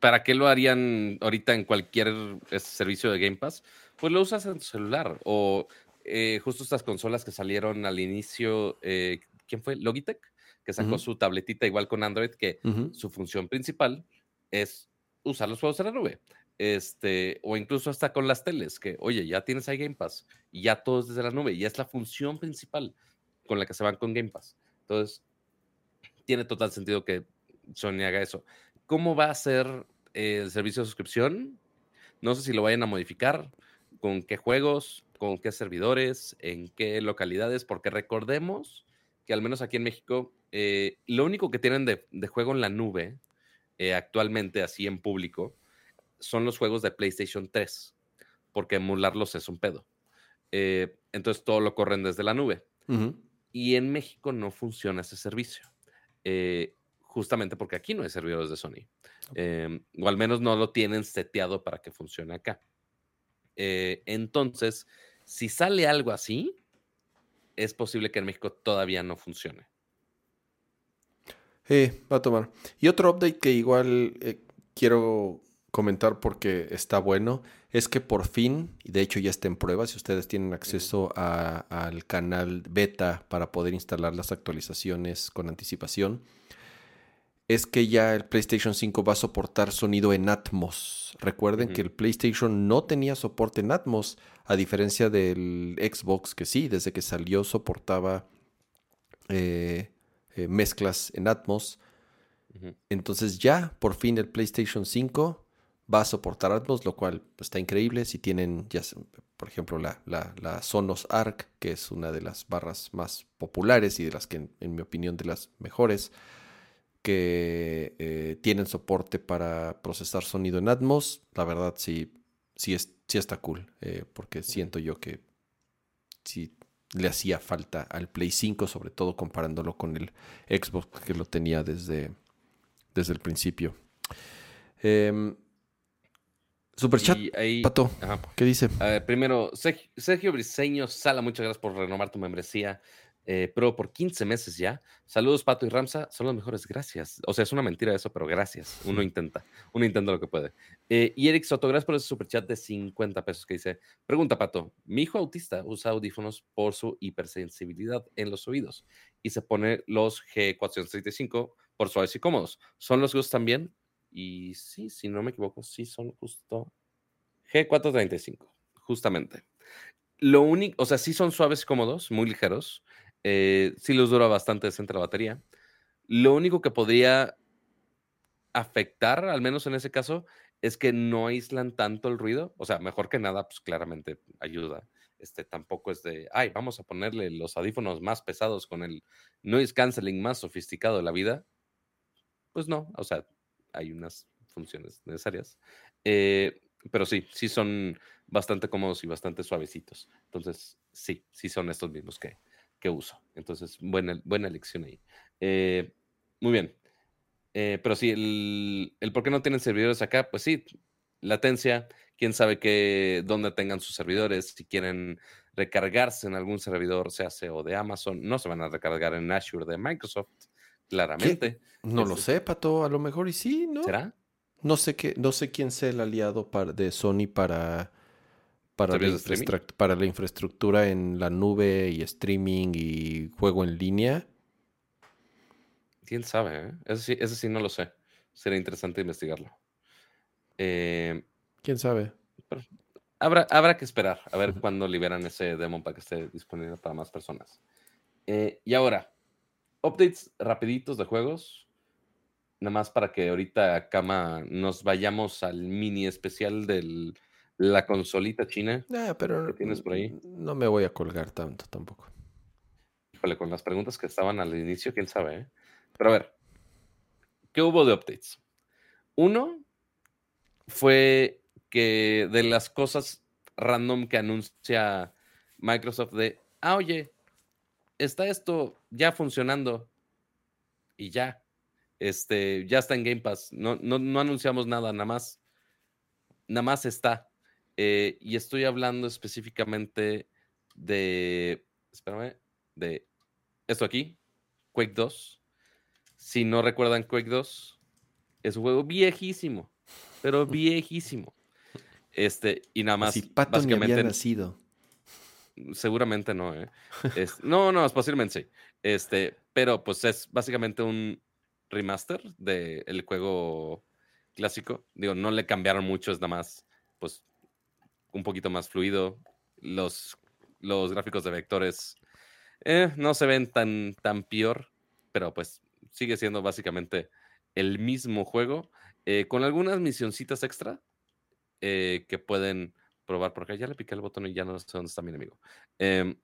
¿para qué lo harían ahorita en cualquier este, servicio de Game Pass? Pues lo usas en tu celular o eh, justo estas consolas que salieron al inicio, eh, ¿quién fue? Logitech, que sacó su tabletita igual con Android, que su función principal es usar los juegos en la nube. Este, o incluso hasta con las teles, que oye, ya tienes ahí Game Pass y ya todo es desde la nube, y es la función principal con la que se van con Game Pass. Entonces, tiene total sentido que Sony haga eso. ¿Cómo va a ser el servicio de suscripción? No sé si lo vayan a modificar, con qué juegos, con qué servidores, en qué localidades, porque recordemos que al menos aquí en México, eh, lo único que tienen de, juego en la nube eh, actualmente, así en público, son los juegos de PlayStation 3, porque emularlos es un pedo. Eh, entonces todo lo corren desde la nube. Y en México no funciona ese servicio justamente porque aquí no hay servidores de Sony. Em, o al menos no lo tienen seteado para que funcione acá. Eh, entonces, si sale algo así, es posible que en México todavía no funcione. Sí, va a tomar. Y otro update que igual eh, quiero comentar porque está bueno es que por fin, y de hecho ya está en prueba, si ustedes tienen acceso al canal beta para poder instalar las actualizaciones con anticipación, es que ya el PlayStation 5 va a soportar sonido en Atmos. Recuerden que el PlayStation no tenía soporte en Atmos, a diferencia del Xbox, que sí, desde que salió soportaba eh, eh, mezclas en Atmos. Entonces ya, por fin, el PlayStation 5 va a soportar Atmos, lo cual está increíble. Si tienen, ya, por ejemplo, la, la, Sonos Arc, que es una de las barras más populares y de las que, en mi opinión, de las mejores que eh, tienen soporte para procesar sonido en Atmos. La verdad sí, sí, es, sí está cool, eh, porque siento yo que sí le hacía falta al Play 5, sobre todo comparándolo con el Xbox que lo tenía desde, desde el principio. Eh, Superchat, Pato, ¿qué dice? primero, Sergio Briseño Sala, muchas gracias por renovar tu membresía. Eh, pero por 15 meses ya. Saludos, Pato y Ramsa, son los mejores, gracias. O sea, es una mentira eso, pero gracias. Uno intenta, uno intenta lo que puede. Eh, y Eric Soto, gracias por ese superchat de 50 pesos que dice, pregunta, Pato, mi hijo autista usa audífonos por su hipersensibilidad en los oídos y se pone los G435 por suaves y cómodos. ¿Son los gustos también? Y sí, si no me equivoco, sí son justo G435, justamente. Lo único, o sea, sí son suaves y cómodos, muy ligeros, eh, sí les dura bastante decente la batería. Lo único que podría afectar, al menos en ese caso, es que no aíslan tanto el ruido. O sea, mejor que nada, pues claramente ayuda. Este tampoco es de, ay, vamos a ponerle los audífonos más pesados con el noise canceling más sofisticado de la vida. Pues no, o sea, hay unas funciones necesarias. Eh, pero sí, sí son bastante cómodos y bastante suavecitos. Entonces, sí, sí son estos mismos que, que uso. Entonces, buena, buena elección ahí. Eh, muy bien. Eh, pero sí, el, el, por qué no tienen servidores acá, pues sí, latencia, quién sabe que, dónde tengan sus servidores, si quieren recargarse en algún servidor, sea o de Amazon, no se van a recargar en Azure de Microsoft, claramente. No lo este sé, Pato, a lo mejor y sí, ¿no? ¿Será? No sé qué, no sé quién sea el aliado de Sony para, para, la para la infraestructura en la nube y streaming y juego en línea. Quién sabe, ¿eh? Eso sí, eso sí no lo sé. Sería interesante investigarlo. Eh, ¿Quién sabe? habrá, habrá que esperar a ver cuándo liberan ese demo para que esté disponible para más personas. Eh, y ahora, updates rapiditos de juegos. Nada más para que ahorita, Cama, nos vayamos al mini especial de la consolita china. Ah, pero tienes por ahí. No me voy a colgar tanto tampoco. Híjole, con las preguntas que estaban al inicio, quién sabe. ¿eh? Pero a ver, ¿qué hubo de updates? Uno, fue que de las cosas random que anuncia Microsoft de, ah, oye, está esto ya funcionando y ya, este, ya está en Game Pass, no, no, anunciamos nada, nada más, nada más está. Eh, y estoy hablando específicamente de, espérame, de esto aquí, Quake 2. Si no recuerdan Quake 2, es un juego viejísimo pero viejísimo. Este, y nada más. Si Pato básicamente, había nacido. Seguramente no, ¿eh? no, no, posiblemente sí. Este, pero pues es básicamente un remaster del juego clásico. Digo, no le cambiaron mucho, es nada más, pues, un poquito más fluido. Los, los gráficos de vectores eh, no se ven tan, tan peor, pero pues sigue siendo básicamente el mismo juego eh, con algunas misioncitas extra eh, que pueden probar por acá. Ya le piqué el botón y ya no sé dónde está mi enemigo. Em,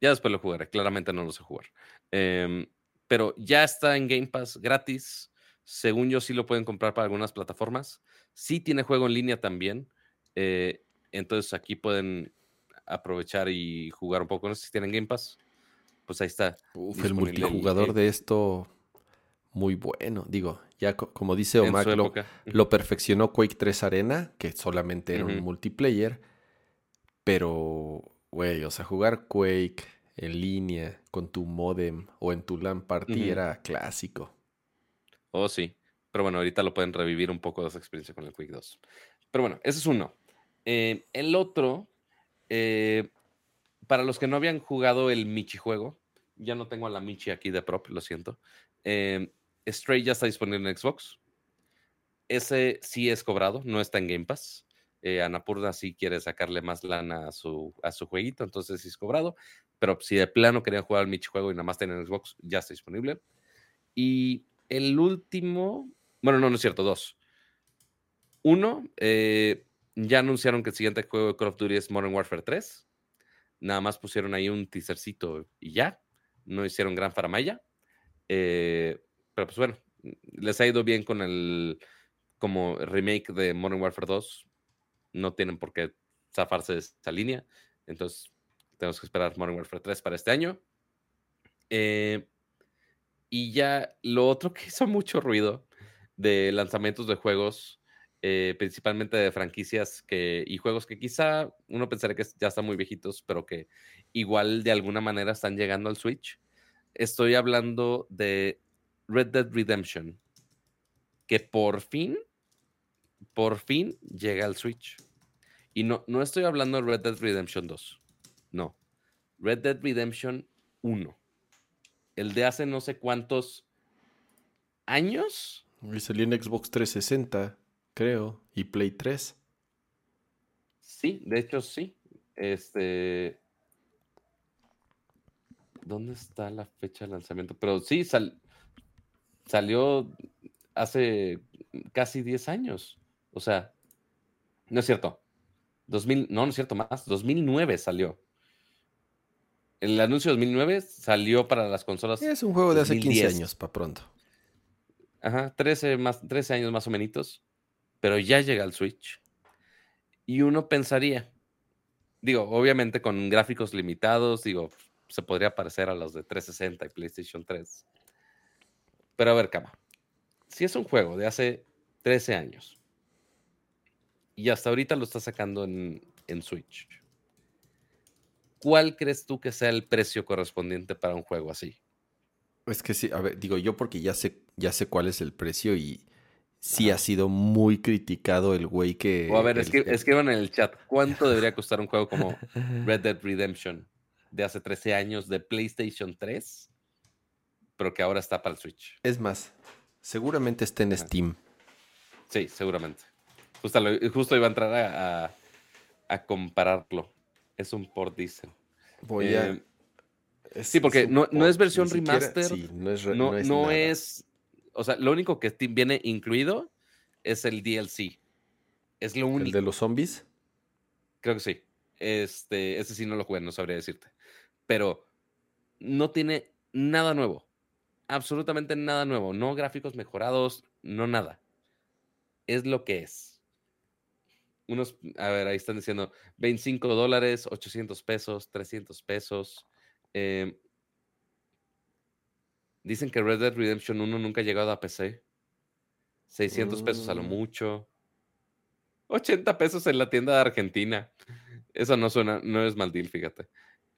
ya después lo jugaré. Claramente no lo sé jugar. Em, pero ya está en Game Pass gratis. Según yo, sí lo pueden comprar para algunas plataformas. Sí tiene juego en línea también. Eh, entonces aquí pueden aprovechar y jugar un poco. No sé si tienen Game Pass. Pues ahí está. el multijugador de esto muy bueno. Digo, ya como dice Omar, lo, perfeccionó Quake 3 Arena, que solamente era un multiplayer. Pero, güey, o sea, jugar Quake en línea con tu modem o en tu LAN party era clásico. Oh, sí. Pero bueno, ahorita lo pueden revivir un poco de esa experiencia con el Quake 2. Pero bueno, ese es uno. Eh, el otro, eh, para los que no habían jugado el Michi juego, ya no tengo a la Michi aquí de prop, lo siento. Eh, Stray ya está disponible en Xbox. Ese sí es cobrado, no está en Game Pass. Eh, Anapurna sí quiere sacarle más lana a su, a su jueguito, entonces sí es cobrado. Pero si de plano querían jugar al Michi juego y nada más tienen Xbox, ya está disponible. Y el último, bueno, no, no es cierto, dos. Uno, eh, ya anunciaron que el siguiente juego de Call of Duty es Modern Warfare 3. Nada más pusieron ahí un teasercito y ya. No hicieron gran faramaya. Eh, pero pues bueno, les ha ido bien con el como remake de Modern Warfare 2. No tienen por qué zafarse de esa línea. Entonces, tenemos que esperar Modern Warfare 3 para este año. Eh, y ya lo otro que hizo mucho ruido de lanzamientos de juegos, eh, principalmente de franquicias que, y juegos que quizá uno pensaría que ya están muy viejitos, pero que igual de alguna manera están llegando al Switch. Estoy hablando de Red Dead Redemption, que por fin, por fin llega al Switch. Y no, no estoy hablando de Red Dead Redemption 2, no. Red Dead Redemption 1. El de hace no sé cuántos años. Y salió en Xbox 360, creo, y Play 3. Sí, de hecho sí. Este. ¿Dónde está la fecha de lanzamiento? Pero sí, sal salió hace casi 10 años. O sea, no es cierto. 2000, no, no es cierto más. 2009 salió. El anuncio de 2009 salió para las consolas. Es un juego de hace 15 años, para pronto. Ajá, 13, más, 13 años más o menos, pero ya llega al Switch. Y uno pensaría, digo, obviamente con gráficos limitados, digo, se podría parecer a los de 360 y PlayStation 3. Pero a ver, Cama, si es un juego de hace 13 años y hasta ahorita lo está sacando en, en Switch, ¿cuál crees tú que sea el precio correspondiente para un juego así? Es que sí, a ver, digo yo porque ya sé, ya sé cuál es el precio y sí ha sido muy criticado el güey que... O a ver, el- escriban en el chat, ¿cuánto debería costar un juego como Red Dead Redemption de hace 13 años de PlayStation 3, pero que ahora está para el Switch? Es más, seguramente está en. Steam. Sí, seguramente. Justo, iba a entrar a, a- a compararlo. Es un port, dicen. Voy Eh, a... es- sí, porque no- es versión siquiera- remaster, Sí, no es, No, es. O sea, lo único que viene incluido es el DLC. Es lo ¿El único. de los zombies? Creo que sí. Este, ese sí no lo jugué, no sabría decirte. Pero no tiene nada nuevo. Absolutamente nada nuevo. No gráficos mejorados, no nada. Es lo que es. Unos, a ver, ahí están diciendo 25 dólares, 800 pesos, 300 pesos. Em, dicen que Red Dead Redemption 1 nunca ha llegado a PC. 600 pesos a lo Mm. mucho. 80 pesos en la tienda de Argentina. Eso no suena, no es mal deal, fíjate.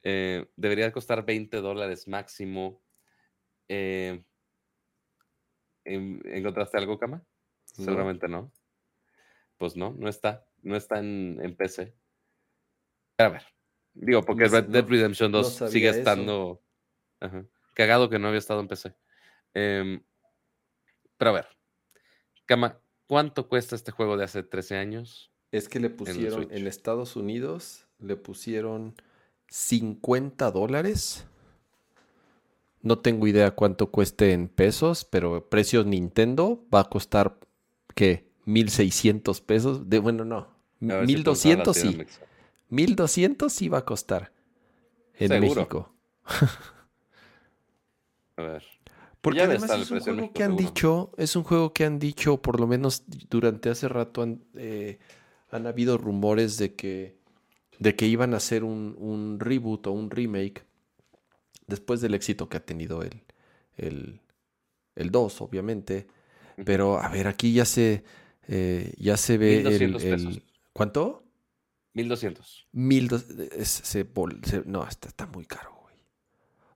Eh, debería costar 20 dólares máximo. Eh, ¿en- ¿Encontraste algo, Cama? No. Seguramente no. Pues no, no está. No está en, en PC. A ver. Digo, porque No Red Dead Redemption no 2 sabía sigue estando. Ajá, cagado que no había estado en PC. Em, pero a ver. Cama, ¿cuánto cuesta este juego de hace 13 años? Es que le pusieron en Estados Unidos, le pusieron 50 dólares. No tengo idea cuánto cueste en pesos, pero precio Nintendo va a costar, ¿qué? 1600 pesos. De, bueno, no. A ver si 1200 funciona la sí. tienda Mixer. 1200 sí va a costar en Seguro. México. A ver. Porque además es un juego que han seguro. dicho, es un juego que han dicho, por lo menos durante hace rato han, eh, han habido rumores de que, de que iban a hacer un, un reboot o un remake después del éxito que ha tenido el, el, el 2, obviamente. Pero a ver, aquí ya se, eh, ya se ve el, 1200 el- pesos. ¿Cuánto? 1200. Mil dos- es- se vol- se- no, está, está muy caro.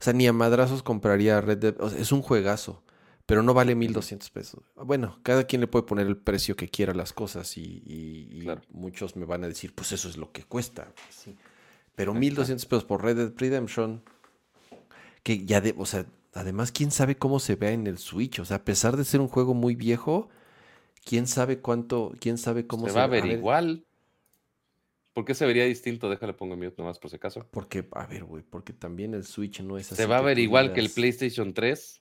O sea, ni a madrazos compraría Red Dead. o sea, es un juegazo, pero no vale 1200 pesos. Bueno, cada quien le puede poner el precio que quiera a las cosas y, y- y Claro. muchos me van a decir, pues eso es lo que cuesta. Sí. Pero Ajá. 1200 pesos por Red Dead Redemption, que ya de, o sea, además, quién sabe cómo se vea en el Switch. O sea, a pesar de ser un juego muy viejo, quién sabe cuánto, quién sabe cómo se se va a ve. ver igual. ¿Por qué se vería distinto? Déjale pongo mute nomás por si acaso. Porque, a ver, güey, porque también el Switch no es así. Se va a ver igual que el PlayStation 3.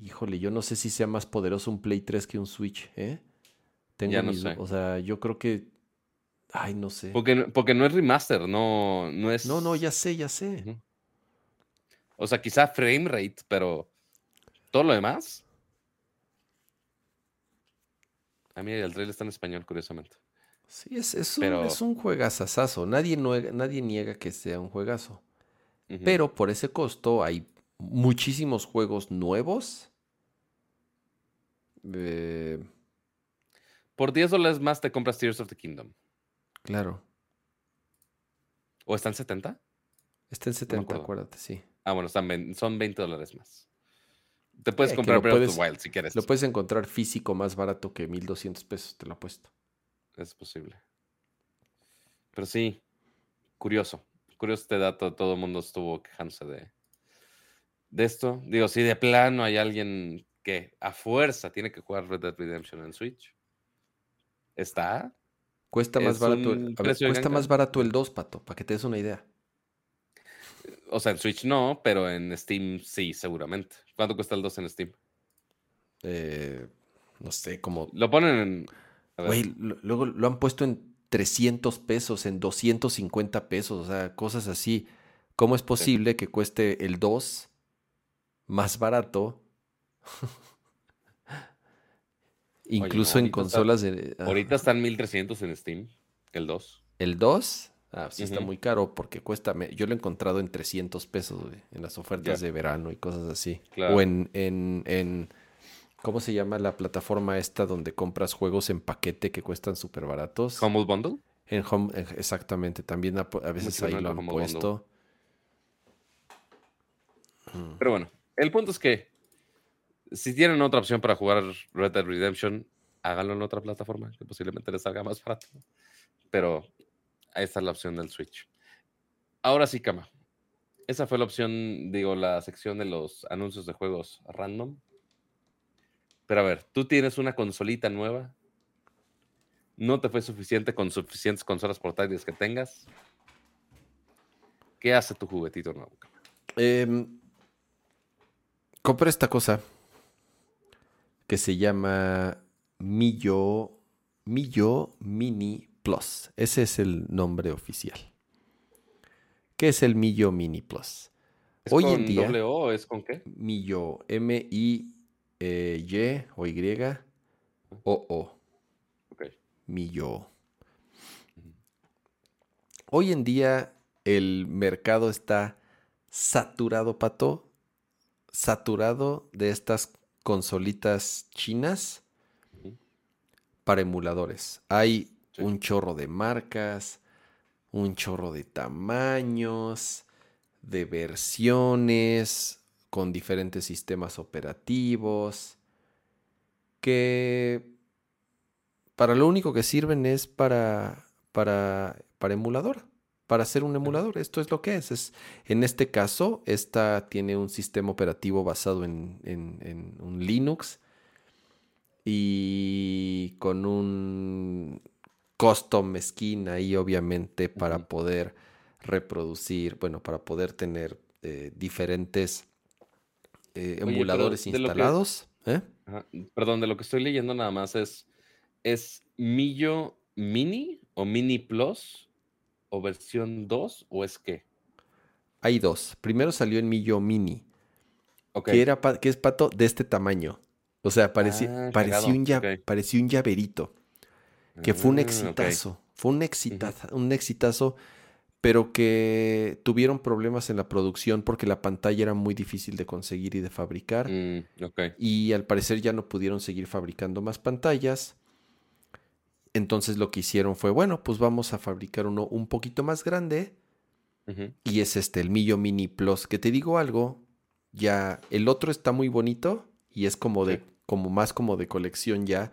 Híjole, yo no sé si sea más poderoso un Play 3 que un Switch, ¿eh? Tengo Ya no mis du- sé. O sea, yo creo que. Ay, no sé. Porque, no- porque no es remaster, no, no es. No, no, ya sé, ya sé. O sea, quizá frame rate, pero todo lo demás. A mí el trailer está en español, curiosamente. Sí, es, es, un, Pero- es un juegazazazo. Nadie, nadie niega que sea un juegazo. Pero por ese costo hay muchísimos juegos nuevos. Eh, Por 10 dólares más te compras Tears of the Kingdom. claro. ¿O están 70? Está en 70, acuerdo. acuérdate, sí. Ah, bueno, están, son 20 dólares más. Te puedes Eh, comprar Breath of the Wild si quieres. Lo puedes encontrar físico más barato que 1200 pesos, te lo apuesto. Es posible. Pero sí, curioso. Curioso este dato. Todo el mundo estuvo quejándose de, de esto. Digo, si de plano hay alguien que a fuerza tiene que jugar Red Dead Redemption en Switch, está. Cuesta más Es barato, a ver, cuesta más barato el 2, pato, para que te des una idea. O sea, en Switch no, pero en Steam sí, seguramente. ¿Cuánto cuesta el 2 en Steam? Eh, no sé, como... Lo ponen en. Güey, luego lo han puesto en 300 pesos, en 250 pesos, o sea, cosas así. ¿Cómo es posible que cueste el 2 más barato Incluso en consolas de... ahorita están 1300 en Steam, el 2. ¿El 2? Ah, sí está muy caro porque cuesta... yo lo he encontrado en 300 pesos, en las ofertas de verano y cosas así. O en, en, en... ¿Cómo se llama la plataforma esta donde compras juegos en paquete que cuestan súper baratos? Humble Bundle. En Home, exactamente. También a, veces ahí lo han puesto. Pero bueno, el punto es que si tienen otra opción para jugar Red Dead Redemption, háganlo en otra plataforma, que posiblemente les salga más barato. Pero ahí está la opción del Switch. Ahora sí, Cama. Esa fue la opción, digo, la sección de los anuncios de juegos random. Pero a ver, tú tienes una consolita nueva. No te fue suficiente con suficientes consolas portátiles que tengas. ¿Qué hace tu juguetito nuevo? Eh, compré esta cosa que se llama Millo, Millo Mini Plus. Ese es el nombre oficial. ¿Qué es el Millo Mini Plus? ¿Es Hoy con en día. Doble o es con qué? Millo, M-I-Y o Y O O. Ok. Millo. Hoy en día el mercado está saturado, pato, saturado de estas consolitas chinas para emuladores. Hay un chorro de marcas, un chorro de tamaños, de versiones, con diferentes sistemas operativos, que para lo único que sirven es para, para, para emulador para hacer un emulador. Esto es lo que es. es en este caso, esta tiene un sistema operativo basado en, un Linux y con un custom skin ahí, obviamente, para poder reproducir, bueno, para poder tener eh, diferentes eh, emuladores instalados. ¿eh? Perdón, de lo que estoy leyendo nada más es, ¿es Millo Mini o Mini Plus? o versión 2 o es qué? Hay dos. Primero salió en Millo Mini. Que, era que es pato de este tamaño. O sea, parecía, ah, parecía, un, parecía, un, llaverito. Que fue un ah, exitazo. Fue un exitazo, un exitazo, pero que tuvieron problemas en la producción porque la pantalla era muy difícil de conseguir y de fabricar. Mm, y al parecer ya no pudieron seguir fabricando más pantallas. Entonces lo que hicieron fue, bueno, pues vamos a fabricar uno un poquito más grande. Y es este, el Millo Mini Plus. Que te digo algo, ya el otro está muy bonito y es como de, como más como de colección ya.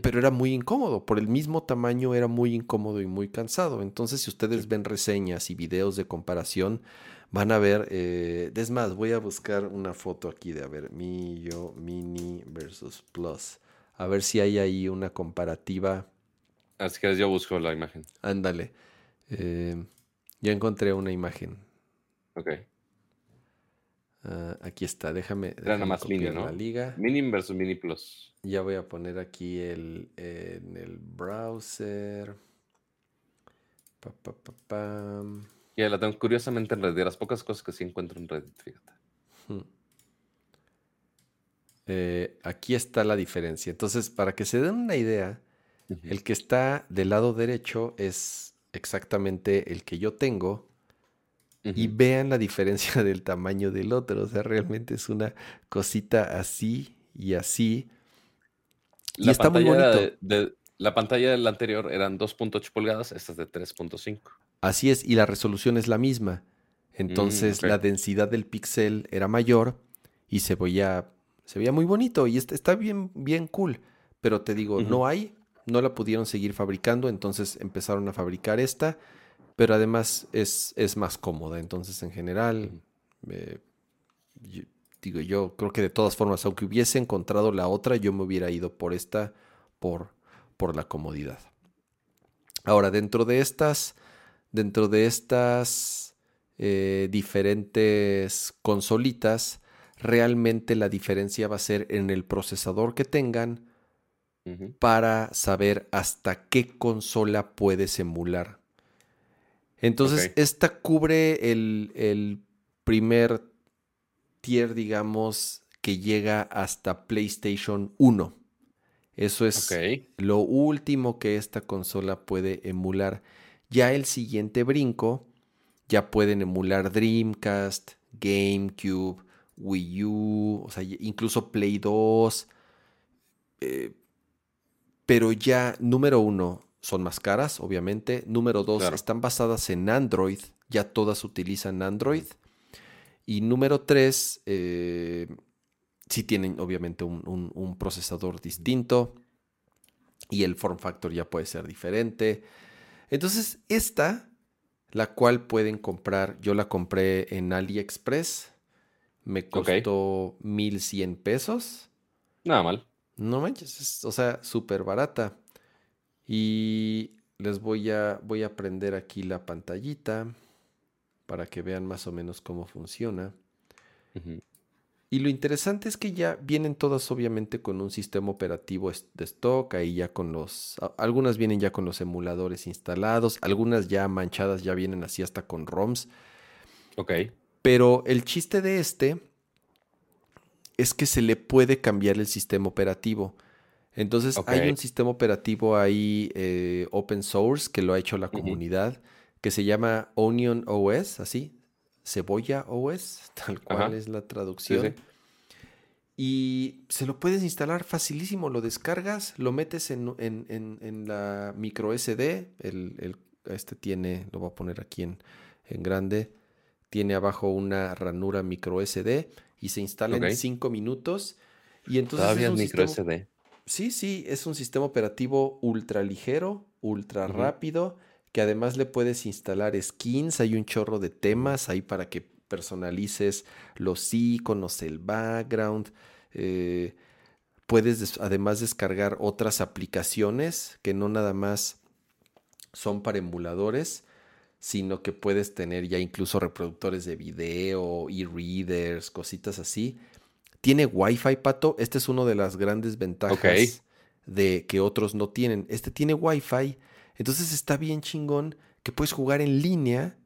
Pero era muy incómodo. Por el mismo tamaño era muy incómodo y muy cansado. Entonces, si ustedes ven reseñas y videos de comparación, van a ver. Eh, es más, voy a buscar una foto aquí de a ver, Millo Mini versus Plus. A ver si hay ahí una comparativa Así que yo busco la imagen. Ándale. Eh, ya encontré una imagen. Ok. Ah, aquí está, déjame. Era nada más mini, ¿no? La liga. Mini versus Mini Plus. Ya voy a poner aquí el, en el browser. Pa, pa, pa, Ya la tengo curiosamente en Reddit. De las pocas cosas que sí encuentro en Reddit, fíjate. Hmm. Eh, aquí está la diferencia. Entonces, para que se den una idea, el que está del lado derecho es exactamente el que yo tengo. Y vean la diferencia del tamaño del otro. O sea, realmente es una cosita así y así. y está muy bonito. De, la pantalla del anterior eran 2.8 pulgadas, esta es de 3.5. Así es, y la resolución es la misma. Entonces mm, la densidad del píxel era mayor y se veía, se veía muy bonito y está, bien, bien cool. Pero te digo, no hay no la pudieron seguir fabricando, entonces empezaron a fabricar esta, pero además es, es más cómoda. Entonces, en general, eh, digo, yo creo que de todas formas, aunque hubiese encontrado la otra, yo me hubiera ido por esta, por, por la comodidad. Ahora, dentro de estas, dentro de estas eh, diferentes consolitas, realmente la diferencia va a ser en el procesador que tengan, para saber hasta qué consola puedes emular. Entonces, esta cubre el, primer tier, digamos, que llega hasta PlayStation 1. Eso es lo último que esta consola puede emular. Ya el siguiente brinco, ya pueden emular Dreamcast, GameCube, Wii U, o sea, incluso Play 2. Eh, pero ya, número uno, son más caras, obviamente. Número dos, están basadas en Android. Ya todas utilizan Android. Y número tres, eh, sí tienen obviamente un, procesador distinto. Y el form factor ya puede ser diferente. Entonces, esta, la cual pueden comprar, yo la compré en AliExpress. Me costó 1100 pesos. Nada mal. No manches, o sea, súper barata. Y les voy a, voy a prender aquí la pantallita para que vean más o menos cómo funciona. Y lo interesante es que ya vienen todas obviamente con un sistema operativo de stock, ahí ya con los, algunas vienen ya con los emuladores instalados, algunas ya manchadas ya vienen así hasta con ROMs. Ok. Pero el chiste de este es que se le puede cambiar el sistema operativo. Entonces hay un sistema operativo ahí eh, open source que lo ha hecho la comunidad que se llama Onion OS, así, Cebolla OS, tal cual es la traducción. Y se lo puedes instalar facilísimo, lo descargas, lo metes en, la micro SD, el, este tiene, lo voy a poner aquí en, grande, tiene abajo una ranura micro SD y se instala en 5 minutos. Y entonces Todavía es micro SD. Sí, sí, es un sistema operativo ultra ligero, ultra rápido, que además le puedes instalar skins, hay un chorro de temas ahí para que personalices los iconos, el background. Eh, puedes además descargar otras aplicaciones que no nada más son para emuladores, sino que puedes tener ya incluso reproductores de video, e-readers, cositas así. Tiene Wi-Fi, Pato. Este es uno de las grandes ventajas de que otros no tienen. Este tiene Wi-Fi. Entonces está bien chingón que puedes jugar en línea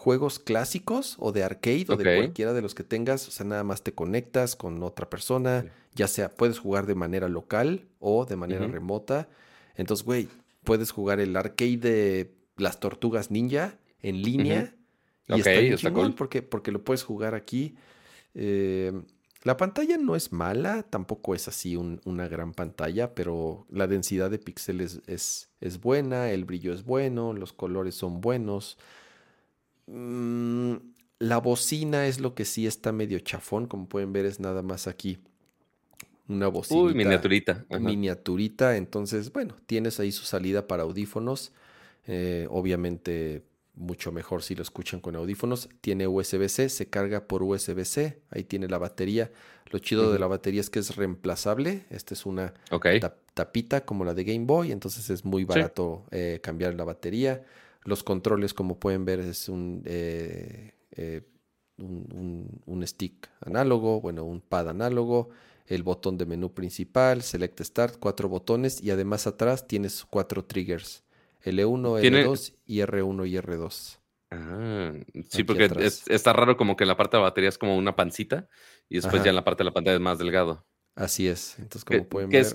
juegos clásicos o de arcade o de cualquiera de los que tengas. O sea, nada más te conectas con otra persona. Ya sea, puedes jugar de manera local o de manera remota. Entonces, güey, puedes jugar el arcade de las tortugas ninja en línea. Y está, bien chingón porque, porque lo puedes jugar aquí. Eh, la pantalla no es mala, tampoco es así una gran pantalla, pero la densidad de píxeles es, es, buena, el brillo es bueno, los colores son buenos. Mm, la bocina es lo que sí está medio chafón, como pueden ver es nada más aquí una bocina. Uy, miniaturita. Miniaturita, entonces, bueno, tienes ahí su salida para audífonos. Eh, obviamente mucho mejor si lo escuchan con audífonos. Tiene USB-C, se carga por USB-C, ahí tiene la batería. Lo chido de la batería es que es reemplazable. Esta es una tapita como la de Game Boy, entonces es muy barato eh, cambiar la batería. Los controles, como pueden ver, es un, eh, eh, un, un, stick análogo, bueno, un pad análogo. El botón de menú principal, Select Start, cuatro botones y además atrás tienes cuatro triggers. L1, L2 y R1 y R2. Ah, sí, porque está raro como que en la parte de la batería es como una pancita y después ya en la parte de la pantalla es más delgado. Así es. Entonces, como pueden ver.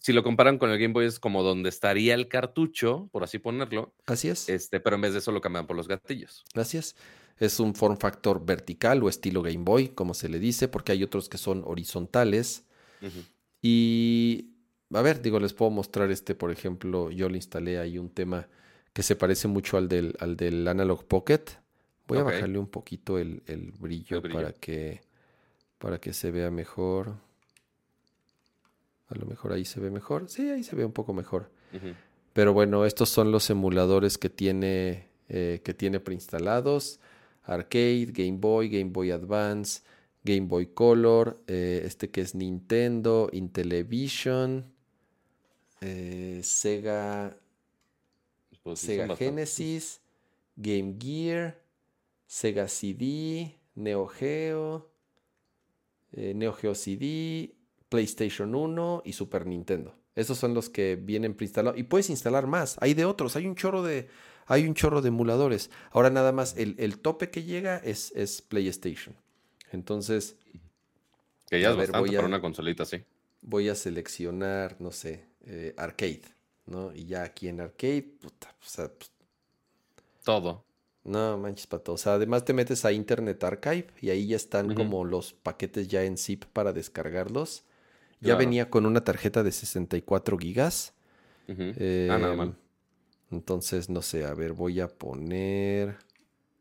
si lo comparan con el Game Boy, es como donde estaría el cartucho, por así ponerlo. Así es. Este, pero en vez de eso lo cambian por los gatillos. Así es. Es un form factor vertical o estilo Game Boy, como se le dice, porque hay otros que son horizontales. Y a ver, digo, les puedo mostrar este, por ejemplo, yo le instalé ahí un tema que se parece mucho al del, al del Analog Pocket. Voy a bajarle un poquito el, brillo, para que para que se vea mejor. A lo mejor ahí se ve mejor. Sí, ahí se ve un poco mejor. Pero bueno, estos son los emuladores que tiene, eh, que tiene preinstalados. Arcade, Game Boy, Game Boy Advance, Game Boy Color, eh, este que es Nintendo, Intellivision, eh, Sega, pues Sega Genesis, Game Gear, Sega CD, Neo Geo, eh, Neo Geo CD, PlayStation 1 y Super Nintendo. Esos son los que vienen preinstalados. Y puedes instalar más. Hay de otros. Hay un chorro de, hay un chorro de emuladores. Ahora nada más, el, tope que llega es, es, PlayStation. Entonces... Que ya es bastante para una consolita, sí. Voy a seleccionar, no sé, eh, arcade, ¿no? Y ya aquí en arcade, puta, o sea, pues, Todo. no manches, pato. O sea, además te metes a Internet Archive y ahí ya están como los paquetes ya en zip para descargarlos. Ya Claro. venía con una tarjeta de 64 gigas. Ujú. Eh, Ah, nada mal. Entonces, no sé, a ver, voy a poner.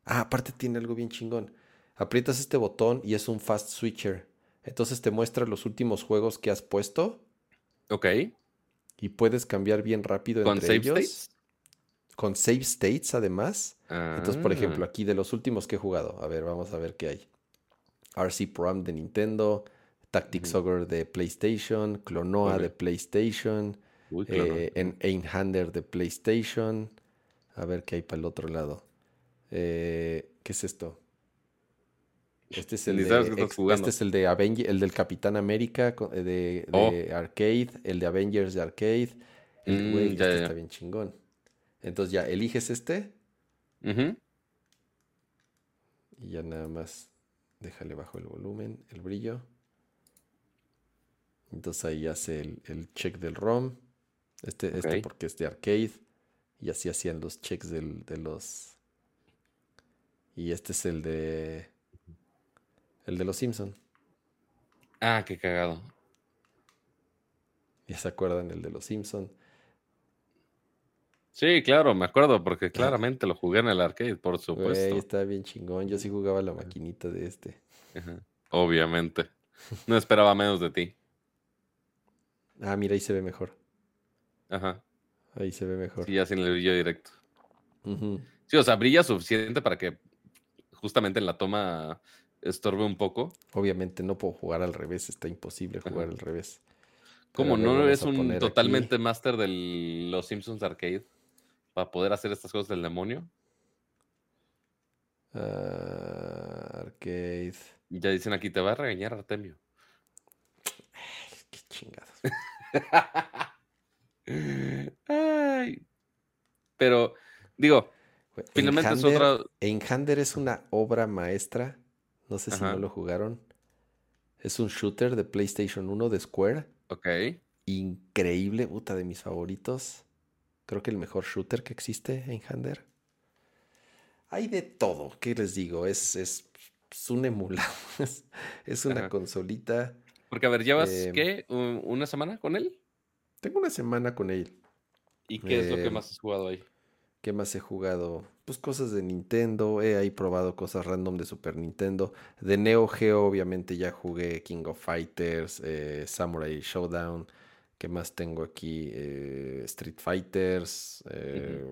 Ah, aparte tiene algo bien chingón. Aprietas este botón y es un fast switcher. Entonces te muestra los últimos juegos que has puesto Ok. Y puedes cambiar bien rápido ¿Con entre save ellos. states? Con save states, además. Entonces, por Ah. ejemplo, aquí de los últimos que he jugado, a ver, vamos a ver qué hay. RC Pro-Am de Nintendo, Tactics Ujú. Ogre de PlayStation, Clonoa de PlayStation, Uy, eh, en Einhander de PlayStation. A ver qué hay para el otro lado. Eh, ¿Qué es esto? Este es el de, este es el de Avenger, el del Capitán América eh, de, Oh. de arcade, el de Avengers de arcade. El, Mm, güey, ya, este ya. está bien chingón. Entonces ya eliges este y ya nada más déjale bajo el volumen, el brillo. Entonces ahí hace el, el check del ROM. Este, este porque es de arcade. Y así hacían los checks del- de los. Y este es el de. El de los Simpson. Ah, qué cagado. ¿Ya se acuerdan? El de los Simpson. Sí, claro, me acuerdo, porque claramente lo jugué en el arcade, por Güey, supuesto. está bien chingón. Yo sí jugaba la maquinita de este. Ajá. Obviamente. No esperaba menos de ti. Ah, mira, ahí se ve mejor. Ajá. Ahí se ve mejor. Sí, ya sin el brillo directo. Sí, o sea, brilla suficiente para que justamente en la toma estorbe un poco. Obviamente no puedo jugar al revés. Está imposible jugar Ajá. al revés. Como no eres un aquí. totalmente máster de los Simpsons Arcade para poder hacer estas cosas del demonio. Ah, arcade. Ya dicen aquí, te va a regañar Artemio. Qué chingados. Ay. Pero, digo, finalmente es otra. Einhander es una obra maestra. No sé si no lo jugaron. Es un shooter de PlayStation 1 de Square. Ok. Increíble, puta, de mis favoritos. Creo que el mejor shooter que existe, Einhander. Hay de todo, ¿qué les digo? Es, es, es un emulador. Es, una Ajá. consolita. Porque, a ver, ¿llevas Eh, qué? ¿Un- ¿Una semana con él? Tengo una semana con él. ¿Y qué es lo que eh, más has jugado ahí? ¿Qué más he jugado? Pues cosas de Nintendo. He ahí probado cosas random de Super Nintendo. De Neo Geo, obviamente, ya jugué King of Fighters, eh, Samurai Showdown. ¿Qué más tengo aquí? Eh, Street Fighters. eh,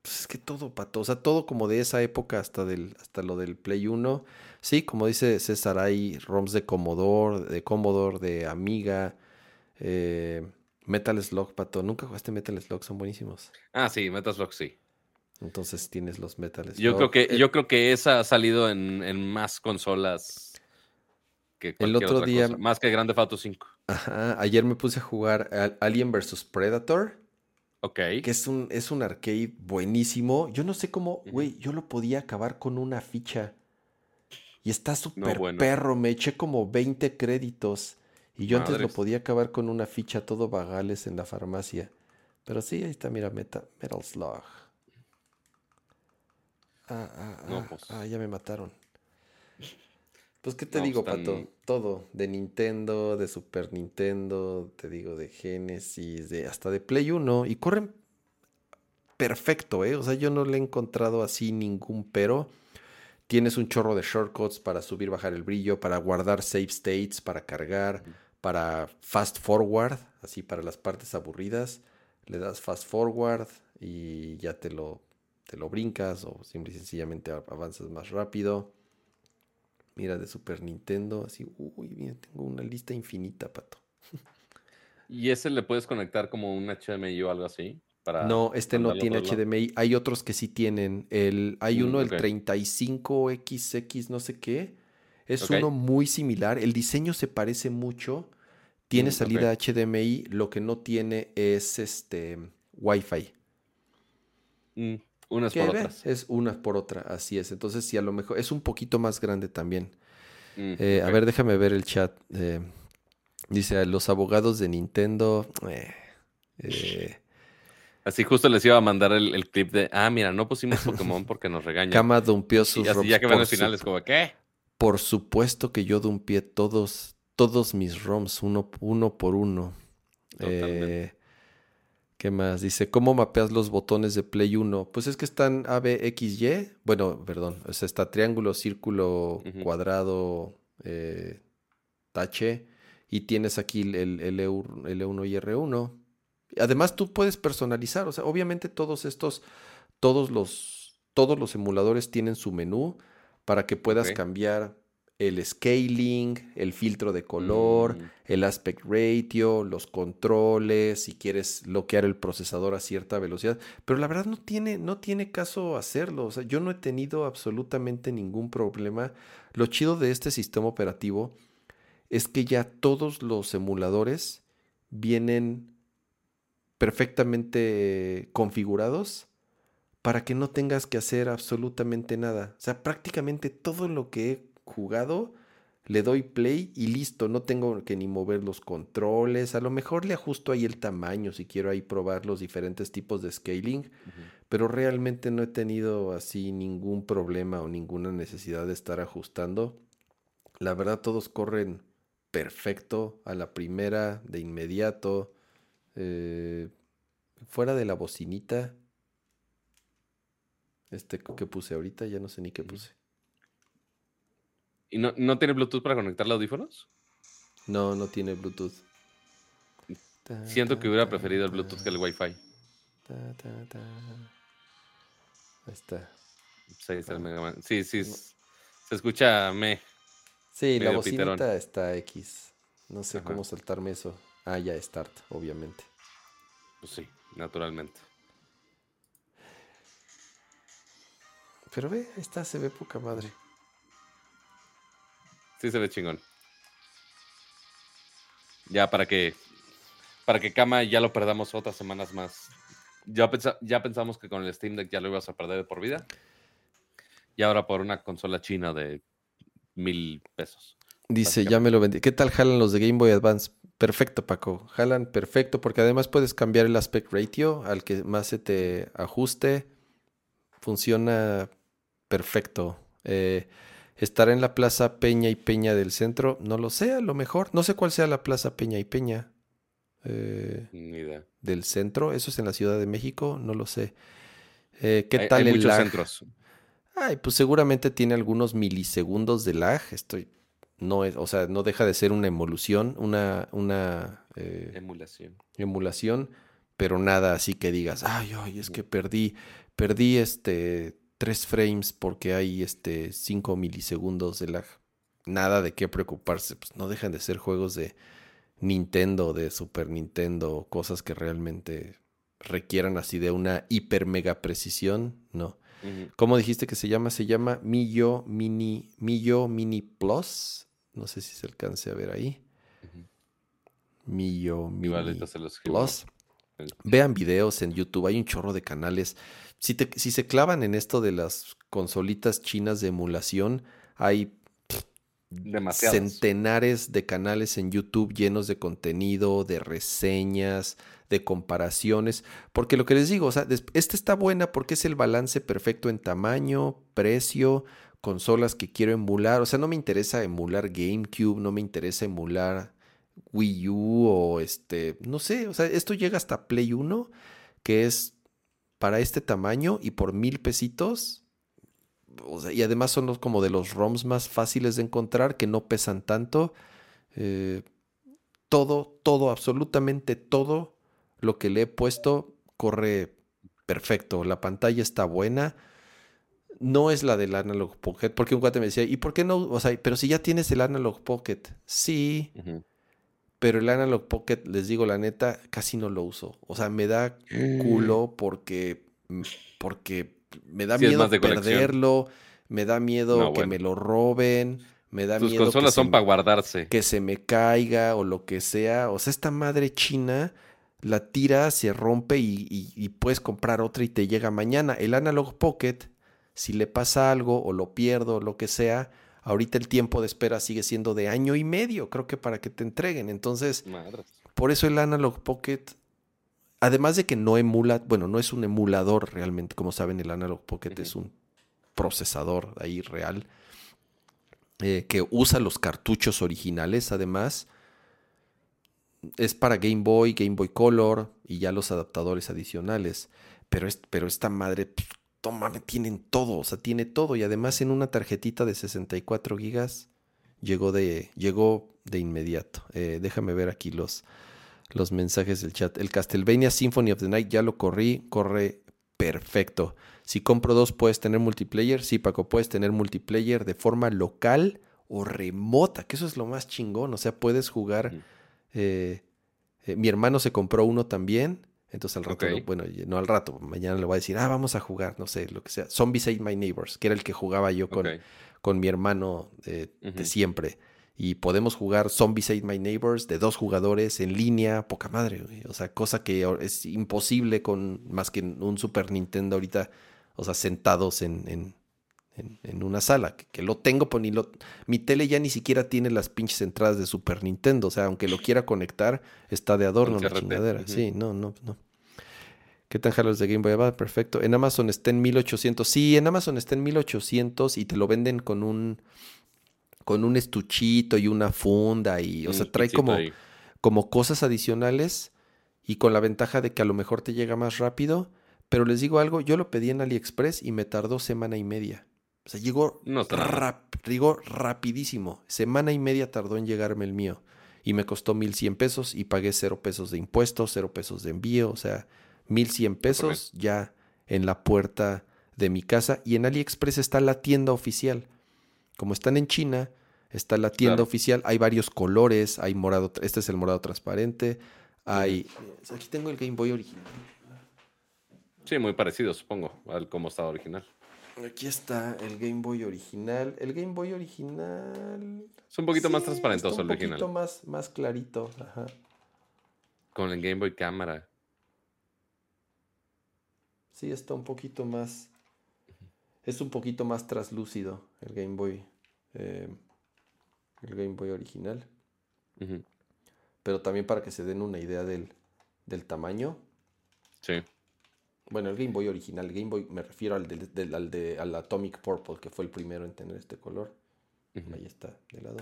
Pues es que todo, pato. O sea, todo como de esa época hasta, del, hasta lo del Play 1. Sí, como dice César, hay ROMs de Commodore, de Commodore, de Amiga. Metal Slug, pato. Nunca jugaste Metal Slug, son buenísimos. Ah, sí, Metaslug sí. Entonces tienes los Metal Slug. Yo creo que, Eh, yo creo que esa ha salido en, en más consolas que cualquier otro otra día- cosa. Más que Grande Auto 5. Ajá, ayer me puse a jugar al- Alien vs Predator, Ok. que es un, es un arcade buenísimo. Yo no sé cómo, güey, yo lo podía acabar con una ficha. Y está súper bueno. perro, me eché como 20 créditos. Y yo antes lo podía acabar con una ficha todo vagales en la farmacia. Pero sí, ahí está, mira, Meta- Metal Slug. Ah, ah, No, ah, pues. ah, ya me mataron. Pues, ¿qué te No, digo, pues, Pato? Todo. De Nintendo, de Super Nintendo, te digo, de Genesis, de hasta de Play 1. Y corren perfecto, ¿eh? O sea, yo no le he encontrado así ningún pero. Tienes un chorro de shortcuts para subir, bajar el brillo, para guardar save states, para cargar, para fast forward, así para las partes aburridas. Le das fast forward y ya te lo, te lo brincas o simple y sencillamente avanzas más rápido. Mira, de Super Nintendo, así, uy, mira, tengo una lista infinita, pato. ¿Y ese le puedes conectar como un HDMI o algo así? Para No, este no tiene? HDMI. Hay otros que sí tienen. El, hay Mm, uno, el 35XX, no sé qué. Es uno muy similar. El diseño se parece mucho. Tiene Mm, salida. HDMI. Lo que no tiene es este Wi-Fi. Mm, unas Que por ve, otras. es una por otra, así es. Entonces, sí, a lo mejor es un poquito más grande también. Mm, Eh, A ver, déjame ver el chat. Eh, dice, los abogados de Nintendo. eh, Eh, Así justo les iba a mandar el, clip de, ah, mira, no pusimos Pokémon porque nos regañan. Cama dumpió sus y así ya que van al final es como, ¿qué? Por supuesto que yo dumpié todos, todos mis ROMs, uno, uno por uno. Eh, ¿Qué más? Dice, ¿cómo mapeas los botones de Play 1? Pues es que están A, B, X, Y. Bueno, perdón. O sea, está triángulo, círculo, cuadrado, eh, tache. Y tienes aquí el, el, L1 y R1. Además, tú puedes personalizar. O sea, obviamente todos estos, todos los, todos los emuladores tienen su menú para que puedas cambiar el scaling, el filtro de color, mm. el aspect ratio, los controles, si quieres bloquear el procesador a cierta velocidad. Pero la verdad no tiene, no tiene caso hacerlo. O sea, yo no he tenido absolutamente ningún problema. Lo chido de este sistema operativo es que ya todos los emuladores vienen perfectamente configurados para que no tengas que hacer absolutamente nada. O sea, prácticamente todo lo que he jugado le doy play y listo, no tengo que ni mover los controles, a lo mejor le ajusto ahí el tamaño si quiero ahí probar los diferentes tipos de scaling, pero realmente no he tenido así ningún problema o ninguna necesidad de estar ajustando. La verdad todos corren perfecto a la primera, de inmediato. Eh, fuera de la bocinita. Este que puse ahorita, ya no sé ni qué puse. ¿Y no, no tiene Bluetooth para conectar los audífonos? No, no tiene Bluetooth. Siento que hubiera preferido el Bluetooth que el Wi-Fi. Ahí está. Sí, sí, se escucha me. Sí, la bocinita está X. No sé cómo saltarme eso. Ah, ya, Start, obviamente. Pues sí, naturalmente. Pero ve, esta se ve poca madre. Sí se ve chingón. Ya para que para que Kama ya lo perdamos otras semanas más. Ya, ya pensamos que con el Steam Deck ya lo ibas a perder por vida. Y ahora por una consola china de mil pesos. Dice, ya me lo vendí. ¿Qué tal jalan los de Game Boy Advance? Perfecto, Paco. Jalan perfecto porque además puedes cambiar el aspect ratio al que más se te ajuste. Funciona perfecto. Eh, estar en la Plaza Peña y Peña del centro, no lo sé, a lo mejor. No sé cuál sea la Plaza Peña y Peña. Eh, Ni idea. Del centro, eso es en la Ciudad de México, no lo sé. Eh, ¿Qué tal hay muchos centros. Ay, pues seguramente tiene algunos milisegundos de lag. Estoy no es, o sea, no deja de ser una emulación, una, una eh, emulación. emulación, pero nada así que digas, ay, ay, es que perdí, perdí este tres frames porque hay este cinco milisegundos de lag. Nada de qué preocuparse, pues no dejan de ser juegos de Nintendo, de Super Nintendo, cosas que realmente requieran así de una hiper mega precisión, no. ¿Cómo dijiste que se llama? Se llama Millo Mini, Millo Mini Plus. No sé si se alcance a ver ahí. Millo Plus. Vean videos en YouTube, hay un chorro de canales. Si, si se clavan en esto de las consolitas chinas de emulación, hay centenares de canales en YouTube llenos de contenido, de reseñas, de comparaciones. Porque lo que les digo, o sea, este está buena porque es el balance perfecto en tamaño, precio, consolas que quiero emular. O sea, no me interesa emular GameCube, no me interesa emular Wii U o este, no sé, o sea, esto llega hasta Play 1, que es para este tamaño y por mil pesitos. Y además son los, como de los ROMs más fáciles de encontrar, que no pesan tanto. Eh, todo, todo, absolutamente todo lo que le he puesto corre perfecto. La pantalla está buena no es la del Analog Pocket, porque un cuate me decía, ¿y por qué no? O sea, pero si ya tienes el Analog Pocket, sí, pero el Analog Pocket, les digo la neta, casi no lo uso. O sea, me da culo mm. porque, porque me da miedo perderlo, me da miedo que me lo roben. Me da Tus miedo. consolas son para guardarse. Que se me caiga o lo que sea. O sea, esta madre china la tira, se rompe y, y puedes comprar otra y te llega mañana. El Analog Pocket si le pasa algo o lo pierdo o lo que sea, ahorita el tiempo de espera sigue siendo de año y medio, creo que para que te entreguen. Entonces, por eso el Analog Pocket además de que no emula, bueno, no es un emulador realmente, como saben, el Analog Pocket es un procesador ahí real, eh, que usa los cartuchos originales, además. Es para Game Boy, Game Boy Color y ya los adaptadores adicionales. Pero, es, pero esta madre, toma, tienen todo, o sea, tiene todo. Y además en una tarjetita de 64 gigas llegó de, llegó de inmediato. Eh, déjame ver aquí los, los mensajes del chat. El Castlevania Symphony of the Night ya lo corrí, corre perfecto. Si compro dos, ¿puedes tener multiplayer? Sí, Paco, puedes tener multiplayer de forma local o remota, que eso es lo más chingón. O sea, puedes jugar. Eh, eh, mi hermano se compró uno también. Entonces al rato, bueno, no al rato, mañana le voy a decir, ah, vamos a jugar, no sé, lo que sea. Zombies Ate My Neighbors, que era el que jugaba yo con, con mi hermano de siempre. Y podemos jugar Zombies Ate My Neighbors de dos jugadores en línea, poca madre, o sea, cosa que es imposible con más que un Super Nintendo ahorita, o sea, sentados en, en, una sala, que, lo tengo, pues ni lo, mi tele ya ni siquiera tiene las pinches entradas de Super Nintendo, o sea, aunque lo quiera conectar, está de adorno la chingadera, sí, no, no, no. ¿Qué tan jalos de Game Boy Advance? Perfecto. En Amazon está en 1800. Sí, en Amazon está en 1800 y te lo venden con un con un estuchito y una funda y, o sea, trae como, como cosas adicionales y con la ventaja de que a lo mejor te llega más rápido. Pero les digo algo, yo lo pedí en AliExpress y me tardó semana y media. O sea, llegó, no rapidísimo. Semana y media tardó en llegarme el mío. Y me costó 1100 pesos y pagué cero pesos de impuestos, cero pesos de envío. O sea, 1100 pesos ya en la puerta de mi casa. Y en AliExpress está la tienda oficial. Como están en China, Está la tienda oficial, hay varios colores, hay morado, este es el morado transparente, hay... Aquí tengo el Game Boy original. Sí, muy parecido, supongo, al como estaba original. Aquí está el Game Boy original. El Game Boy original. Es un poquito más transparentoso el original. Un poquito más, más clarito. Ajá. Con el Game Boy cámara. Sí, está un poquito más. Es un poquito más traslúcido el Game Boy. Eh, el Game Boy original. Pero también para que se den una idea del, tamaño. Sí. Bueno, el Game Boy original, el Game Boy me refiero al, del, al, de, al Atomic Purple, que fue el primero en tener este color. Ahí está, de lado.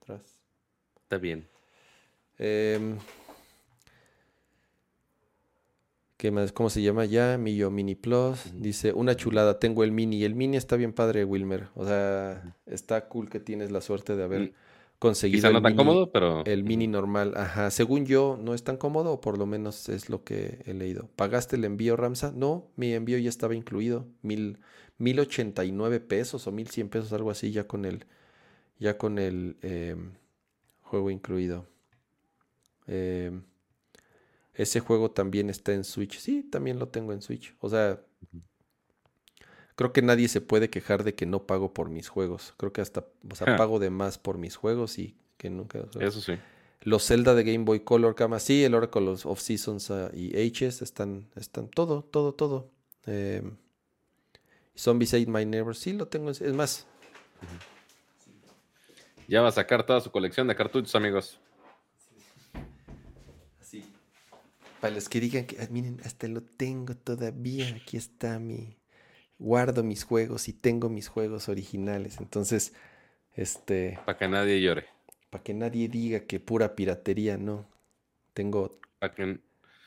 Atrás. Está bien. Eh, ¿Qué más? ¿Cómo se llama ya? Millo Mini Plus. Dice, una chulada, tengo el Mini. El Mini está bien padre, Wilmer. O sea, está cool que tienes la suerte de haber. Conseguido. Quizá no tan cómodo, pero. El Mini normal. Ajá. Según yo, no es tan cómodo, o por lo menos es lo que he leído. ¿Pagaste el envío, Ramsa? No, mi envío ya estaba incluido. Mil, mil ochenta y nueve pesos o mil cien pesos, algo así, ya con el. Ya con el em, juego incluido. Eh, ese juego también está en Switch. Sí, también lo tengo en Switch. O sea, creo que nadie se puede quejar de que no pago por mis juegos. Creo que hasta, o sea, pago de más por mis juegos y que nunca. Eso sí. Los Zelda de Game Boy Color, Kama, sí, el Oracle of Seasons uh, y H's están, están todo, todo, todo. Eh, Zombies Ate My Neighbor, sí lo tengo. Es más. Ya va a sacar toda su colección de cartuchos, amigos. Para los que digan que, ah, miren, hasta lo tengo todavía, aquí está mi, guardo mis juegos y tengo mis juegos originales. Entonces, este... Para que nadie llore. Para que nadie diga que pura piratería, no. Tengo... Para que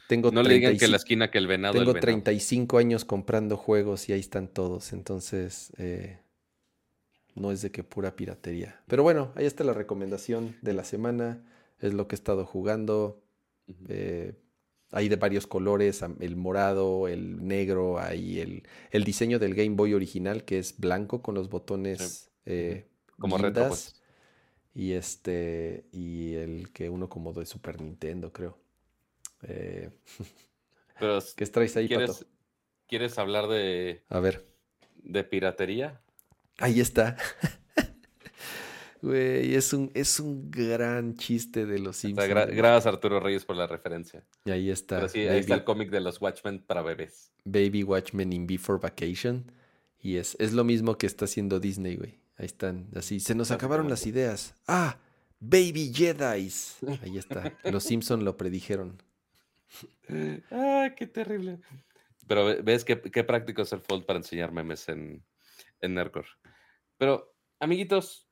tengo no le digan que la esquina que el venado. Tengo 35 años comprando juegos y ahí están todos. Entonces, eh, no es de que pura piratería. Pero bueno, ahí está la recomendación de la semana. Es lo que he estado jugando. eh, hay de varios colores, el morado, el negro, hay el, el, diseño del Game Boy original que es blanco con los botones eh, como pues. Y este, y el que uno como de Super Nintendo, creo. Eh, Pero, ¿Qué traes ahí, ¿quieres, Pato? ¿Quieres hablar de. A ver. de piratería? Ahí está. Güey, es un, es un gran chiste de los Simpsons. gracias Arturo Reyes por la referencia. Y ahí está. Pero sí, ahí está el cómic de los Watchmen para bebés. Baby Watchmen in Before Vacation. Y es, es lo mismo que está haciendo Disney, güey. Ahí están, así. Se nos acabaron las ideas. Ah, Baby Jedi's. Ahí está. Los Simpson lo predijeron. Ah, qué terrible. Pero ves qué, qué práctico es el Fold para enseñar memes en, en Nerdcore. Pero, amiguitos,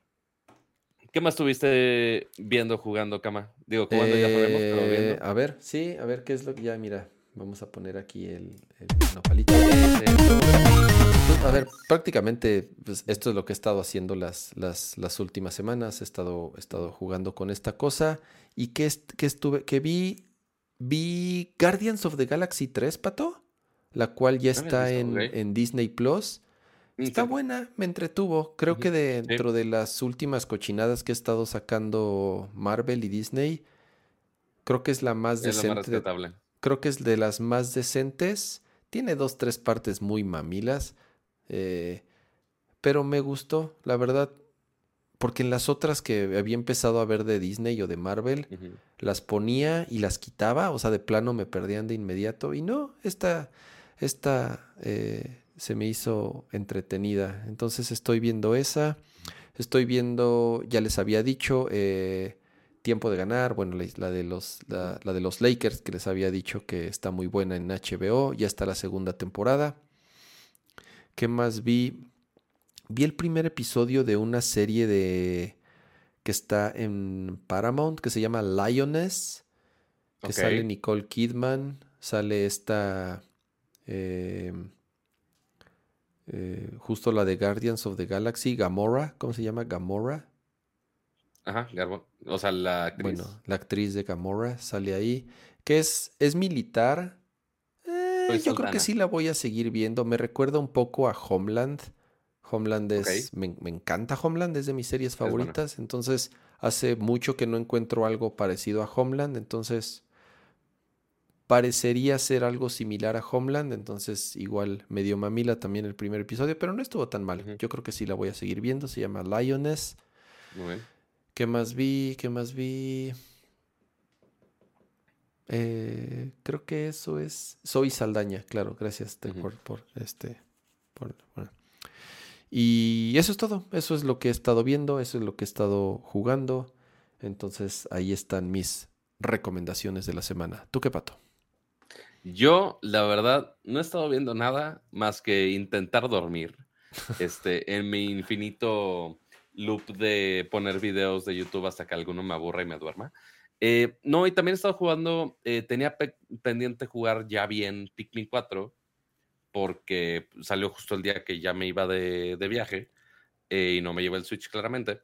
¿qué más estuviste viendo, jugando, Cama? Digo, jugando ya sabemos, pero Eh, viendo. a ver, sí, a ver qué es lo que ya, mira. Vamos a poner aquí el, el nopalito. A ver, prácticamente pues, esto es lo que he estado haciendo las, las, las últimas semanas. He estado, he estado jugando con esta cosa. ¿Y qué, est- qué estuve? Que vi, vi Guardians of the Galaxy 3, Pato. La cual ya había está en, en Disney Plus. Está Ok. buena, me entretuvo. Creo que dentro de las últimas cochinadas que he estado sacando Marvel y Disney, creo que es la más Es más decente. de- rescatable. creo que es de las más decentes. Tiene dos, tres partes muy mamilas. eh, pero me gustó, la verdad. Porque en las otras que había empezado a ver de Disney o de Marvel, las ponía y las quitaba, o sea, de plano me perdían de inmediato. Y no, esta, esta eh, se me hizo entretenida. Entonces estoy viendo esa. Estoy viendo, ya les había dicho, eh, Tiempo de Ganar, bueno, la, la de los, la, la de los Lakers, que les había dicho que está muy buena en HBO, ya está la segunda temporada. ¿Qué más vi? Vi el primer episodio de una serie de que está en Paramount, que se llama Lioness, que sale Nicole Kidman, sale esta, eh, eh, justo la de Guardians of the Galaxy, Gamora, ¿cómo se llama? Gamora. Ajá, Garbo. O sea, la actriz. Bueno, la actriz de Gamora sale ahí, que es, es militar. Eh, yo creo que sí la voy a seguir viendo. Me recuerda un poco a Homeland. Homeland es, me, me encanta Homeland, es de mis series favoritas. Entonces, hace mucho que no encuentro algo parecido a Homeland. Entonces, parecería ser algo similar a Homeland. Entonces, igual me dio mamila también el primer episodio, pero no estuvo tan mal. Yo creo que sí la voy a seguir viendo. Se llama Lioness. Muy bien. ¿Qué más vi? ¿Qué más vi? Eh, creo que eso es. Soy Saldaña, claro. Gracias por, por este. por- bueno. Y eso es todo. Eso es lo que he estado viendo. Eso es lo que he estado jugando. Entonces ahí están mis recomendaciones de la semana. ¿Tú qué pato? Yo, la verdad, no he estado viendo nada más que intentar dormir. Este, en mi infinito loop de poner videos de YouTube hasta que alguno me aburra y me duerma. Eh, no, y también he estado jugando, eh, tenía pe- pendiente jugar ya bien Pikmin 4, porque salió justo el día que ya me iba de, de viaje eh, y no me llevé el Switch claramente.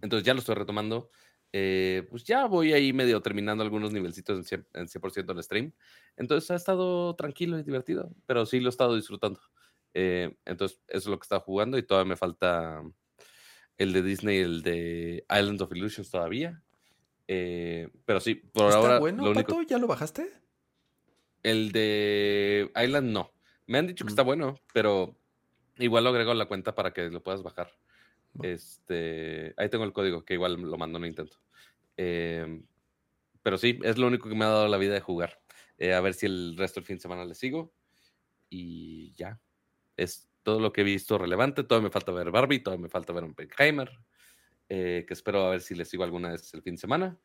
Entonces ya lo estoy retomando. Eh, pues ya voy ahí medio terminando algunos nivelcitos en 100%, en 100% del stream. Entonces ha estado tranquilo y divertido, pero sí lo he estado disfrutando. Eh, entonces eso es lo que estado jugando y todavía me falta el de Disney, el de Island of Illusions todavía. Eh, pero sí, por ¿Está ahora bueno, lo único? ¿Ya lo bajaste? el de Island no. Me han dicho que Mm. está bueno, pero igual lo agrego a la cuenta para que lo puedas bajar. Este, ahí tengo el código, que igual lo mando en intento. Eh, pero sí, es lo único que me ha dado la vida de jugar. Eh, a ver si el resto del fin de semana le sigo. Y ya. Es todo lo que he visto relevante. Todavía me falta ver Barbie, todavía me falta ver Oppenheimer. eh, que espero a ver si les sigo alguna vez el fin de semana.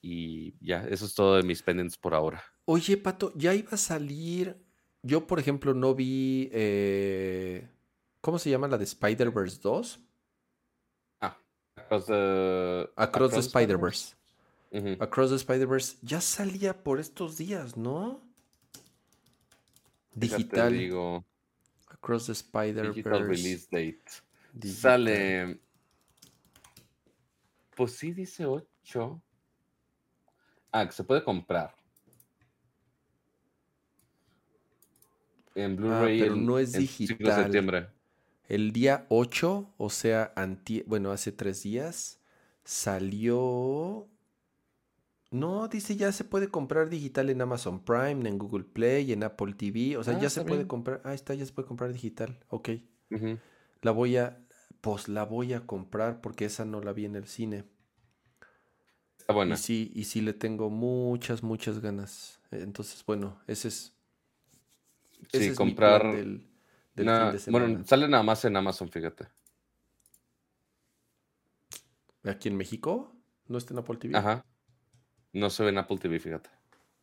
Y ya, eso es todo de mis pendientes por ahora. Oye, Pato, ya iba a salir. Yo, por ejemplo, no vi. eh, ¿Cómo se llama la de Spider-Verse 2? Ah, Across the, Across, the Spider-Verse. Across the Spider-Verse ya salía por estos días, ¿no? Digital. digo, Across the digital Spider-Verse. release date. digital. Sale. Pues sí, dice 8. Ah, que se puede comprar. En Blu-ray. Ah, pero no es en 5 de digital. septiembre. El día 8, o sea, anti- bueno, hace tres días, salió... No, dice ya se puede comprar digital en Amazon Prime, en Google Play, en Apple TV. O sea, Ah, ya se puede comprar. Ahí está, ya se puede comprar digital. Ok. La voy a... Pues la voy a comprar porque esa no la vi en el cine. Está buena. Y sí, y sí le tengo muchas, muchas ganas. Entonces, bueno, ese es... ese Sí, es mi comprar. plan del, del na- fin de semana. bueno, sale nada más en Amazon, fíjate. ¿Aquí en México? ¿No está en Apple TV? Ajá. No se ve en Apple TV, fíjate.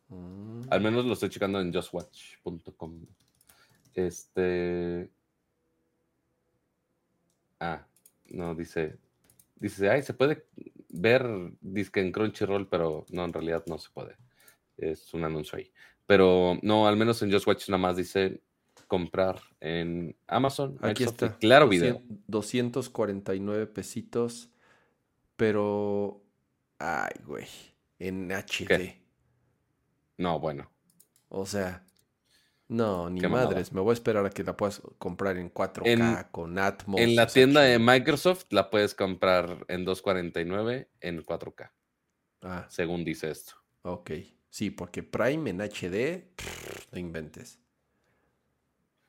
Mm. Al menos lo estoy checando en justwatch.com. Este. Ah, no, dice. Dice, ay, se puede ver disque en Crunchyroll, pero no, en realidad no se puede. Es un anuncio ahí. Pero no, al menos en Just Watch nada más dice comprar en Amazon. Aquí Microsoft está. Claro Video. 200 249 pesitos. Pero. Ay, güey. En HD. ¿Qué? No, bueno. O sea. No, ni Qué mamada. madres. Me voy a esperar a que la puedas comprar en 4K En- con Atmos. En la tienda de. Microsoft la puedes comprar en 249 en 4K, Ah, según dice esto. ok. Sí, porque Prime en HD. pff, no inventes.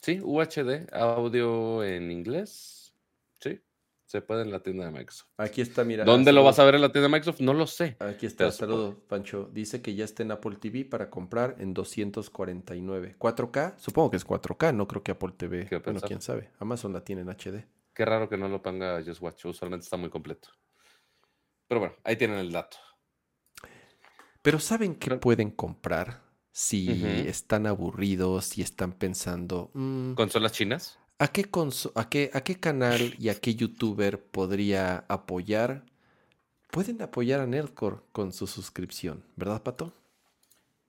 Sí, UHD, audio en inglés. Sí, se puede en la tienda de Microsoft. Aquí está, mira. ¿Dónde lo vas a ver en la tienda de Microsoft? No lo sé. Aquí está, Pero saludos, Pancho. Dice que ya está en Apple TV para comprar en 249. ¿4K? Supongo que es 4K, no creo que Apple TV. Bueno, pensar. quién sabe. Amazon la tiene en HD. Qué raro que no lo ponga Just Watch. Usualmente está muy completo. Pero bueno, ahí tienen el dato. Pero ¿saben qué pueden comprar? Si están aburridos, si están pensando, "Mm, ¿Consolas chinas? ¿a, qué a, qué, ¿a qué canal y a qué youtuber podría apoyar? Pueden apoyar a Nerdcore con su suscripción, ¿verdad, Pato?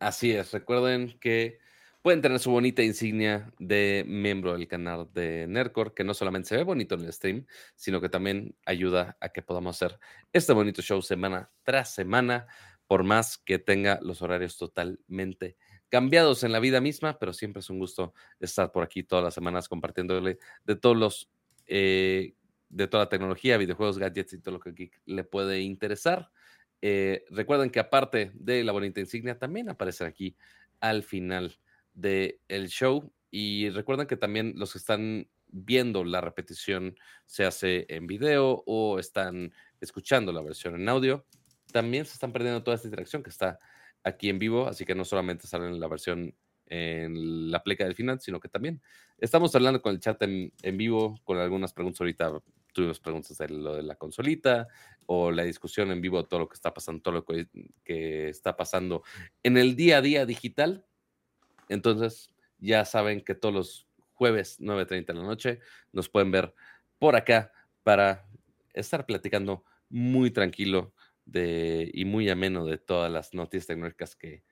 Así es. Recuerden que pueden tener su bonita insignia de miembro del canal de Nerdcore, que no solamente se ve bonito en el stream, sino que también ayuda a que podamos hacer este bonito show semana tras semana, por más que tenga los horarios totalmente cambiados en la vida misma, pero siempre es un gusto estar por aquí todas las semanas compartiéndole de todos los, eh, de toda la tecnología, videojuegos, gadgets y todo lo que geek le puede interesar. Eh, recuerden que aparte de la bonita insignia, también aparece aquí al final del show. Y recuerden que también los que están viendo la repetición se hace en video o están escuchando la versión en audio, también se están perdiendo toda esta interacción que está aquí en vivo, así que no solamente sale en la versión en la pleca del final, sino que también estamos hablando con el chat en, en vivo, con algunas preguntas ahorita, tuvimos preguntas de lo de la consolita o la discusión en vivo todo lo que está pasando, todo lo que, que está pasando en el día a día digital. Entonces, ya saben que todos los jueves 9.30 de la noche nos pueden ver por acá para estar platicando muy tranquilo de, y muy ameno de todas las noticias tecnológicas que,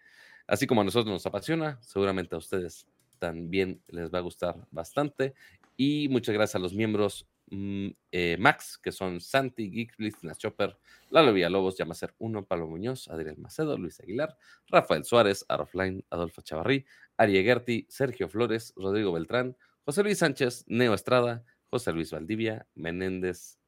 así como a nosotros nos apasiona, seguramente a ustedes también les va a gustar bastante. Y muchas gracias a los miembros mm, eh, Max, que son Santi, Geek, Listina Chopper, Lalo Villalobos, Yamacer 1, Pablo Muñoz, Adriel Macedo, Luis Aguilar, Rafael Suárez, Arofline, Adolfo Chavarrí, Ari Sergio Flores, Rodrigo Beltrán, José Luis Sánchez, Neo Estrada, José Luis Valdivia, Menéndez,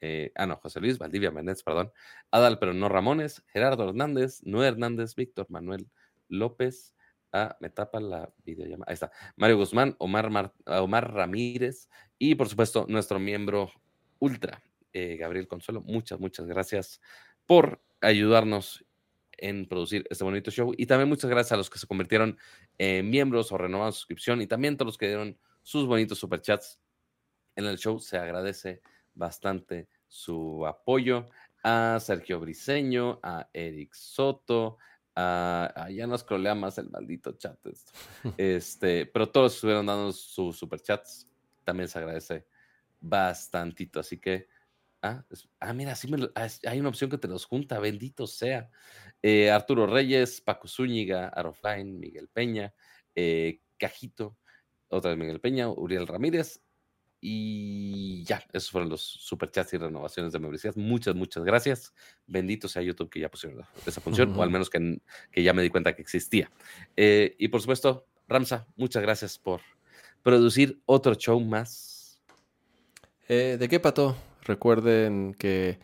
eh, ah, no, José Luis Valdivia Menéndez, perdón, Adal, pero no Ramones, Gerardo Hernández, Noé Hernández, Víctor Manuel López, ah, me tapa la videollamada, ahí está, Mario Guzmán, Omar, Mar- Omar Ramírez y por supuesto nuestro miembro ultra, eh, Gabriel Consuelo, muchas, muchas gracias por ayudarnos en producir este bonito show. Y también muchas gracias a los que se convirtieron en miembros o renovaron su suscripción y también todos los que dieron sus bonitos superchats en el show. Se agradece bastante su apoyo a Sergio Briseño, a Eric Soto, a, ya nos crolea más el maldito chat. esto. Este, pero todos estuvieron dando sus superchats. También se agradece bastantito. Así que Ah, es- ah, mira, sí me lo- ah, hay una opción que te los junta, bendito sea. Eh, Arturo Reyes, Paco Zúñiga, Arofline, Miguel Peña, eh, Cajito, otra vez Miguel Peña, Uriel Ramírez. Y ya, esos fueron los superchats y renovaciones de membresías. Muchas, muchas gracias. Bendito sea YouTube que ya pusieron esa función, o al menos que, que ya me di cuenta que existía. Eh, y por supuesto, Ramsa, muchas gracias por producir otro show más. Eh, ¿De qué, Pato? Recuerden que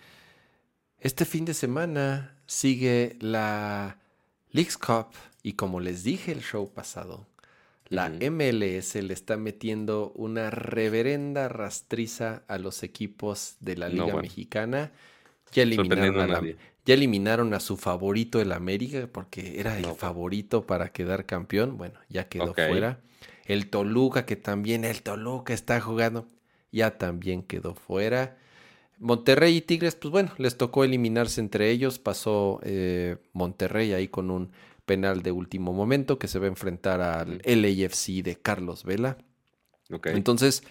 este fin de semana sigue la Leagues Cup y como les dije el show pasado, la. MLS le está metiendo una reverenda rastriza a los equipos de la No, Liga bueno. Mexicana. Ya eliminaron, a la- ya eliminaron a su favorito el América porque era el No, favorito para quedar campeón. Bueno, ya quedó fuera. El Toluca, que también el Toluca está jugando, ya también quedó fuera. Monterrey y Tigres, pues bueno, les tocó eliminarse entre ellos. Pasó eh, Monterrey ahí con un penal de último momento que se va a enfrentar al LAFC de Carlos Vela. Entonces,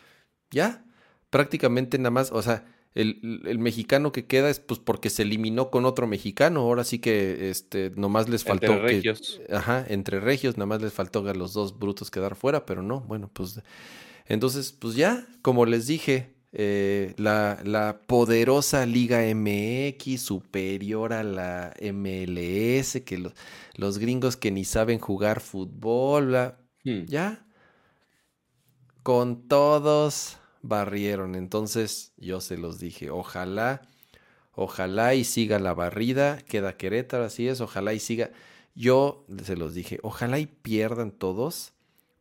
ya, prácticamente nada más, o sea, el, mexicano que queda es pues porque se eliminó con otro mexicano. Ahora sí que este nomás les faltó. Entre regios. Ajá, entre regios, nada más les faltó a los dos brutos quedar fuera, pero no, bueno, pues. Entonces, pues ya, como les dije, eh, la, la, poderosa Liga MX superior a la MLS, que los, los gringos que ni saben jugar fútbol, hmm. ya. Con todos barrieron. Entonces yo se los dije, ojalá, ojalá y siga la barrida, queda Querétaro, así es, ojalá y siga. Yo se los dije, ojalá y pierdan todos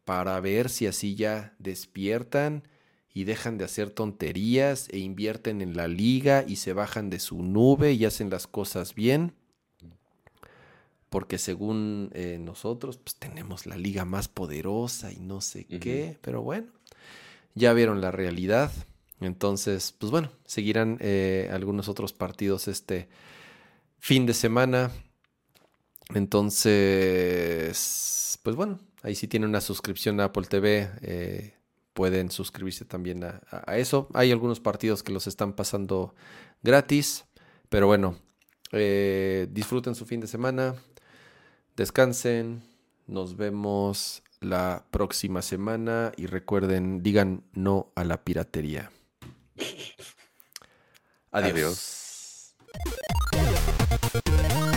para ver si así ya despiertan y dejan de hacer tonterías e invierten en la liga y se bajan de su nube y hacen las cosas bien. Porque según eh, nosotros, pues tenemos la liga más poderosa y no sé qué, pero bueno, ya vieron la realidad. Entonces, pues bueno, seguirán eh, algunos otros partidos este fin de semana. Entonces, pues bueno, ahí sí tienen una suscripción a Apple TV. Eh, pueden suscribirse también a, eso. Hay algunos partidos que los están pasando gratis. Pero bueno, eh, disfruten su fin de semana. Descansen. Nos vemos la próxima semana y recuerden, digan no a la piratería. Adiós. Adiós.